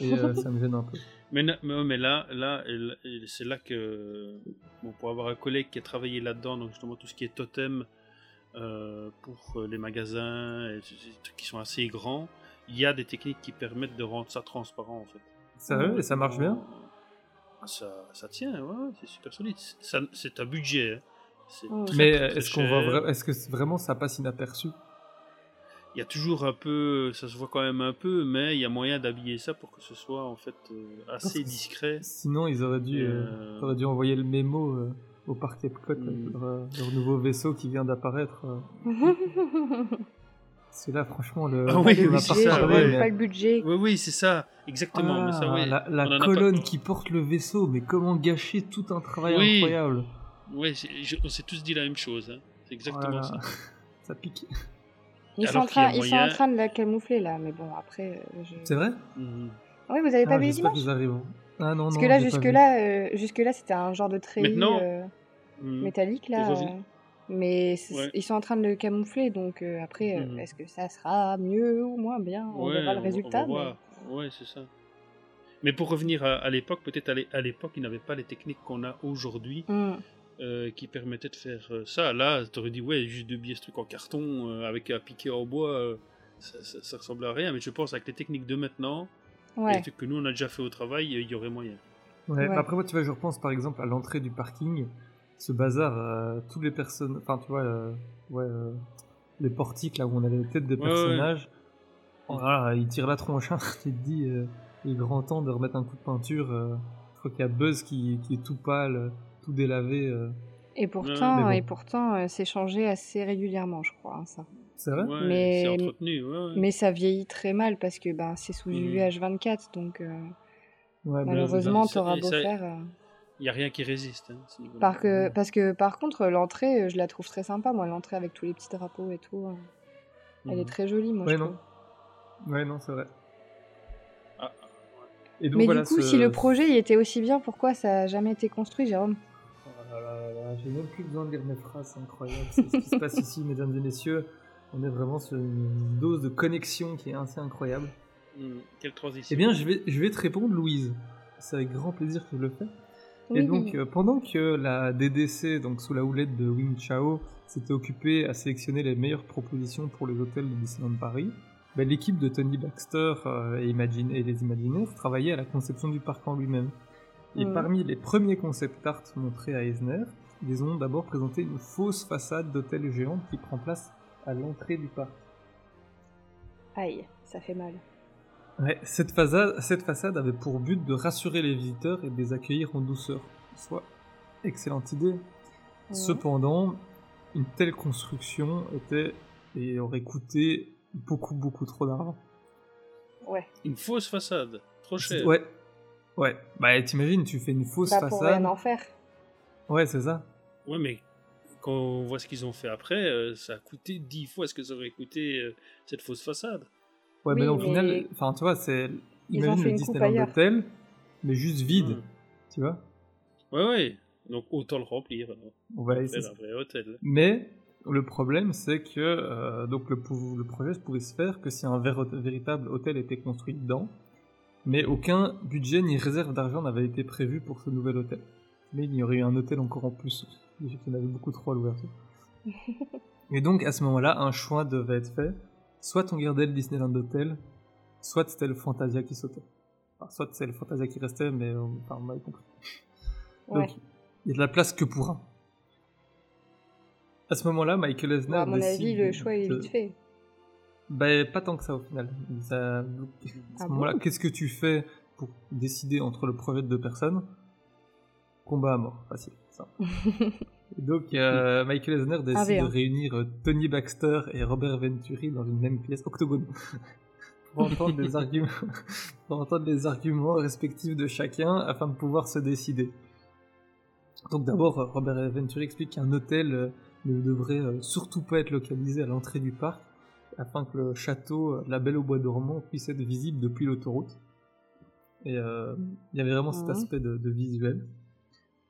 Et euh, ça me gêne un peu. Mais, na- mais, mais là, là c'est là que, bon, pour avoir un collègue qui a travaillé là-dedans, donc justement tout ce qui est totem euh, pour les magasins, et qui sont assez grands, il y a des techniques qui permettent de rendre ça transparent en fait. Sérieux? Et ça marche bien? Ça, ça tient, ouais, c'est super solide. C'est un budget. hein. Très, Mais est-ce qu'on voit est-ce que vraiment ça passe inaperçu? Il y a toujours un peu, ça se voit quand même un peu, mais il y a moyen d'habiller ça pour que ce soit en fait euh, assez discret. Sinon, ils auraient dû, euh, euh, auraient dû envoyer le mémo euh, au parc Epcot Mm. avec leur, leur nouveau vaisseau qui vient d'apparaître. C'est là, franchement, le. Ah oui, on oui, a c'est ça, ouais. pas le budget. Oui, oui, c'est ça, exactement. mais ça, Ah. La, colonne pas- qui porte le vaisseau, mais comment gâcher tout un travail Oui. incroyable Oui, je- on s'est tous dit la même chose. hein. C'est exactement Voilà. ça. Ça pique. Ils, sont train, ils sont en train de la camoufler, là, mais bon, après... euh, je- C'est vrai? Mhm. Ah oui, vous avez pas ah, vu les J'espère images? Ah non, Parce non. que là, jusque-là, euh, jusque-là, c'était un genre de treillis. Maintenant, euh, Mhm. métallique là. Euh, Mais Ouais. ils sont en train de le camoufler, donc euh, après, euh, Mhm. est-ce que ça sera mieux ou moins bien? On Ouais, verra le résultat. On va voir. Ouais, c'est ça. Mais pour revenir à, à l'époque, peut-être à l'é- à l'époque, ils n'avaient pas les techniques qu'on a aujourd'hui mais- Mm. euh, qui permettaient de faire ça. Là, tu aurais dit, ouais, juste de biais ce truc en carton euh, avec un piqué en bois, euh, ça, ça, ça ressemble à rien. Mais je pense avec les techniques de maintenant, et Ouais. les trucs que nous on a déjà fait au travail, il y aurait moyen. Ouais, Ouais. Après, moi, tu vois, je repense par exemple à l'entrée du parking, ce bazar, euh, toutes les personnes, enfin, tu vois, euh, ouais, euh, les portiques là où on a les têtes des Ouais, ouais, personnages, oh là là, ils tirent la tronche, hein. tu te dis, euh, il est grand temps de remettre un coup de peinture. euh, je crois qu'il y a Buzz qui, qui est tout pâle, tout délavé. euh. Et pourtant, bon. et pourtant, euh, c'est changé assez régulièrement, je crois. hein, ça. C'est vrai? Ouais, Mais- c'est entretenu. Ouais, ouais. Mais ça vieillit très mal parce que ben, c'est sous Mhm. UH24, donc euh, Ouais, mais- malheureusement, t'auras et beau ça- faire. Il n'y a rien qui résiste. hein. Par que, parce que par contre, l'entrée, euh, je la trouve très sympa. Moi, l'entrée avec tous les petits drapeaux et tout, euh, elle est Mhm. très jolie, moi, Ouais, je non. trouve. Ouais, non, c'est vrai. Ah, Et donc, Mais voilà, du coup, ce- si le projet il était aussi bien, pourquoi ça a jamais été construit, Jérôme? Oh là là là là, J'ai même plus besoin de lire mes phrases, c'est incroyable. C'est ce qui se passe ici, mesdames et messieurs. On est vraiment sur une dose de connexion qui est assez incroyable. Hmm, Quelle transition. Eh bien, je vais, je vais te répondre, Louise. C'est avec grand plaisir que je le fais. Et donc, euh, pendant que la DDC, donc sous la houlette de Wing Chao, s'était occupée à sélectionner les meilleures propositions pour les hôtels de Disneyland Paris, ben, l'équipe de Tony Baxter euh, et, Imagine- et les Imagineers travaillait à la conception du parc en lui-même. Et parmi les premiers concept art montrés à Eisner, ils ont d'abord présenté une fausse façade d'hôtel géant qui prend place à l'entrée du parc. Aïe, ça fait mal. Ouais, cette, façade, cette façade avait pour but de rassurer les visiteurs et de les accueillir en douceur. Soit excellente idée. Ouais. Cependant, une telle construction était et aurait coûté beaucoup beaucoup trop d'argent. Ouais. Une fausse façade. Trop cher. Ouais, ouais. Bah t'imagines, tu fais une fausse Bah, pour façade. rien en faire. Ouais, c'est ça. Ouais, mais quand on voit ce qu'ils ont fait après, euh, ça a coûté dix fois ce que ça aurait coûté euh, cette fausse façade. Ouais, Oui, mais au mais final, enfin, tu vois, c'est imagine le Disneyland. Hotel, mais juste vide, Hmm. tu vois. Ouais, ouais. Donc autant le remplir. alors. Ouais, Faire c'est un vrai hôtel. Mais le problème, c'est que euh, donc le, le projet pouvait se faire que si un ver- véritable hôtel était construit dedans, mais aucun budget ni réserve d'argent n'avait été prévu pour ce nouvel hôtel. Mais il y aurait eu un hôtel encore en plus. Il y en avait beaucoup trop à l'ouverture. Et donc à ce moment-là, un choix devait être fait. Soit on gardait le Disneyland Hotel, soit c'était le Fantasia qui sautait. Enfin, soit c'est le Fantasia qui restait, mais euh, enfin, on m'avait compris. Ouais. Donc, il y a de la place que pour un. À ce moment-là, Michael Eisner Bon, à mon décide avis, le choix est vite fait. Ben, pas tant que ça au final. Ça- À ce Ah moment-là, bon qu'est-ce que tu fais pour décider entre le projet de deux personnes? Combat à mort, facile. ça. Donc, euh, Michael Eisner décide V1. de réunir euh, Tony Baxter et Robert Venturi dans une même pièce octogone pour entendre les arguments, pour entendre les arguments respectifs de chacun afin de pouvoir se décider. Donc d'abord, Robert Venturi explique qu'un hôtel euh, ne devrait surtout pas être localisé à l'entrée du parc afin que le château La Belle au Bois dormant puisse être visible depuis l'autoroute. Et euh, il y avait vraiment cet Mhm. aspect de, de visuel.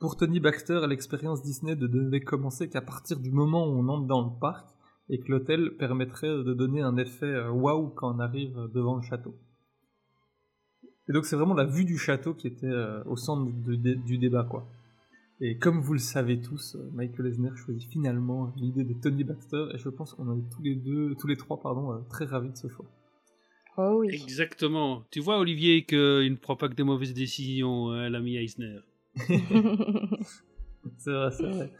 Pour Tony Baxter, l'expérience Disney ne devait commencer qu'à partir du moment où on entre dans le parc et que l'hôtel permettrait de donner un effet euh, waouh quand on arrive devant le château. Et donc c'est vraiment la vue du château qui était euh, au centre de- de- du débat quoi. Et comme vous le savez tous, euh, Michael Eisner choisit finalement l'idée de Tony Baxter et je pense qu'on est tous les deux, tous les trois pardon, très ravis de ce choix. Oh oui. Exactement. Tu vois, Olivier, qu'il ne prend pas que des mauvaises décisions, hein, l'ami Eisner. C'est vrai, c'est vrai.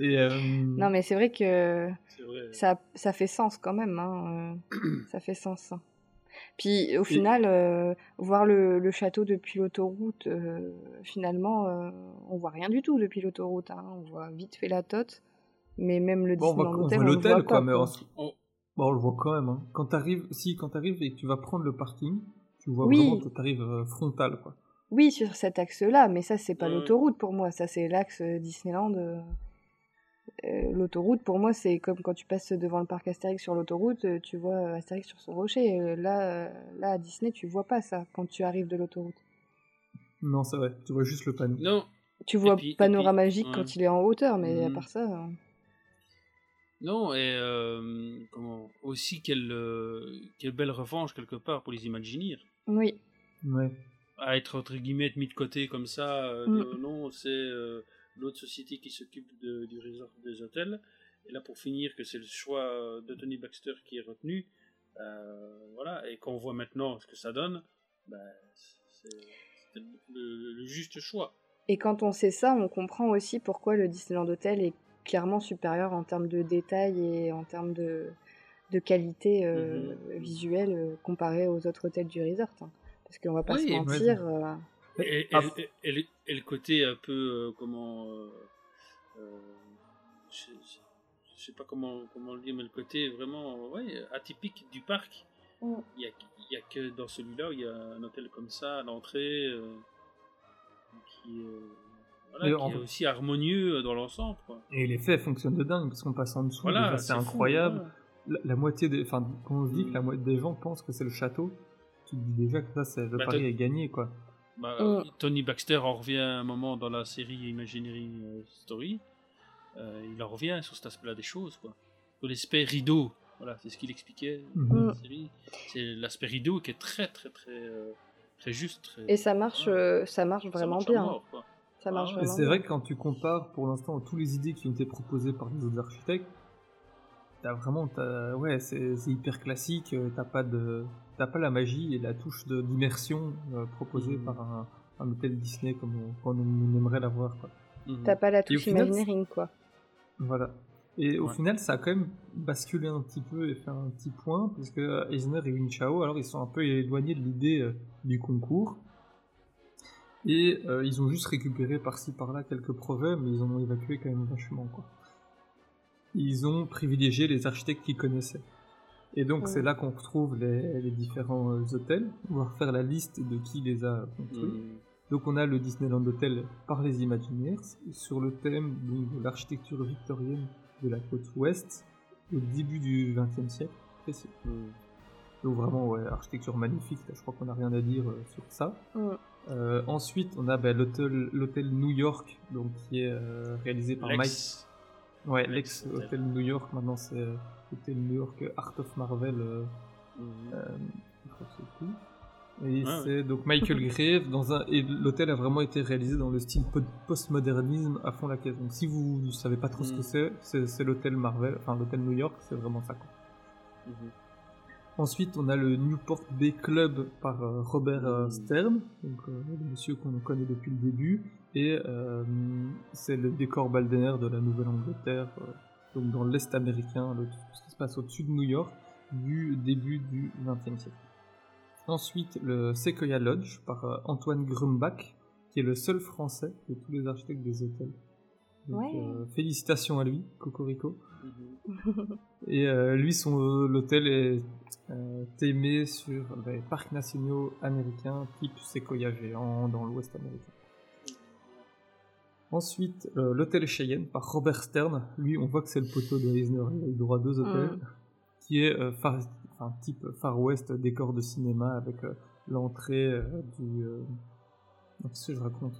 Et euh, non, mais c'est vrai que vrai. ça, ça fait sens quand même. Hein. euh, ça fait sens. hein. Puis au final, euh, voir le, le château depuis l'autoroute, euh, finalement, euh, on voit rien du tout depuis l'autoroute. hein. On voit vite fait la tote. Mais même le bon, Disneyland on Hotel, voit on le l'hôtel quoi, mais on, bon, on le voit quand même. Hein. Quand t'arrives, si quand t'arrives et que tu vas prendre le parking, tu vois Oui. vraiment que t'arrives frontal quoi. Oui, sur cet axe-là, mais ça, c'est pas l'autoroute pour moi. Ça, c'est l'axe euh, Disneyland. euh. Euh, l'autoroute, pour moi, c'est comme quand tu passes devant le parc Astérix sur l'autoroute, tu vois Astérix sur son rocher. Là, là, à Disney, tu vois pas ça quand tu arrives de l'autoroute. Non, c'est vrai. Tu vois juste le panneau. Non, Tu vois puis- panorama puis- magique ouais. quand il est en hauteur, mais à Mhm. part ça. Non, et euh, comment aussi quelle, euh, quelle belle revanche quelque part pour les Imagineers. Oui. Ouais. À être entre guillemets mis de côté comme ça, euh, Mm. non, c'est euh, l'autre société qui s'occupe du resort des hôtels. Et là, pour finir, que c'est le choix de Tony Baxter qui est retenu, euh, voilà, et qu'on voit maintenant ce que ça donne, ben, c'est le, le juste choix. Et quand on sait ça, on comprend aussi pourquoi le Disneyland Hotel est clairement supérieur en termes de détails et en termes de, de qualité euh, Mhm. visuelle euh, comparé aux autres hôtels du resort. hein. Parce qu'on va pas Oui, se et- mentir. euh, Et, et- Ah. et- et le- et le côté un peu euh, comment euh, euh, je, je- je sais pas comment comment le dire mais le côté vraiment ouais, atypique du parc Mm. il y a, y a que dans celui-là où il y a un hôtel comme ça à l'entrée euh, qui, euh, voilà, Et qui en est aussi harmonieux dans l'ensemble. Et l'effet fonctionne de dingue, parce qu'on passe en dessous, Voilà, c'est fou, incroyable. La, la moitié des, enfin, quand on se dit que la Mm. moitié des gens pensent que c'est le château, tu te dis déjà que ça, c'est le Bah, pari est gagné, quoi. Bah, Mm. Tony Baxter en revient un moment dans la série Imagineering euh, Story. Euh, il en revient sur cet aspect-là des choses, quoi. L'aspect rideau, voilà, c'est ce qu'il expliquait dans Mm. la série. C'est l'aspect rideau qui est très, très, très, euh, très juste. Très... Et ça marche, euh, ça marche Ça vraiment marche bien. mort, quoi. Ça marche Ah vraiment c'est vrai que quand tu compares pour l'instant toutes les idées qui ont été proposées par les autres architectes, t'as vraiment, t'as- ouais, c'est c'est hyper classique, euh, t'as pas de, t'as pas la magie et la touche de- d'immersion euh, proposée Mhm. par un, un hôtel Disney comme on, comme on aimerait l'avoir, quoi. Mhm. T'as pas la touche Imagineering, quoi. Voilà. Et au Ouais. final, ça a quand même basculé un petit peu et fait un petit point, parce que Eisner et Wing Chao, alors ils sont un peu éloignés de l'idée euh, du concours. Et euh, ils ont juste récupéré par-ci par-là quelques projets, mais ils en ont évacué quand même vachement, quoi. Ils ont privilégié les architectes qu'ils connaissaient. Et donc Ouais. c'est là qu'on retrouve les, les différents euh, hôtels. On va refaire la liste de qui les a construits. Mhm. Donc on a le Disneyland Hotel par les Imagineers sur le thème donc, de l'architecture victorienne de la côte ouest au début du XXe siècle précis. Mhm. Donc vraiment ouais, architecture magnifique, là, je crois qu'on n'a rien à dire euh, sur ça. Mm. Euh, ensuite on a ben, l'hôtel New York donc qui est euh, réalisé par Mike. Ouais, l'ex l'ex hôtel. hôtel New York maintenant c'est euh, hôtel New York Art of Marvel. euh, Mhm. euh, je crois que c'est. Et Ouais, c'est donc Michael Grave dans un et l'hôtel a vraiment été réalisé dans le style po- postmodernisme à fond la caisse. Donc si vous ne savez pas trop ce que Mm. c'est, c'est, l'hôtel Marvel, enfin l'hôtel New York, c'est vraiment ça. Quoi. Mhm. Ensuite, on a le Newport Bay Club par euh, Robert euh, Mm. Stern, donc euh, le monsieur qu'on connaît depuis le début, et euh, c'est le décor balnéaire de la Nouvelle-Angleterre, euh, donc dans l'Est américain, le- tout ce qui se passe au-dessus de New York, du début du XXe siècle. Ensuite, le Sequoia Lodge par euh, Antoine Grumbach, qui est le seul français de tous les architectes des hôtels. Donc, Ouais. euh, félicitations à lui, Cocorico. Mhm. Et euh, lui, son euh, l'hôtel est thémé sur les parcs nationaux américains, type Sequoia géant dans l'Ouest américain. Ensuite, euh, l'hôtel Cheyenne par Robert Stern. Lui, on voit que c'est le poteau de Eisner. Il a eu droit à deux hôtels, qui est euh, far- enfin, type Far West, décor de cinéma avec euh, l'entrée euh, du. Euh... Qu'est-ce que je raconte?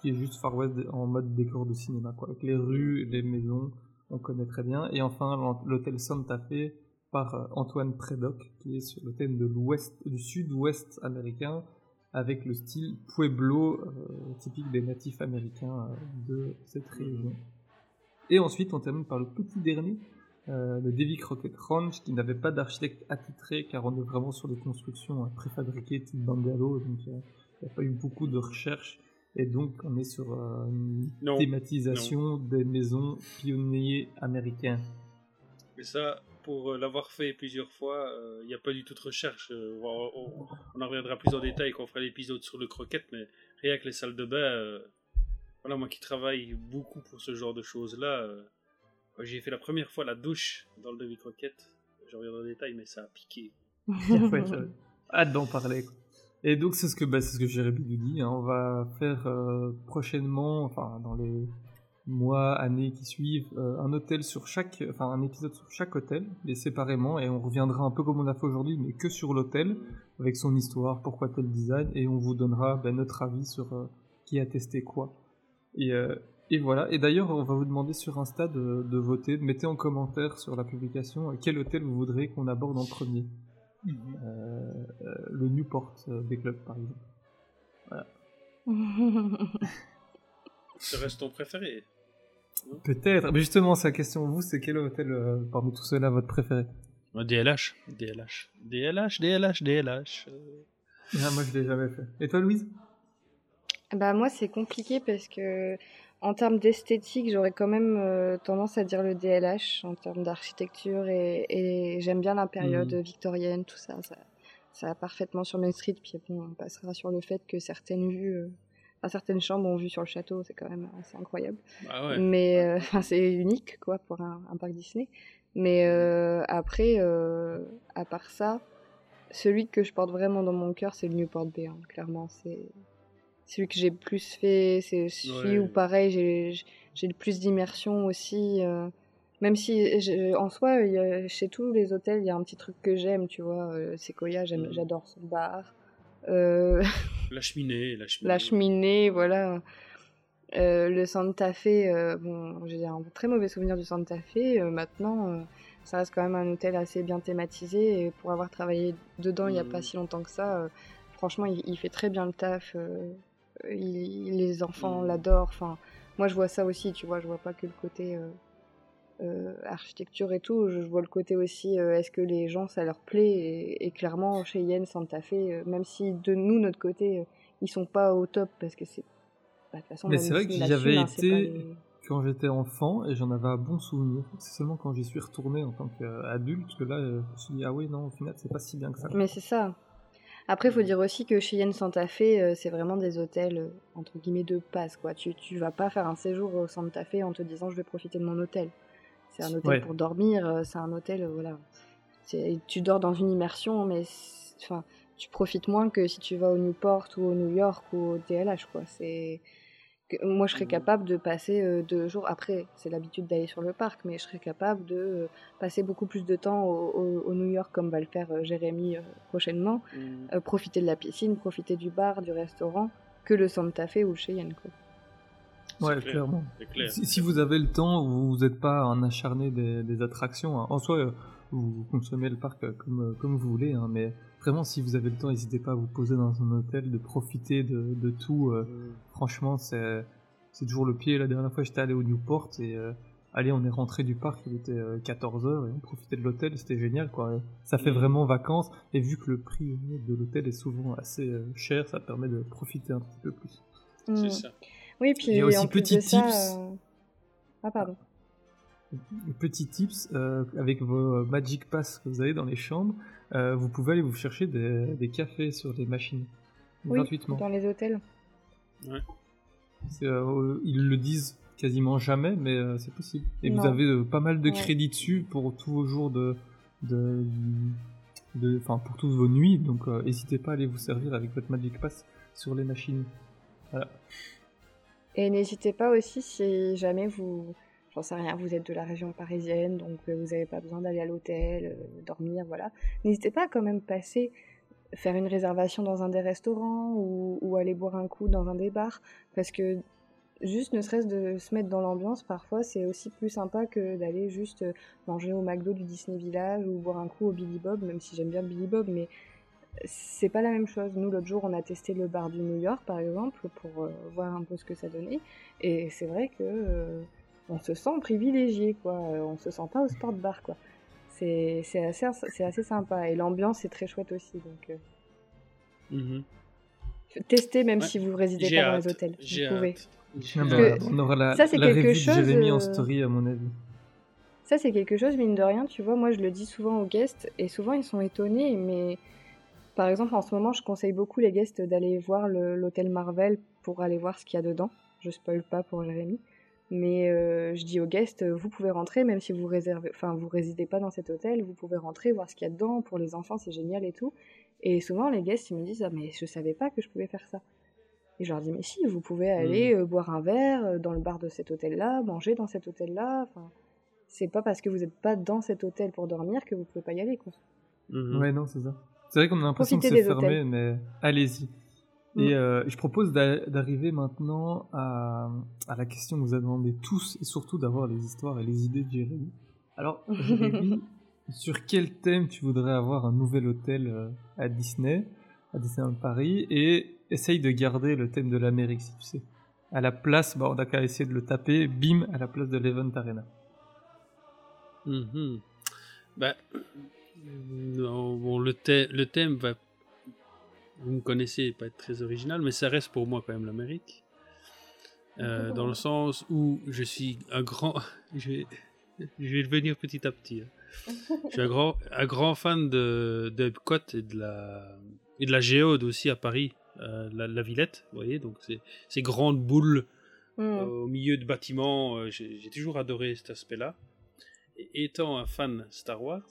Qui est juste Far West en mode décor de cinéma, quoi, avec les rues, les maisons on connaît très bien. Et enfin, l'hôtel- Santa Fe par euh, Antoine Prédoc, qui est sur le thème de l'ouest, du sud-ouest américain, avec le style Pueblo, euh, typique des natifs américains euh, de cette région. Et ensuite, on termine par le petit dernier, euh, le Davy Crockett Ranch, qui n'avait pas d'architecte attitré, car on est vraiment sur des constructions préfabriquées type bungalow, donc il n'y a pas eu beaucoup de recherche. Et donc, on est sur euh, une Non. thématisation des maisons pionniers américains. Mais ça, pour euh, l'avoir fait plusieurs fois, il n'y a pas du tout de recherche. euh, on, en reviendra plus en détail quand on fera l'épisode sur le croquette, mais rien que les salles de bain, euh, voilà, moi qui travaille beaucoup pour ce genre de choses-là, euh, quand j'ai fait la première fois la douche dans le demi croquette, je reviendrai en détail, mais ça a piqué. Ouais, hâte d'en parler. quoi. Et donc c'est ce que bah, c'est ce que Jérémy nous dit. hein. On va faire euh, prochainement, enfin dans les mois, années qui suivent, euh, un hôtel sur chaque, enfin un épisode sur chaque hôtel, mais séparément, et on reviendra un peu comme on a fait aujourd'hui, mais que sur l'hôtel, avec son histoire, pourquoi tel design, et on vous donnera bah, notre avis sur euh, qui a testé quoi. Et, euh, et voilà. Et d'ailleurs, on va vous demander sur Insta de, de voter. Mettez en commentaire sur la publication euh, quel hôtel vous voudrez qu'on aborde en premier. Mhm. Euh, euh, le Newport euh, des clubs, par exemple. Voilà. Ce reste ton préféré. Peut-être. Mais justement, c'est la question. Vous, c'est quel hôtel euh, parmi tous ceux-là votre préféré? DLH, DLH, DLH, DLH, DLH. euh. ah, Moi, je l'ai jamais fait. Et toi, Louise? Bah moi c'est compliqué parce que en termes d'esthétique j'aurais quand même euh, tendance à dire le DLH en termes d'architecture et, et j'aime bien la période Mhm. victorienne tout ça, ça ça va parfaitement sur Main Street puis bon on passera sur le fait que certaines vues certaines chambres ont vue sur le château c'est quand même assez incroyable ouais. mais euh, enfin, c'est unique quoi pour un, un parc Disney mais euh, après euh, à part ça celui que je porte vraiment dans mon cœur c'est le Newport Bay hein, clairement c'est celui que j'ai plus fait, c'est celui Ouais. où pareil j'ai j'ai le plus d'immersion aussi. même si en soi, a- chez tous les hôtels, il y a un petit truc que j'aime, tu vois. Sequoia, Mhm. j'adore son bar. Euh, La cheminée, la cheminée. la cheminée, voilà. Euh, le Santa Fe, euh, bon, j'ai un très mauvais souvenir du Santa Fe. euh, maintenant, ça reste quand même un hôtel assez bien thématisé. Et pour avoir travaillé dedans il n'y a pas Mhm. si longtemps que ça, franchement, il, il fait très bien le taf. il- les enfants Mhm. l'adorent. Enfin, moi, je vois ça aussi, tu vois. Je vois pas que le côté euh, architecture et tout. Je, je vois le côté aussi, euh, est-ce que les gens, ça leur plaît et, et clairement, chez Yen, Santa Fe, euh, même si de nous, notre côté, ils sont pas au top parce que c'est. bah, de toute façon, Mais c'est vrai que j'y avais hein, été les- quand j'étais enfant et j'en avais un bon souvenir. C'est seulement quand j'y suis retourné en tant qu'adulte que là, je me suis dit, ah oui, non, au final, c'est pas si bien que ça. Mais c'est ça. Après, il faut dire aussi que chez Yen Santa Fe, c'est vraiment des hôtels, entre guillemets, de passe. Quoi. Tu, tu vas pas faire un séjour au Santa Fe en te disant je vais profiter de mon hôtel. C'est un hôtel Ouais. pour dormir, euh, c'est un hôtel, euh, voilà. Tu dors dans une immersion, mais enfin, tu profites moins que si tu vas au Newport ou au New York ou au DLH. Quoi. C'est... Moi, je serais capable de passer euh, deux jours. Après, c'est l'habitude d'aller sur le parc, mais je serais capable de passer beaucoup plus de temps au, au- au New York, comme va le faire Jérémy prochainement. Euh, profiter de la piscine, profiter du bar, du restaurant, que le Santa Fe ou le Cheyenne. Quoi. Ouais, clair, clairement. clair. Si, si vous avez le temps, vous n'êtes pas un acharné des, des attractions. hein. En soi, euh, vous consommez le parc euh, comme, euh, comme vous voulez, hein, mais vraiment, si vous avez le temps, n'hésitez pas à vous poser dans un hôtel, de profiter de, de tout. euh, franchement, c'est c'est toujours le pied. La dernière fois, j'étais allé au Newport et euh, allez, on est rentré du parc, il était 14h et on profitait de l'hôtel, c'était génial. quoi. Ça fait Mhm. vraiment vacances et vu que le prix de l'hôtel est souvent assez cher, ça permet de profiter un petit peu plus. Mm. C'est ça. Oui, puis Il y a aussi en plus petit ça. tips. euh, Ah, pardon. Petit tips, euh, avec vos Magic Pass que vous avez dans les chambres, euh, vous pouvez aller vous chercher des, des cafés sur les machines Oui, gratuitement. dans les hôtels. Euh, ils le disent quasiment jamais, mais euh, c'est possible. Et vous avez euh, pas mal de Ouais. crédits dessus pour tous vos jours de, de, pour toutes vos nuits. Donc euh, n'hésitez pas à aller vous servir avec votre Magic Pass sur les machines. Voilà. Et n'hésitez pas aussi si jamais vous. J'en sais rien, vous êtes de la région parisienne, donc euh, vous n'avez pas besoin d'aller à l'hôtel, euh, dormir, voilà. N'hésitez pas à quand même passer, faire une réservation dans un des restaurants ou, ou aller boire un coup dans un des bars, parce que juste ne serait-ce de se mettre dans l'ambiance, parfois c'est aussi plus sympa que d'aller juste euh, manger au McDo du Disney Village ou boire un coup au Billy Bob, même si j'aime bien Billy Bob, mais c'est pas la même chose. Nous, l'autre jour, on a testé le bar du New York, par exemple, pour euh, voir un peu ce que ça donnait. Et c'est vrai que euh, on se sent privilégié, quoi. Euh, On se sent pas au sport bar, quoi. C'est assez, c'est assez sympa. Et l'ambiance est très chouette aussi. Donc, euh, Mhm. testez même Ouais. si vous résidez pas dans les hôtels. j'ai Vous pouvez. hâte. Parce bah, que on aura la, ça, c'est quelque chose, de Jérémy en story à mon avis. Ça, c'est quelque chose, mine de rien, tu vois, moi je le dis souvent aux guests, et souvent ils sont étonnés, mais par exemple, en ce moment, je conseille beaucoup les guests d'aller voir l'hôtel Marvel pour aller voir ce qu'il y a dedans. Je spoil pas pour Jérémy. Mais euh, je dis aux guests, vous pouvez rentrer, même si vous réservez, enfin, vous résidez pas dans cet hôtel, vous pouvez rentrer, voir ce qu'il y a dedans. Pour les enfants, c'est génial et tout. Et souvent, les guests, ils me disent, ah, mais je savais pas que je pouvais faire ça. Et je leur dis, mais si, vous pouvez aller euh, boire un verre euh, dans le bar de cet hôtel-là, manger dans cet hôtel-là. Enfin, c'est pas parce que vous n'êtes pas dans cet hôtel pour dormir que vous pouvez pas y aller, quoi. Mhm. Ouais, non, c'est ça. C'est vrai qu'on a l'impression que c'est fermé, hôtels. mais allez-y. Et Mm. euh, je propose d'a- d'arriver maintenant à, à la question que vous avez demandé tous, et surtout d'avoir les histoires et les idées de Jérémy. Alors, Jérémy, sur quel thème tu voudrais avoir un nouvel hôtel euh, à Disney, à Disneyland Paris, et essaye de garder le thème de l'Amérique, si tu sais. À la place, bah, on a qu'à essayer de le taper, bim, à la place de l'Event Arena. Mhm. Bah, non, bon, le, thè- le thème va, vous me connaissez, pas être très original, mais ça reste pour moi quand même l'Amérique. Euh, dans le sens où je suis un grand, je vais, je vais devenir petit à petit. hein. Je suis un grand, un grand fan de, de Epcot et de la, et de la géode aussi à Paris, euh, la, la Villette, vous voyez, donc ces grandes boules Mm. euh, au milieu de bâtiments, j'ai j'ai toujours adoré cet aspect-là. Et étant un fan Star Wars,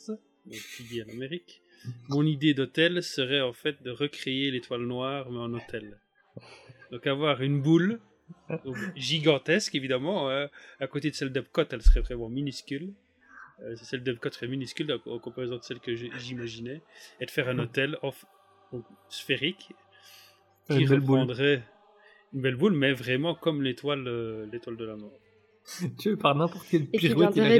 donc qui dit en Amérique, mon idée d'hôtel serait en fait de recréer l'étoile noire mais en hôtel. Donc avoir une boule donc, gigantesque évidemment, hein, à côté de celle d'Epcot, elle serait vraiment minuscule. Euh, celle d'Epcot serait minuscule en en comparaison de celle que j'imaginais, et de faire un hôtel off- donc, sphérique qui une belle boule. reprendrait une belle boule, mais vraiment comme l'étoile euh, l'étoile de la mort. Tu veux, par n'importe quel Et qui pirouette, viendrait à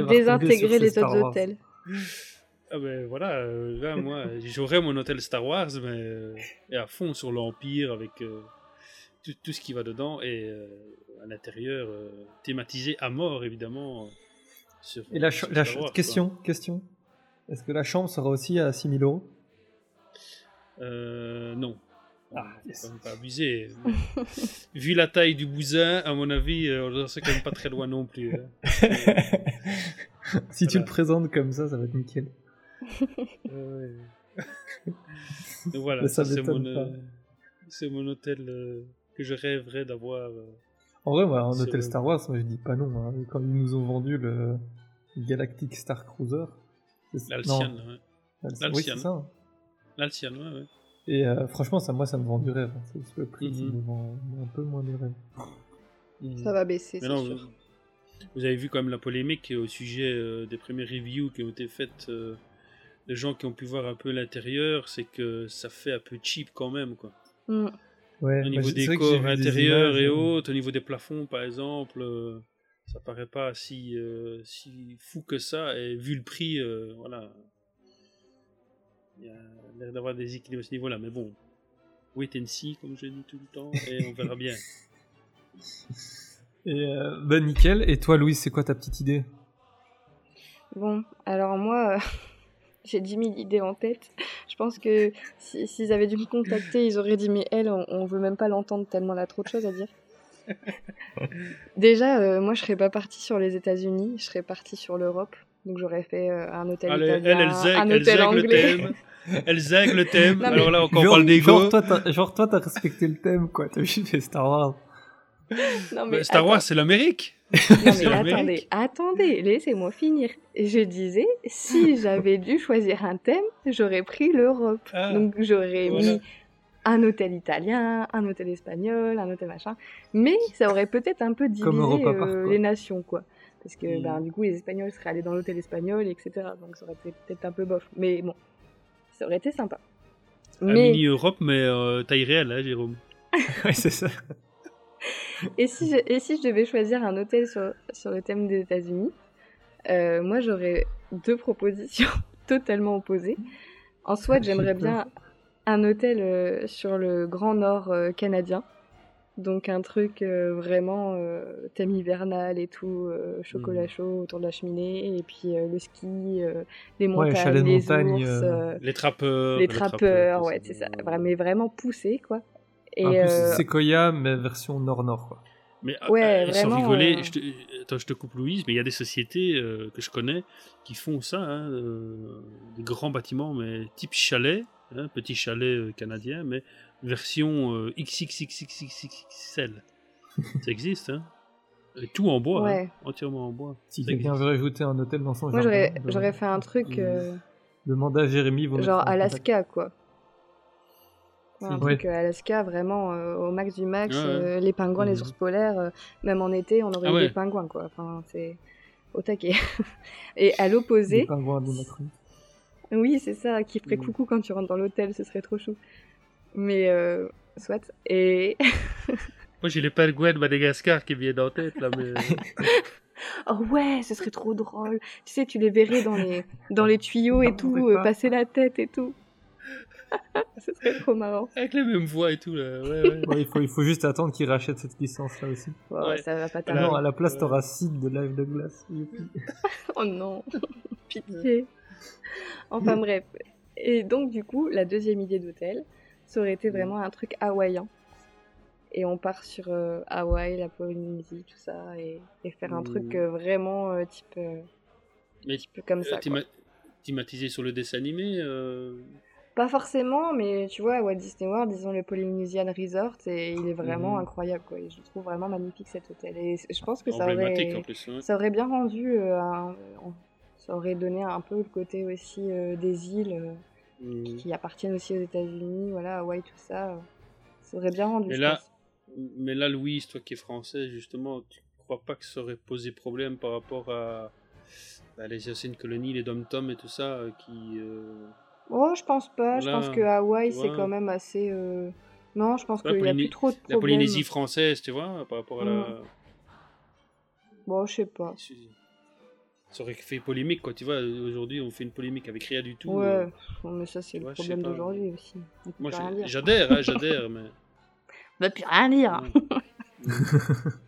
ces les Star autres hôtels. Ah ben voilà, euh, là moi j'aurais mon hôtel Star Wars, mais euh, et à fond sur l'Empire avec euh, tout, tout ce qui va dedans et à l'intérieur thématisé à mort évidemment. Sur, Et la, sur la Wars, question, question. Est-ce que la chambre sera aussi à 6000 euros? Euh, non. Ah, yes. pas abuser. Vu la taille du bousin, à mon avis, on serait quand même pas très loin non plus. hein. si tu le présentes comme ça, ça va être nickel. Euh, ouais. Donc voilà, ça, c'est mon, euh, c'est mon hôtel euh, que je rêverais d'avoir. euh, En vrai, moi, un hôtel. Star Wars, moi je dis pas non. hein. Quand ils nous ont vendu le Galactic Star Cruiser. non, ouais. Oui, c'est ça. ouais, ouais. Et euh, franchement, ça, moi, ça me vend du rêve. hein. C'est le prix qui Mhm. me vend un peu moins du rêve. Mhm. Ça va baisser, Mais c'est non, sûr. vous, vous avez vu quand même la polémique au sujet euh, des premières reviews qui ont été faites de gens qui ont pu voir un peu l'intérieur, c'est que ça fait un peu cheap quand même, quoi. Mm. Ouais, Au niveau des corps des intérieurs images, et euh, autres, au niveau des plafonds par exemple, euh, ça paraît pas si, euh, si fou que ça. Et vu le prix, euh, voilà, il y a l'air d'avoir des équilibres à ce niveau-là. Mais bon, wait and see, comme je dis tout le temps, et on verra bien. Et euh, bah nickel. Et toi, Louise, c'est quoi ta petite idée? Bon, alors moi, euh, j'ai 10 000 idées en tête. Je pense que si- s'ils avaient dû me contacter, ils auraient dit Mais elle, on, on veut même pas l'entendre tellement elle a trop de choses à dire. Déjà, euh, moi, je serais pas partie sur les États-Unis, je serais partie sur l'Europe. Donc j'aurais fait euh, un hôtel Allez, italien, elle, elle zègue, un elle hôtel zègue le anglais. thème. Elle zègue le thème. Non, mais- Alors là, encore on genre, parle d'ego. genre, toi, t'as- genre, toi, t'as respecté le thème, quoi. T'as vu fait Star Wars. Non, Bah, Star attends. Wars, c'est l'Amérique. Non mais attendez, attendez, laissez-moi finir. Je disais, si j'avais dû choisir un thème, j'aurais pris l'Europe. Ah, Donc j'aurais voilà. mis un hôtel italien, un hôtel espagnol, un hôtel machin. Mais ça aurait peut-être un peu divisé euh, les nations, quoi. Parce que Mm. ben, du coup, les Espagnols seraient allés dans l'hôtel espagnol, etc. Donc ça aurait été peut-être un peu bof. Mais bon, ça aurait été sympa. Un Mais mini Europe, mais euh, taille réelle, hein, Jérôme. ouais, c'est ça. Et si, je, et si je devais choisir un hôtel sur, sur le thème des États-Unis, euh, moi j'aurais deux propositions totalement opposées. En soit, J'ai j'aimerais bien un hôtel euh, sur le Grand Nord euh, canadien. Donc un truc euh, vraiment euh, thème hivernal et tout, euh, chocolat Mhm. chaud autour de la cheminée, et puis euh, le ski, euh, les montagnes, les montagne, ours, Les trappeurs. les trappeurs, ouais, c'est ça. Mais vraiment poussé, quoi. Et un peu euh, Sequoia, mais version nord-nord, quoi. Mais Ouais, euh, sans vraiment, rigoler, euh, je te... attends, je te coupe Louise, mais il y a des sociétés euh, que je connais qui font ça, hein, euh, des grands bâtiments, mais type chalet, hein, petit chalet euh, canadien, mais version euh, XXXXXXL. ça existe, hein. Et tout en bois, Ouais. hein, entièrement en bois. Si quelqu'un veut rajouter un hôtel dans son moi jardin, j'aurais de- j'aurais fait un truc. euh, demandez à Jérémy. genre. Alaska quoi. Ouais, un Ouais. truc euh, Alaska vraiment euh, au max du max, Ouais, ouais. euh, les pingouins, les Mhm. ours polaires, euh, même en été on aurait Ah eu ouais. des pingouins quoi. Enfin c'est au taquet. Et à l'opposé, pingouins oui c'est ça, qui ferait Mhm. coucou quand tu rentres dans l'hôtel, ce serait trop chou. Mais euh, soit. Et. Moi, j'ai les pingouins de Madagascar qui viennent en tête, là, mais. oh ouais, ce serait trop drôle. Tu sais, tu les verrais dans les, dans les tuyaux et tout, euh, passer la tête et tout. ce serait trop marrant. Avec les mêmes voix et tout, là. Ouais, ouais. Ouais, il, faut, il faut juste attendre qu'ils rachètent cette licence-là aussi. Ouais, Ouais. Ça va pas tarder. non, à la place, t'auras Sid de Live de Glace. Oh non, pitié. Enfin bref. Et donc du coup, la deuxième idée d'hôtel, ça aurait été vraiment un truc hawaïen. Et on part sur euh, Hawaï, la Polynésie, tout ça, et, et faire un truc euh, vraiment euh, type, euh, Mais type comme ça. thématisé sur le dessin animé euh, Pas forcément, mais tu vois, à Walt Disney World, ils ont le Polynesian Resort et il est vraiment Mhm. incroyable. Quoi. Et je trouve vraiment magnifique cet hôtel. Et je pense que ça aurait, en plus. ouais. ça aurait bien rendu, euh, un- ça aurait donné un peu le côté aussi euh, des îles. euh, Mm. qui appartiennent aussi aux États-Unis, voilà, Hawaï, tout ça. euh, Ça aurait bien rendu. Mais je là, pense. mais là, Louise, toi qui es français, justement, tu crois pas que ça aurait posé problème par rapport à bah, les anciennes colonies, les dom-toms et tout ça, euh, qui. Oh, je pense pas. Je Là, pense que Hawaï, c'est quand même assez. euh, Non, je pense qu'il n'y a Polyné- plus trop de La problèmes. Polynésie française, tu vois, par rapport à la. Mm. Bon, je sais pas. Ça aurait fait polémique, quoi. Tu vois, aujourd'hui, on fait une polémique avec rien du tout. Ouais, euh, mais ça, c'est tu le vois, je sais problème pas. d'aujourd'hui aussi. On peut Moi, plus rien j'ai- dire. j'adhère, hein, j'adhère, mais. On peut plus rien dire.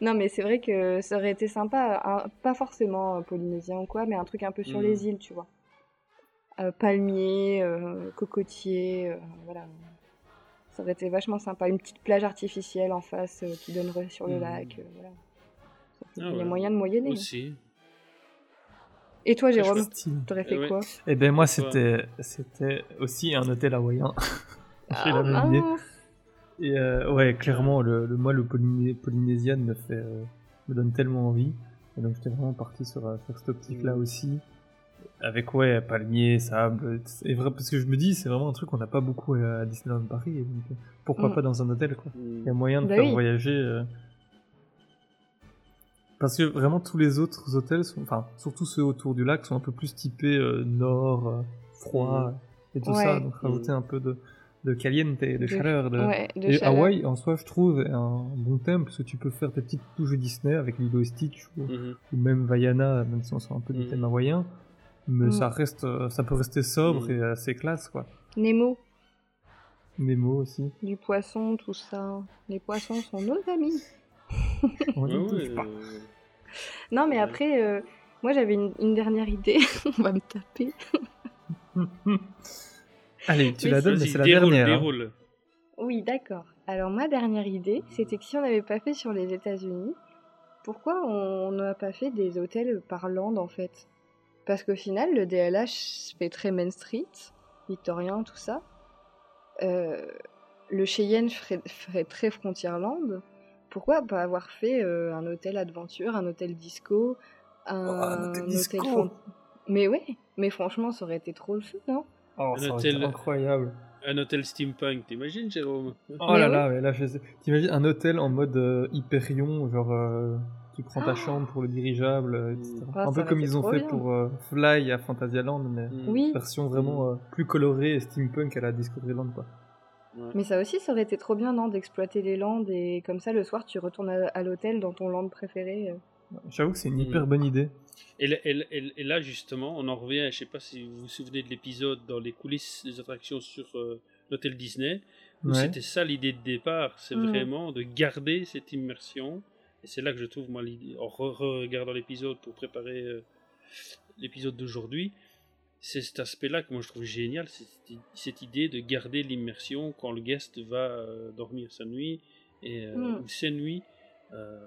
non, mais c'est vrai que ça aurait été sympa, un- pas forcément euh, polynésien ou quoi, mais un truc un peu sur Mm. les îles, tu vois. Euh, palmiers, euh, cocotiers, euh, voilà. Ça aurait été vachement sympa. Une petite plage artificielle en face euh, qui donnerait sur le Mm. lac, euh, voilà. Il y Ah a ouais. moyen de moyenner. hein. Aussi. Et toi, Jérôme, t'aurais fait Eh ouais. quoi? Eh ben moi, c'était c'était aussi un hôtel hawaïen. J'ai Ah, la même idée. mince. Et euh, ouais, clairement, le, le- moi, le Polyné- Polynésien me fait, euh, me donne tellement envie. Et donc, j'étais vraiment parti sur, sur cette optique-là Mm. aussi. Avec, ouais, palmiers, sable. Et vrai, parce que je me dis, c'est vraiment un truc qu'on n'a pas beaucoup à, à Disneyland Paris. donc, euh, pourquoi Mm. pas dans un hôtel, quoi. Mm. Il y a moyen de Bah faire oui. voyager. euh, Parce que vraiment, tous les autres hôtels, sont, enfin, surtout ceux autour du lac, sont un peu plus typés euh, nord, euh, froid, et tout ça. Donc, rajouter un peu de, de caliente, de, De- chaleur. De... Ouais, de Et chaleur. Hawaï, en soi, je trouve, est un bon thème, parce que tu peux faire tes petites touches Disney avec Lilo et Stitch, ou, ou même Vaiana, même si on sort un peu du thème hawaïen. Mais Mm. ça reste, euh, ça peut rester sobre Mhm. et assez classe, quoi. Nemo, Nemo aussi. du poisson, tout ça. Les poissons sont nos amis. On n'y touche pas. euh, Non, mais Ouais. après, euh, moi j'avais une, une dernière idée. On va me taper. Allez, tu Mais la donnes, mais c'est la déroule, dernière. hein. déroule. Oui, d'accord. Alors, ma dernière idée, c'était que si on n'avait pas fait sur les États-Unis, pourquoi on n'a pas fait des hôtels par land en fait? Parce qu'au final, le DLH fait très Main Street, victorien, tout ça. Euh, le Cheyenne ferait, ferait très Frontierland. Pourquoi pas avoir fait euh, un hôtel aventure, un hôtel disco, un, Oh, un hôtel disco Mais ouais, mais franchement, ça aurait été trop le fun, non? Oh, Un ça aurait été hôtel- incroyable. Un hôtel steampunk, t'imagines, Jérôme? Oh Mais là là, mais là, je sais. T'imagines un hôtel en mode euh, Hyperion, genre euh, tu prends ta Ah. chambre pour le dirigeable, euh, etc. Ah, un peu comme ils ont fait bien. pour euh, Fly à Fantasyland, mais Mm. Oui, version vraiment euh, plus colorée et steampunk à la Discoveryland, quoi. Ouais. Mais ça aussi, ça aurait été trop bien, non, d'exploiter les landes et comme ça, le soir, tu retournes à, à l'hôtel dans ton land préféré. J'avoue que c'est une hyper bonne idée. Et, là- et là- et là- et là, justement, on en revient, je sais pas si vous vous souvenez de l'épisode dans les coulisses des attractions sur euh, l'hôtel Disney, où Ouais. c'était ça l'idée de départ, c'est vraiment de garder cette immersion. Et c'est là que je trouve, moi, l'idée- en re- regardant l'épisode pour préparer euh, l'épisode d'aujourd'hui, c'est cet aspect-là que moi je trouve génial, c'est cette- idée de garder l'immersion quand le guest va euh, dormir sa nuit et euh, Mm. ou ses nuits. euh,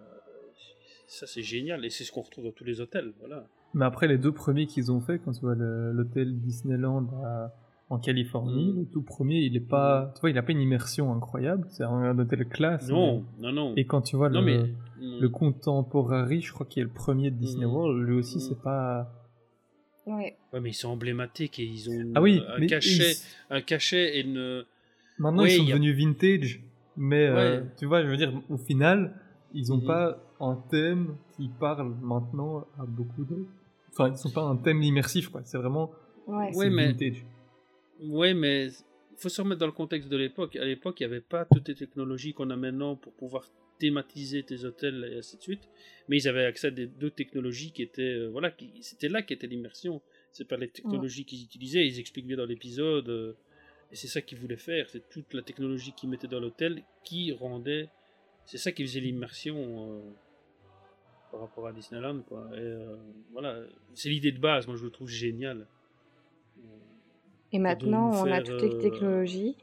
ça c'est génial et c'est ce qu'on retrouve dans tous les hôtels. Voilà. Mais après, les deux premiers qu'ils ont fait, quand tu vois l'hôtel Disneyland à- en Californie, Mm. le tout premier, il est pas, tu vois, il a pas une immersion incroyable. C'est un, hôtel classe. Non, mais- non, non. Et quand tu vois non le, mais le Contemporary, je crois qu'il est le premier de Disney Mm. World, lui aussi, Mm. c'est pas. Ouais. Ouais, mais ils sont emblématiques et ils ont Ah oui, un mais cachet, ils- un cachet et une. Maintenant, Oui, ils sont a- devenus vintage, mais euh, tu vois, je veux dire, au final, ils ont Mhm. pas un thème qui parle maintenant à beaucoup de. Enfin, ils sont pas un thème immersif, quoi. C'est vraiment Ouais. Ouais, mais- vintage. Ouais, mais faut se remettre dans le contexte de l'époque. À l'époque, il n'y avait pas toutes les technologies qu'on a maintenant pour pouvoir thématiser tes hôtels et ainsi de suite. Mais ils avaient accès à d'autres technologies qui étaient, euh, voilà, c'était là qu'était l'immersion. C'est pas les technologies qu'ils utilisaient. Ils expliquent bien dans l'épisode. euh, et c'est ça qu'ils voulaient faire. C'est toute la technologie qu'ils mettaient dans l'hôtel qui rendait. C'est ça qui faisait l'immersion euh, par rapport à Disneyland, quoi. Et, voilà, c'est l'idée de base. Moi, je le trouve génial. Et maintenant, on a toutes les euh, technologies.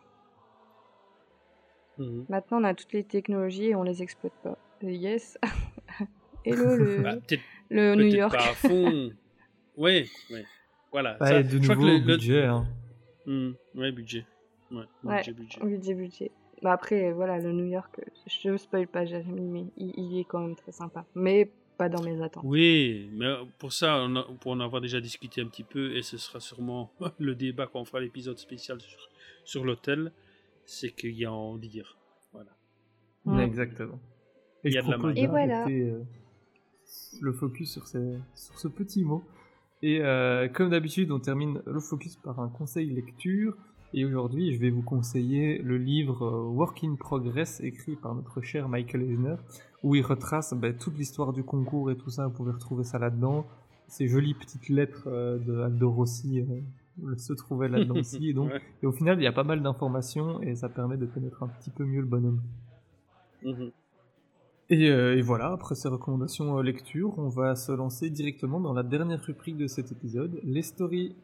Mhm. Maintenant, on a toutes les technologies et on les exploite pas. Yes. Hello, le, Bah, le New York. pas à fond. ouais, ouais. Voilà. Bah, ça, de je crois que nouveau, le- le- budget. Hein. Hmm, ouais, budget. Ouais, Ouais, budget, budget. budget, budget. Bah après, voilà, le New York, je spoil pas Jérémy, mais il, il est quand même très sympa. Mais pas dans mes attentes. Oui, mais pour ça, on a- pour en avoir déjà discuté un petit peu, et ce sera sûrement le débat quand on fera l'épisode spécial sur, sur l'hôtel, c'est qu'il y a à en dire. Voilà. Exactement. Et Il y a de la. Et voilà. euh, le focus sur, ces- sur ce petit mot. Et euh, comme d'habitude, on termine le focus par un conseil lecture. Et aujourd'hui, je vais vous conseiller le livre euh, Work in Progress, écrit par notre cher Michael Eisner, où il retrace ben, toute l'histoire du concours et tout ça. Vous pouvez retrouver ça là-dedans. Ces jolies petites lettres euh, de Aldo Rossi euh, se trouvaient là-dedans aussi. Et, donc, Ouais. et au final, il y a pas mal d'informations et ça permet de connaître un petit peu mieux le bonhomme. Mhm. Et, euh, et voilà, après ces recommandations lecture, on va se lancer directement dans la dernière rubrique de cet épisode, les stories.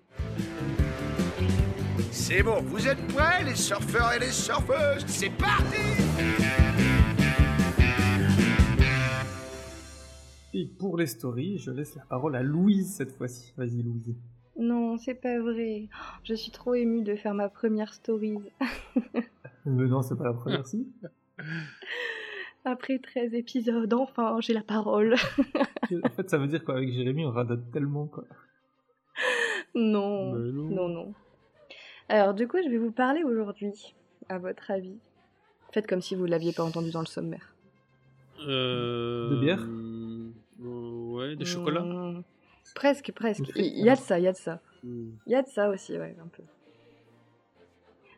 C'est bon, vous êtes prêts, les surfeurs et les surfeuses? C'est parti Et pour les stories, je laisse la parole à Louise cette fois-ci. Vas-y Louise. Non, c'est pas vrai. Oh, Je suis trop émue de faire ma première story. Mais non, c'est pas la première si. Après 13 épisodes, enfin, j'ai la parole. en fait, ça veut dire qu'avec Jérémy, on radote tellement quoi. non. non, non. Alors, du coup, je vais vous parler aujourd'hui, à votre avis? Faites comme si vous l'aviez pas entendu dans le sommaire. Euh, De bière? euh, Ouais, de chocolat Mmh, Presque, presque. Il y a de ça, il y a de ça. Hmm. Il y a de ça aussi, ouais, un peu.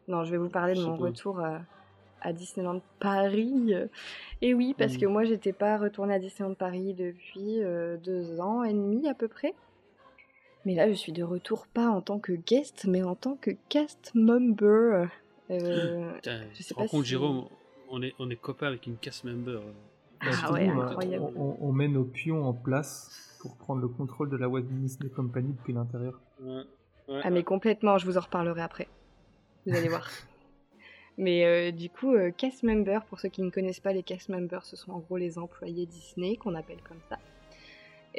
Non, je vais vous parler de mon pas. retour à, à Disneyland Paris. Et oui, parce Mm. que moi, j'étais pas retournée à Disneyland Paris depuis euh, deux ans et demi à peu près. Mais là, je suis de retour pas en tant que guest, mais en tant que cast member. Euh, Putain, je sais pas compte, si- Jérôme, on est, on est copains avec une cast member. Ah Justement, ouais, on a- incroyable. On, on- on met nos pions en place pour prendre le contrôle de la Walt Disney Company depuis l'intérieur. Ouais, ouais, Ah mais complètement, je vous en reparlerai après. Vous allez voir. Mais euh, du coup, euh, cast member, pour ceux qui ne connaissent pas les cast members, ce sont en gros les employés Disney qu'on appelle comme ça.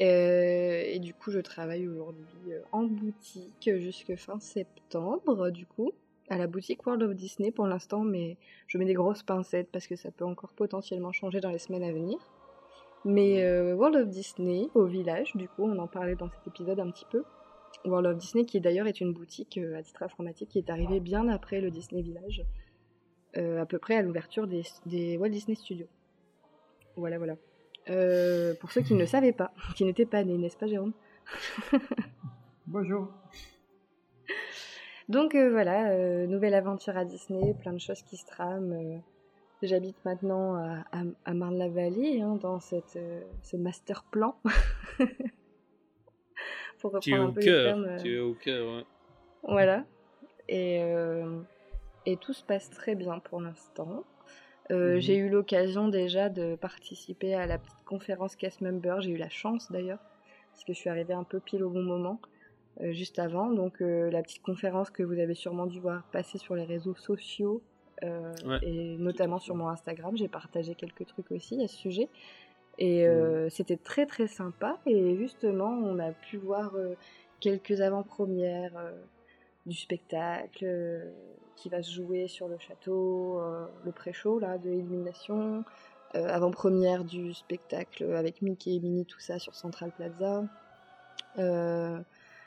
Euh, et du coup, je travaille aujourd'hui euh, en boutique jusque fin septembre, du coup, à la boutique World of Disney pour l'instant, mais je mets des grosses pincettes parce que ça peut encore potentiellement changer dans les semaines à venir. Mais euh, World of Disney, au village, du coup, on en parlait dans cet épisode un petit peu. World of Disney, qui d'ailleurs est une boutique euh, à titre informatique qui est arrivée bien après le Disney Village, euh, à peu près à l'ouverture des, des Walt Disney Studios. Voilà, voilà. Euh, pour ceux qui ne le savaient pas, qui n'étaient pas nés, n'est-ce pas Jérôme Bonjour. Donc euh, voilà, euh, nouvelle aventure à Disney, plein de choses qui se trament. euh. J'habite maintenant à, à, à Marne-la-Vallée, hein, dans cette, euh, ce master plan. Pour Tu es reprendre un au peu les cœur, termes. euh, tu es au cœur, ouais. Voilà. Et, euh, et tout se passe très bien pour l'instant. Euh, Mhm. J'ai eu l'occasion déjà de participer à la petite conférence cast member. J'ai eu la chance d'ailleurs, parce que je suis arrivée un peu pile au bon moment, euh, juste avant. Donc euh, la petite conférence que vous avez sûrement dû voir passer sur les réseaux sociaux, Ouais, et notamment sur mon Instagram. J'ai partagé quelques trucs aussi à ce sujet. Et euh, c'était très très sympa. Et justement, on a pu voir quelques avant-premières du spectacle qui va se jouer sur le château, euh, le pré-show là de Illumination. euh, avant-première du spectacle avec Mickey et Minnie, tout ça sur Central Plaza. Euh,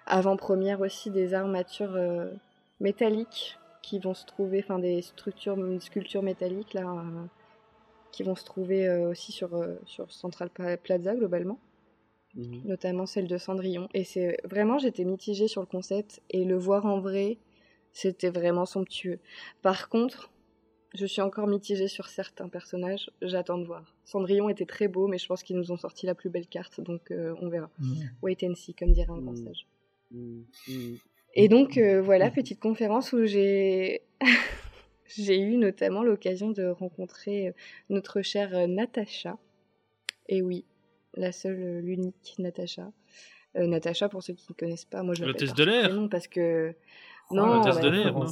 avant-première aussi des armatures métalliques qui vont se trouver, enfin des structures, une sculpture métallique là, euh, qui vont se trouver euh, aussi sur, euh, sur Central Pla- Plaza globalement, Mhm. notamment celle de Cendrillon. Et c'est vraiment, j'étais mitigée sur le concept et le voir en vrai, C'était vraiment somptueux. Par contre, je suis encore mitigée sur certains personnages. J'attends de voir. Cendrillon était très beau, mais je pense qu'ils nous ont sorti la plus belle carte, donc euh, on verra. Mm. Wait and see, comme dirait un grand Mm. sage. Mm, mm. Et donc euh, voilà, petite conférence où j'ai j'ai eu notamment l'occasion de rencontrer euh, notre chère Natacha. Et oui, la seule, l'unique Natacha. Euh, Natacha, pour ceux qui ne connaissent pas, moi je L'hôtesse de l'air. parce que non, l'hôtesse de l'air, non.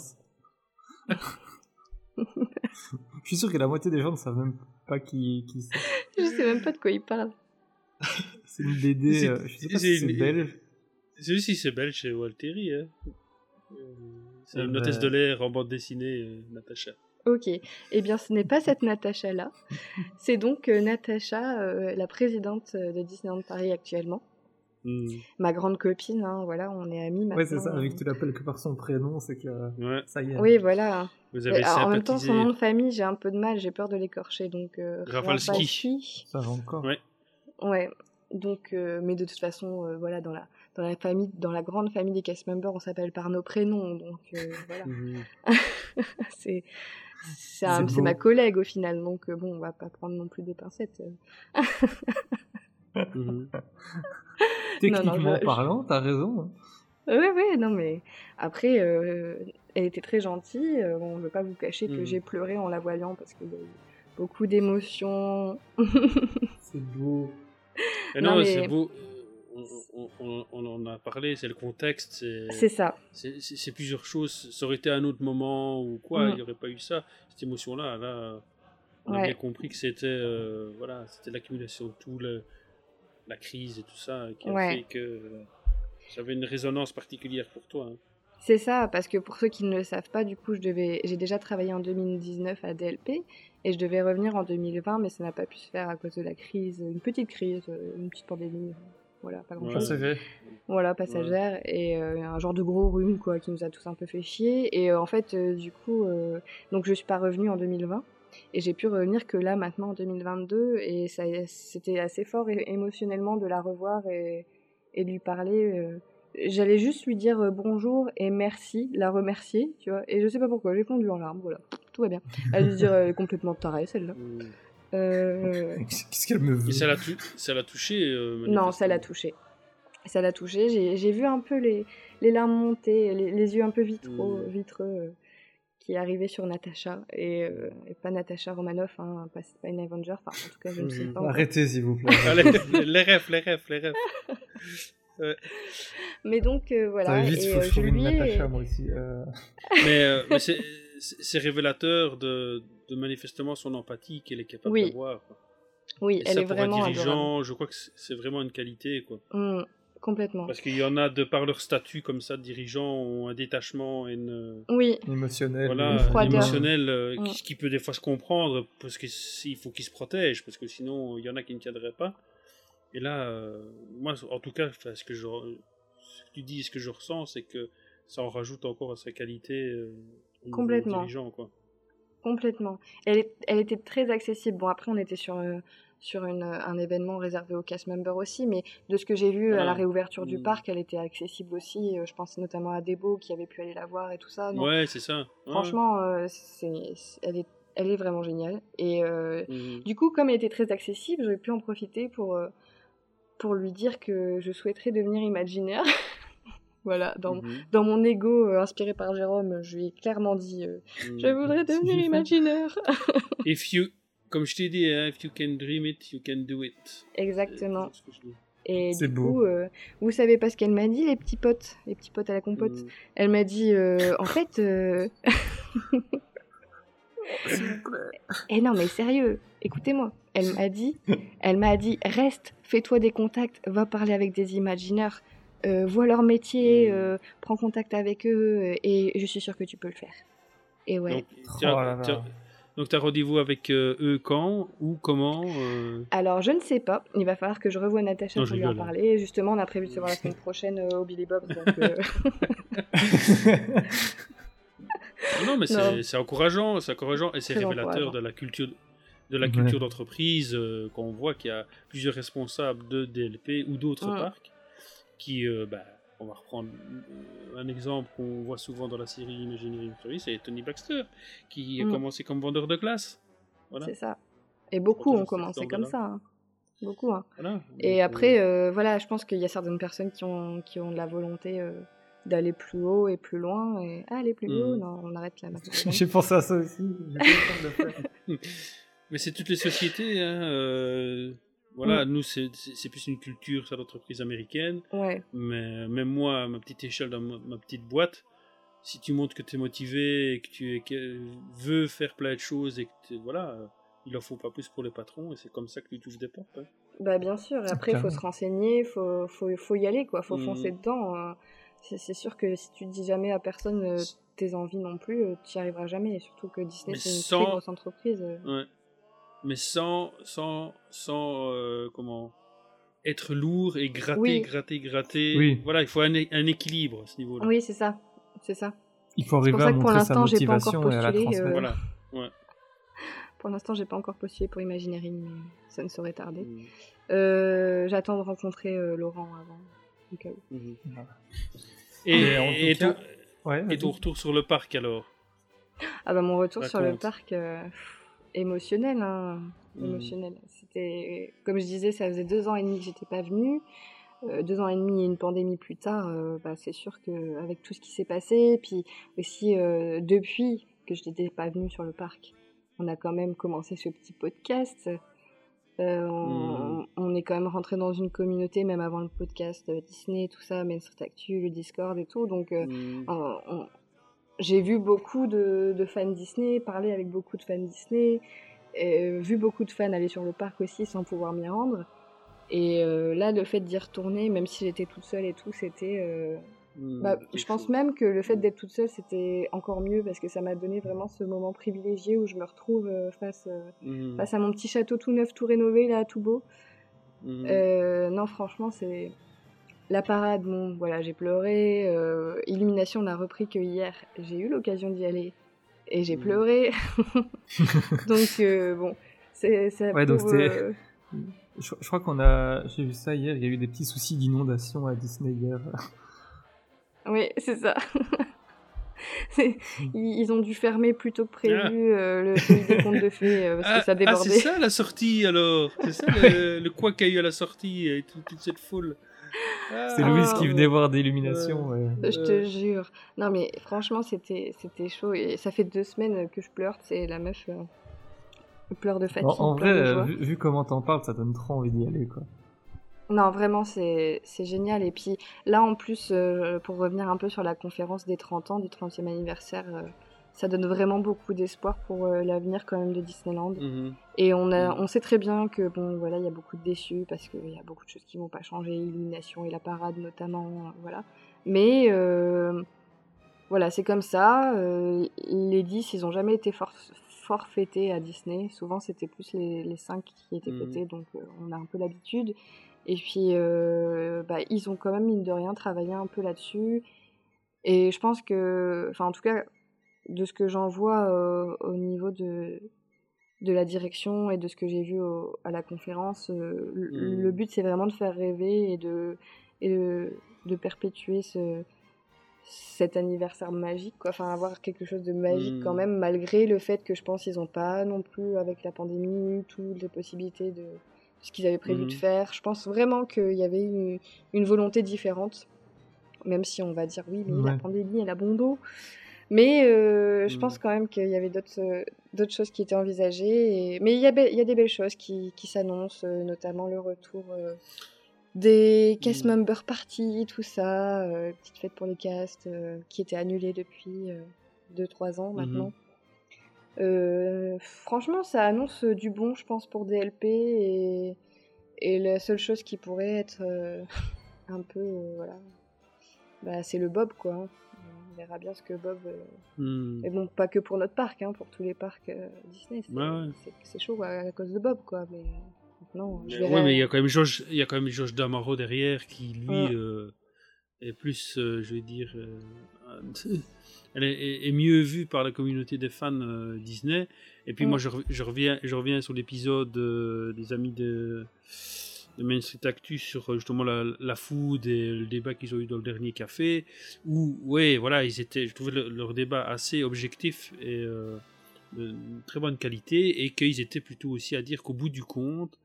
Je suis sûr que la moitié des gens ne savent même pas qui, qui c'est. je sais même pas de quoi il parle. C'est une BD, C'est- euh, je sais pas c'est si c'est une- belge. C'est aussi c'est belge chez Walteri. Hein. Euh, C'est Euh, une bah- hôtesse de l'air en bande dessinée, euh, Natacha. Ok, eh bien ce n'est pas cette Natacha-là. C'est donc euh, Natacha, euh, la présidente euh, de Disneyland Paris actuellement. Mm. Ma grande copine, hein, voilà, on est amis maintenant. Ouais, c'est ça, vu que tu l'appelles que par son prénom, c'est que euh, Ouais. ça y est. Oui, voilà. Vous avez alors, en même temps, son nom de famille, j'ai un peu de mal, j'ai peur de l'écorcher, donc... Euh, Rafalski. Ça va encore. Ouais. Ouais. Donc, euh, mais de toute façon, euh, voilà, dans la, dans la famille, dans la grande famille des cast members, on s'appelle par nos prénoms, donc euh, voilà. Mhm. c'est c'est ma collègue au final, donc euh, bon, on va pas prendre non plus des pincettes. euh. Techniquement non, je- parlant, t'as raison. hein. Ouais, ouais, non, mais après, euh, elle était très gentille. euh, on ne veut pas vous cacher que Mhm. j'ai pleuré en la voyant parce qu'il y a eu beaucoup d'émotions. C'est beau. Et Non, non, mais- c'est beau. On, on- en a parlé, c'est le contexte. C'est ça. c'est- plusieurs choses. Ça aurait été un autre moment ou quoi, Mm. il n'y aurait pas eu ça. Cette émotion-là, là, on a bien compris que c'était euh, voilà, c'était l'accumulation de tout, le- la crise et tout ça qui a fait que euh, ça avait une résonance particulière pour toi. hein. C'est ça, parce que pour ceux qui ne le savent pas, du coup, je devais, j'ai déjà travaillé en 2019 à DLP et je devais revenir en 2020, mais ça n'a pas pu se faire à cause de la crise, une petite crise, euh, une petite pandémie, euh, voilà, pas grand chose. Voilà, passagère, et euh, un genre de gros rhume, quoi, qui nous a tous un peu fait chier. Et euh, en fait, euh, du coup, euh, donc je suis pas revenue en 2020, et j'ai pu revenir que là, maintenant, en 2022, et ça, c'était assez fort émotionnellement de la revoir et, et de lui parler. euh, J'allais juste lui dire euh, bonjour et merci, la remercier, tu vois. Et je sais pas pourquoi, j'ai fondu en larmes, voilà. Tout va bien. Elle a dû se dire, elle est complètement tarée, celle-là. Mm. Euh, Qu'est-ce qu'elle me veut? Et ça l'a tou- ça l'a touché euh, non, ça l'a touché. Ça l'a touché. J'ai j'ai vu un peu les, les larmes monter, les, les yeux un peu Mm. vitreux, euh, qui arrivaient sur Natacha. Et, euh, et pas Natacha Romanoff, hein, pas, pas une Avenger. Enfin, en tout cas, je ne sais Mhm. pas. Arrêtez s'il vous plaît. Allez, les rêves, les rêves, les rêves. Ouais. Mais donc, euh, voilà. vite, et, faut euh, je lui moi aussi. euh. Mais, euh, mais c'est révélateur de, de manifestement son empathie qu'elle est capable Oui. d'avoir. Oui, Et elle ça, est pour vraiment un adorable. je crois que c'est c'est vraiment une qualité. quoi. Mm, complètement. Parce qu'il y en a, de par leur statut comme ça, de dirigeants ont un détachement et une, Oui, Émotionnel. voilà, Une froideur. émotionnel euh, Mm. qui, qui peut des fois se comprendre parce qu'il faut qu'ils se protègent parce que sinon il y en a qui ne tiendraient pas. Et là, euh, moi en tout cas, ce que je, ce que tu dis, ce que je ressens, c'est que ça en rajoute encore à sa qualité euh, Complètement. dirigeant, quoi. complètement. Elle, est- elle était très accessible. Bon, après, on était sur, euh, sur une, un événement réservé aux cast members aussi, mais de ce que j'ai vu à la réouverture du Mm. parc, elle était accessible aussi. Euh, Je pense notamment à Debo qui avait pu aller la voir et tout ça. Ouais, c'est ça. Franchement, euh, c'est, elle, est, elle est vraiment géniale. Et euh, Mhm. du coup, comme elle était très accessible, j'ai pu en profiter pour, euh, pour lui dire que je souhaiterais devenir imaginaire. voilà, dans, Mhm. dans mon ego euh, inspiré par Jérôme, je lui ai clairement dit euh, Je voudrais devenir imaginaire. If you, comme je t'ai dit, hein, if you can dream it, you can do it. Exactement. C'est ce. Et du beau. coup, euh, vous savez pas ce qu'elle m'a dit, les petits potes, les petits potes à la compote. Mhm. Elle m'a dit, euh, en fait. euh, Eh non, mais sérieux, écoutez-moi. Elle m'a dit, elle m'a dit, reste, fais-toi des contacts, va parler avec des imagineurs, euh, vois leur métier, euh, prends contact avec eux, euh, et je suis sûre que tu peux le faire. Et ouais. Donc, Oh tiens, là là. tiens, donc t'as rendez-vous avec euh, eux quand ou comment euh, Alors, je ne sais pas. Il va falloir que je revoie Natacha Non, pour je lui en hein. parler. Justement, on a prévu de se voir la semaine prochaine euh, au Billy Bob. Donc, euh, Non, mais c'est encourageant, c'est encourageant et c'est révélateur de la culture de la Ouais. culture d'entreprise euh, qu'on voit qu'il y a plusieurs responsables de DLP ou d'autres Mm. parcs qui euh, bah, on va reprendre euh, un exemple qu'on voit souvent dans la série Imagineering Story, c'est Tony Baxter, qui a Mm. commencé comme vendeur de glace. Voilà. C'est ça. Et beaucoup ont commencé comme ça. hein. Beaucoup. hein. Voilà. Et Donc, après, euh, voilà, je pense qu'il y a certaines personnes qui ont, qui ont de la volonté euh, d'aller plus haut et plus loin. Et ah, aller plus haut, Mm. non, on arrête là maintenant. J'ai pensé à ça aussi. j'ai pas eu le temps de le faire. Mais c'est toutes les sociétés. Hein, euh, voilà, Mm. nous, c'est plus une culture, ça, d'entreprise américaine. Ouais. Mais même moi, à ma petite échelle, dans ma, ma petite boîte, si tu montres que tu es motivé et que tu es- que veux faire plein de choses et que voilà, euh, il en faut pas plus pour les patrons et c'est comme ça que tu touches des portes. hein. Bah bien sûr, et après il faut se renseigner, il faut, faut, faut y aller, quoi, faut Mhm. foncer dedans. euh. C'est sûr que si tu dis jamais à personne euh, tes envies non plus, tu n'y arriveras jamais. Et surtout que Disney c'est une sans- très grosse entreprise. euh. Ouais. Mais sans, sans, sans euh, comment être lourd et gratter, Oui. gratter, gratter. Oui. Voilà, il faut un, équilibre à ce niveau-là. Oui, c'est ça, c'est ça. Il faut arriver à ça que pour montrer sa motivation et à la postulé. transmettre. euh, Voilà. Ouais. Pour l'instant j'ai pas encore postulé pour Imagineering, mais ça ne saurait tarder. Mm. Euh, J'attends de rencontrer euh, Laurent avant. au cas où. Mhm. Voilà. Et, ton- Ouais, et vas-y. ton retour sur le parc alors? Ah bah mon retour sur le parc euh, émotionnel, hein, Mhm. émotionnel. C'était comme je disais, ça faisait deux ans et demi que j'étais pas venue. Euh, deux ans et demi et une pandémie plus tard, euh, bah, c'est sûr que avec tout ce qui s'est passé, puis aussi euh, depuis que je n'étais pas venue sur le parc, on a quand même commencé ce petit podcast. Euh, on, on est quand même rentré dans une communauté, même avant le podcast euh, Disney, tout ça, Main Street Actu, le Discord et tout. Donc, euh, Mm. on- j'ai vu beaucoup de, de fans Disney, parlé avec beaucoup de fans Disney, et vu beaucoup de fans aller sur le parc aussi sans pouvoir m'y rendre. Et euh, là, le fait d'y retourner, même si j'étais toute seule et tout, c'était. euh, Mm, bah, je pense même que le fait d'être toute seule, c'était encore mieux parce que ça m'a donné vraiment ce moment privilégié où je me retrouve euh, face, euh, Mm. face à mon petit château tout neuf, tout rénové, là, tout beau. Euh, non, franchement, c'est. La parade, bon, voilà, j'ai pleuré. euh, Illumination n'a repris que hier. J'ai eu l'occasion d'y aller et j'ai Mhm. pleuré. donc, euh, bon, c'est ça. Ouais, donc prouve, c'était- euh, Je, je crois qu'on a. J'ai vu ça hier, il y a eu des petits soucis d'inondation à Disney hier. Oui, c'est ça. C'est- ils, ils ont dû fermer plus tôt que prévu euh, le pays des contes de fées parce Ah, que ça ah, débordait. c'est ça la sortie alors C'est ça le, le quoi qu'il y a eu à la sortie et tout- toute cette foule C'est Ah, Louise qui venait voir des illuminations. ouais. Je te jure. Non, mais franchement, c'était c'était chaud. Et ça fait deux semaines que je pleure. C'est la meuf euh, pleure de fatigue. En, vrai, euh, vu, vu comment t'en parles, ça donne trop envie d'y aller, quoi. Non, vraiment, c'est c'est génial. Et puis là, en plus, euh, pour revenir un peu sur la conférence des 30 ans, du 30e anniversaire, euh, ça donne vraiment beaucoup d'espoir pour euh, l'avenir quand même de Disneyland. Mhm. Et on, a, Mhm. on sait très bien que bon, voilà, il y a beaucoup de déçus parce qu'il y a beaucoup de choses qui vont pas changer, illumination et la parade notamment, euh, voilà. Mais euh, voilà, c'est comme ça. euh, les 10, ils ont jamais été for- forfaités à Disney. Souvent, c'était plus les, les 5 qui étaient Mhm. pétés, donc on a un peu l'habitude. Et puis, bah, ils ont quand même, mine de rien, travaillé un peu là-dessus. Et je pense que, enfin, en tout cas, de ce que j'en vois euh, au niveau de, de la direction et de ce que j'ai vu au- à la conférence, euh, le- le but, c'est vraiment de faire rêver et de, et de, de perpétuer ce, cet anniversaire magique, quoi. Enfin, avoir quelque chose de magique quand même, malgré le fait que je pense qu'ils n'ont pas non plus, avec la pandémie, toutes les possibilités de ce qu'ils avaient prévu de faire. Je pense vraiment qu'il y avait une, une volonté différente, même si on va dire oui, mais la pandémie, elle a bon dos. Mais euh, je pense quand même qu'il y avait d'autres euh, choses qui étaient envisagées. et- Mais il y, a be- il y a des belles choses qui, qui s'annoncent, euh, notamment le retour euh, des cast Mhm. member parties, tout ça, euh, petite fête pour les casts euh, qui étaient annulées depuis 2-3 ans Mhm. maintenant. Franchement, ça annonce du bon, je pense, pour DLP. Et, et la seule chose qui pourrait être un peu. voilà. Bah, c'est le Bob, quoi. On verra bien ce que Bob. euh, Hmm. Mais bon, pas que pour notre parc, hein, pour tous les parcs euh, Disney. C'est Ouais, chaud à, à cause de Bob, quoi. Mais maintenant, je Mais verrai. ouais, mais il y a quand même Georges, il y a quand même Damaro derrière qui lui Mm. euh, est plus, euh, je vais dire, euh, euh, elle est, mieux vue par la communauté des fans euh, Disney. Et puis Mm. moi, je, je reviens, je reviens sur l'épisode euh, des amis de de Main Street Actu sur euh, justement la, la food et le débat qu'ils ont eu dans le dernier café, où, ouais, voilà, ils étaient, je trouvais le- leur débat assez objectif et euh, de très bonne qualité, et qu'ils étaient plutôt aussi à dire qu'au bout du compte,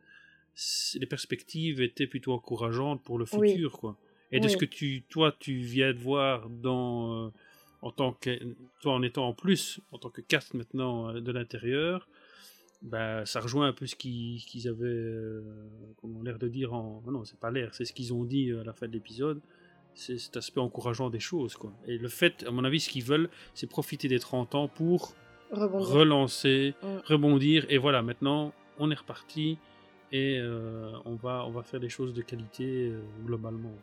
les perspectives étaient plutôt encourageantes pour le Oui. futur, quoi. Et de ce que tu, toi, tu viens de voir dans, euh, en tant que, toi, en étant en plus, en tant que cast maintenant euh, de l'intérieur, bah, ça rejoint un peu ce qu'ils qu'ils avaient euh, comment, l'air de dire en. Non, c'est pas l'air, c'est ce qu'ils ont dit euh, à la fin de l'épisode. C'est cet aspect encourageant des choses, quoi. Et le fait, à mon avis, ce qu'ils veulent, c'est profiter des 30 ans pour Rebondir. relancer, Mm. rebondir. Et voilà, maintenant, on est reparti et euh, on, va, on va faire des choses de qualité euh, globalement.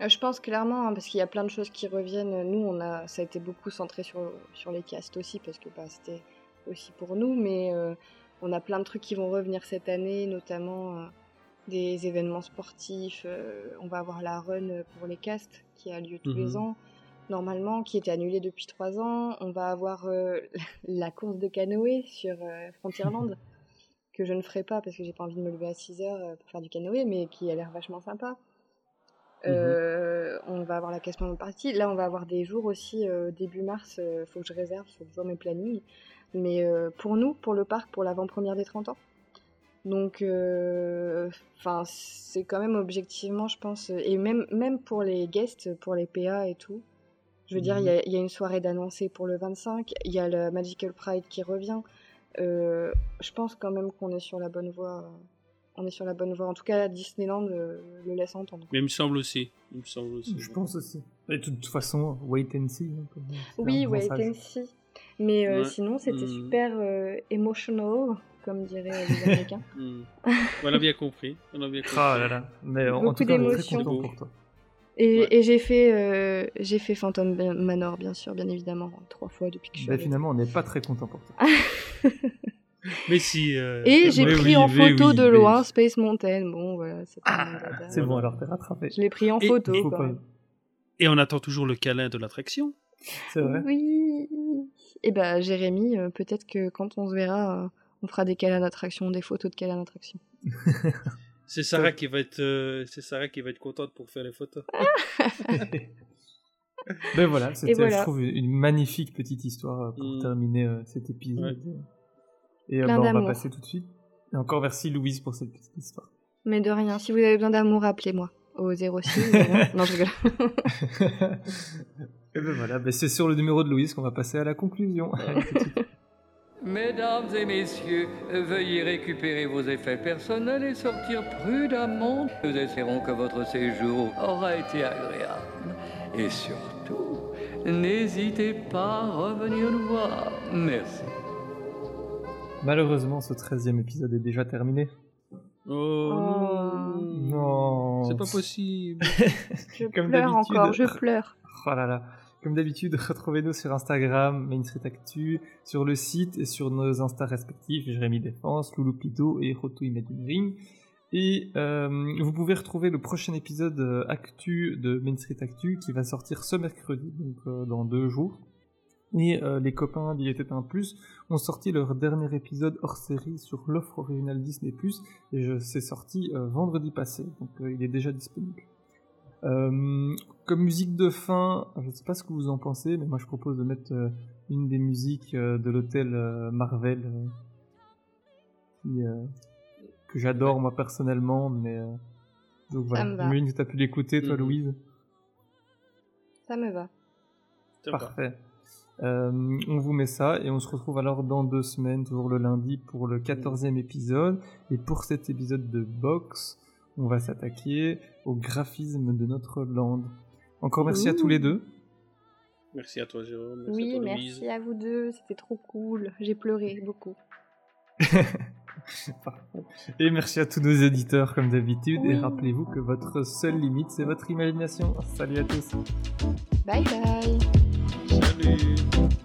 Euh, Je pense clairement, hein, parce qu'il y a plein de choses qui reviennent. Nous, on a, ça a été beaucoup centré sur, sur les castes aussi, parce que bah, c'était aussi pour nous, mais on a plein de trucs qui vont revenir cette année, notamment euh, des événements sportifs. euh, on va avoir la run pour les castes qui a lieu tous Mhm. les ans, normalement, qui était annulée depuis trois ans. On va avoir euh, la course de canoë sur euh, Frontierland, que je ne ferai pas parce que j'ai pas envie de me lever à 6 heures euh, pour faire du canoë, mais qui a l'air vachement sympa. Euh, on va avoir la casse partie. Là, on va avoir des jours aussi euh, début mars. Il faut que je réserve, faut que je vois mes plannings. Mais euh, pour nous, pour le parc, pour l'avant-première des 30 ans. Donc, euh, enfin, c'est quand même objectivement, je pense, et même même pour les guests, pour les PA et tout. Je veux dire, il y, a- y a une soirée d'annoncés pour le 25. Il y a le Magical Pride qui revient. Euh, je pense quand même qu'on est sur la bonne voie. On est sur la bonne voie. En tout cas, Disneyland le laisse entendre. Mais il me semble aussi. Il me semble aussi. Je pense aussi. Et de toute façon, wait and see. Oui, wait and see. Mais euh, Ouais. sinon, c'était Hmm. super euh, emotional, comme diraient les Américains. Hmm. On a bien compris. On a bien compris. Ah là là. Mais en Beaucoup tout cas, on est très d'émotions. content pour toi. Et, Ouais. et j'ai fait, euh, j'ai fait Phantom Manor, bien sûr, bien évidemment, trois fois depuis que je suis Bah, finalement, on n'est pas très content pour toi. Mais si. euh, Et j'ai pris oui, en photo oui, de mais- loin Space Mountain. Bon, voilà, c'est dada. C'est bon, alors t'es rattrapé. Je l'ai pris en Et- photo, quand même. Et on attend toujours le câlin de l'attraction. C'est vrai. Oui. Et bah, Jérémy, euh, peut-être que quand on se verra, euh, on fera des câlins d'attraction, des photos de câlins d'attraction. C'est Sarah qui va être, euh, c'est Sarah qui va être contente pour faire les photos. Ben voilà, c'était, voilà. je trouve, une magnifique petite histoire pour Mm. terminer euh, cet épisode. Et euh, bah, on va passer tout de suite. Et encore merci Louise pour cette petite histoire. Mais de rien, si vous avez besoin d'amour, appelez-moi au 06. voilà. non, je rigole. Et ben voilà, ben c'est sur le numéro de Louise qu'on va passer à la conclusion. Mesdames et messieurs, veuillez récupérer vos effets personnels et sortir prudemment. Nous espérons que votre séjour aura été agréable. Et surtout, n'hésitez pas à revenir nous voir. Merci. Malheureusement, ce 13e épisode est déjà terminé. Oh, non. Non. C'est pas possible. Je Comme pleure encore, je pleure. Oh là là. Comme d'habitude, retrouvez-nous sur Instagram, Main Street Actu, sur le site et sur nos Insta respectifs, Jérémy Défense, Loulou Pito et Roto Imagineering. Et euh, vous pouvez retrouver le prochain épisode euh, Actu de Main Street Actu qui va sortir ce mercredi, donc euh, dans deux jours. Et les copains d'Il était un plus ont sorti leur dernier épisode hors série sur l'offre originale Disney+, et je- c'est sorti vendredi passé, donc il est déjà disponible. Comme musique de fin, je ne sais pas ce que vous en pensez, mais moi je propose de mettre euh, une des musiques euh, de l'hôtel euh, Marvel, euh, qui, euh, que j'adore moi personnellement, mais euh, donc voilà. J'imagine que tu as pu l'écouter toi Mhm. Louise. Ça me va. Parfait. Euh, on vous met ça et on se retrouve alors dans deux semaines, toujours le lundi, pour le 14e épisode. Et pour cet épisode de Box, on va s'attaquer au graphisme de notre land. Encore merci à tous les deux. Merci à toi, Jérôme. Merci à Oui, toi, merci à vous deux, c'était trop cool. J'ai pleuré beaucoup. Et merci à tous nos éditeurs comme d'habitude. Et rappelez-vous que votre seule limite, c'est votre imagination. Salut à tous. Bye bye. Salut.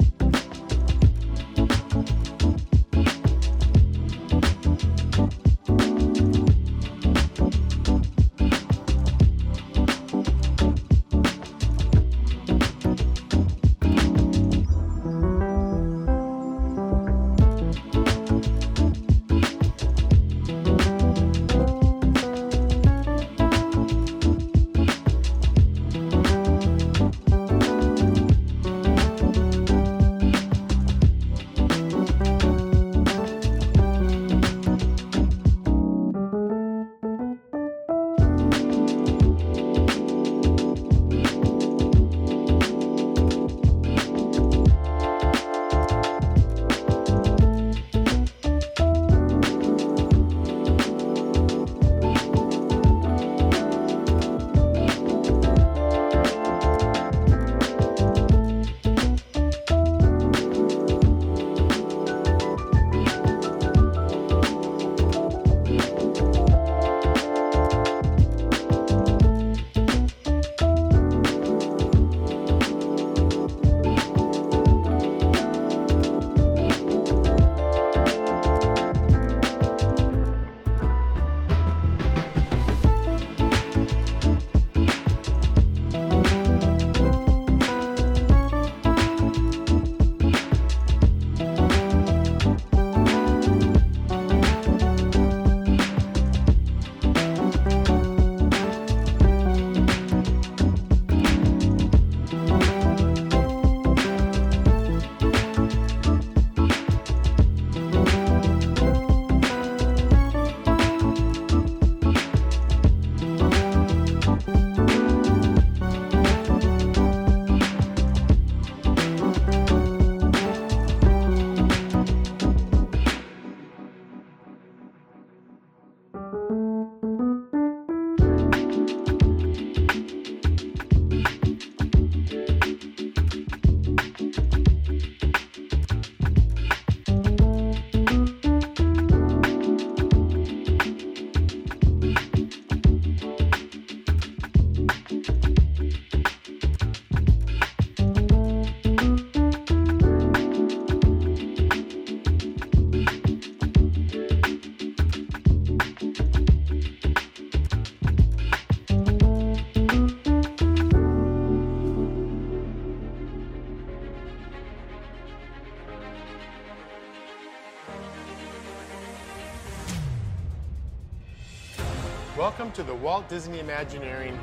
To the Walt Disney Imagineering.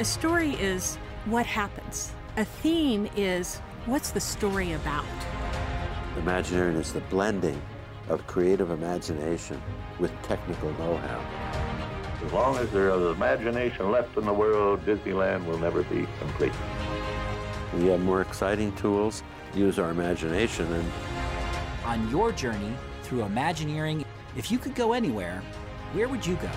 A story is what happens. A theme is what's the story about. Imagineering is the blending of creative imagination with technical know-how. As long as there is imagination left in the world, Disneyland will never be complete. We have more exciting tools, use our imagination, and On your journey through Imagineering, if you could go anywhere, where would you go?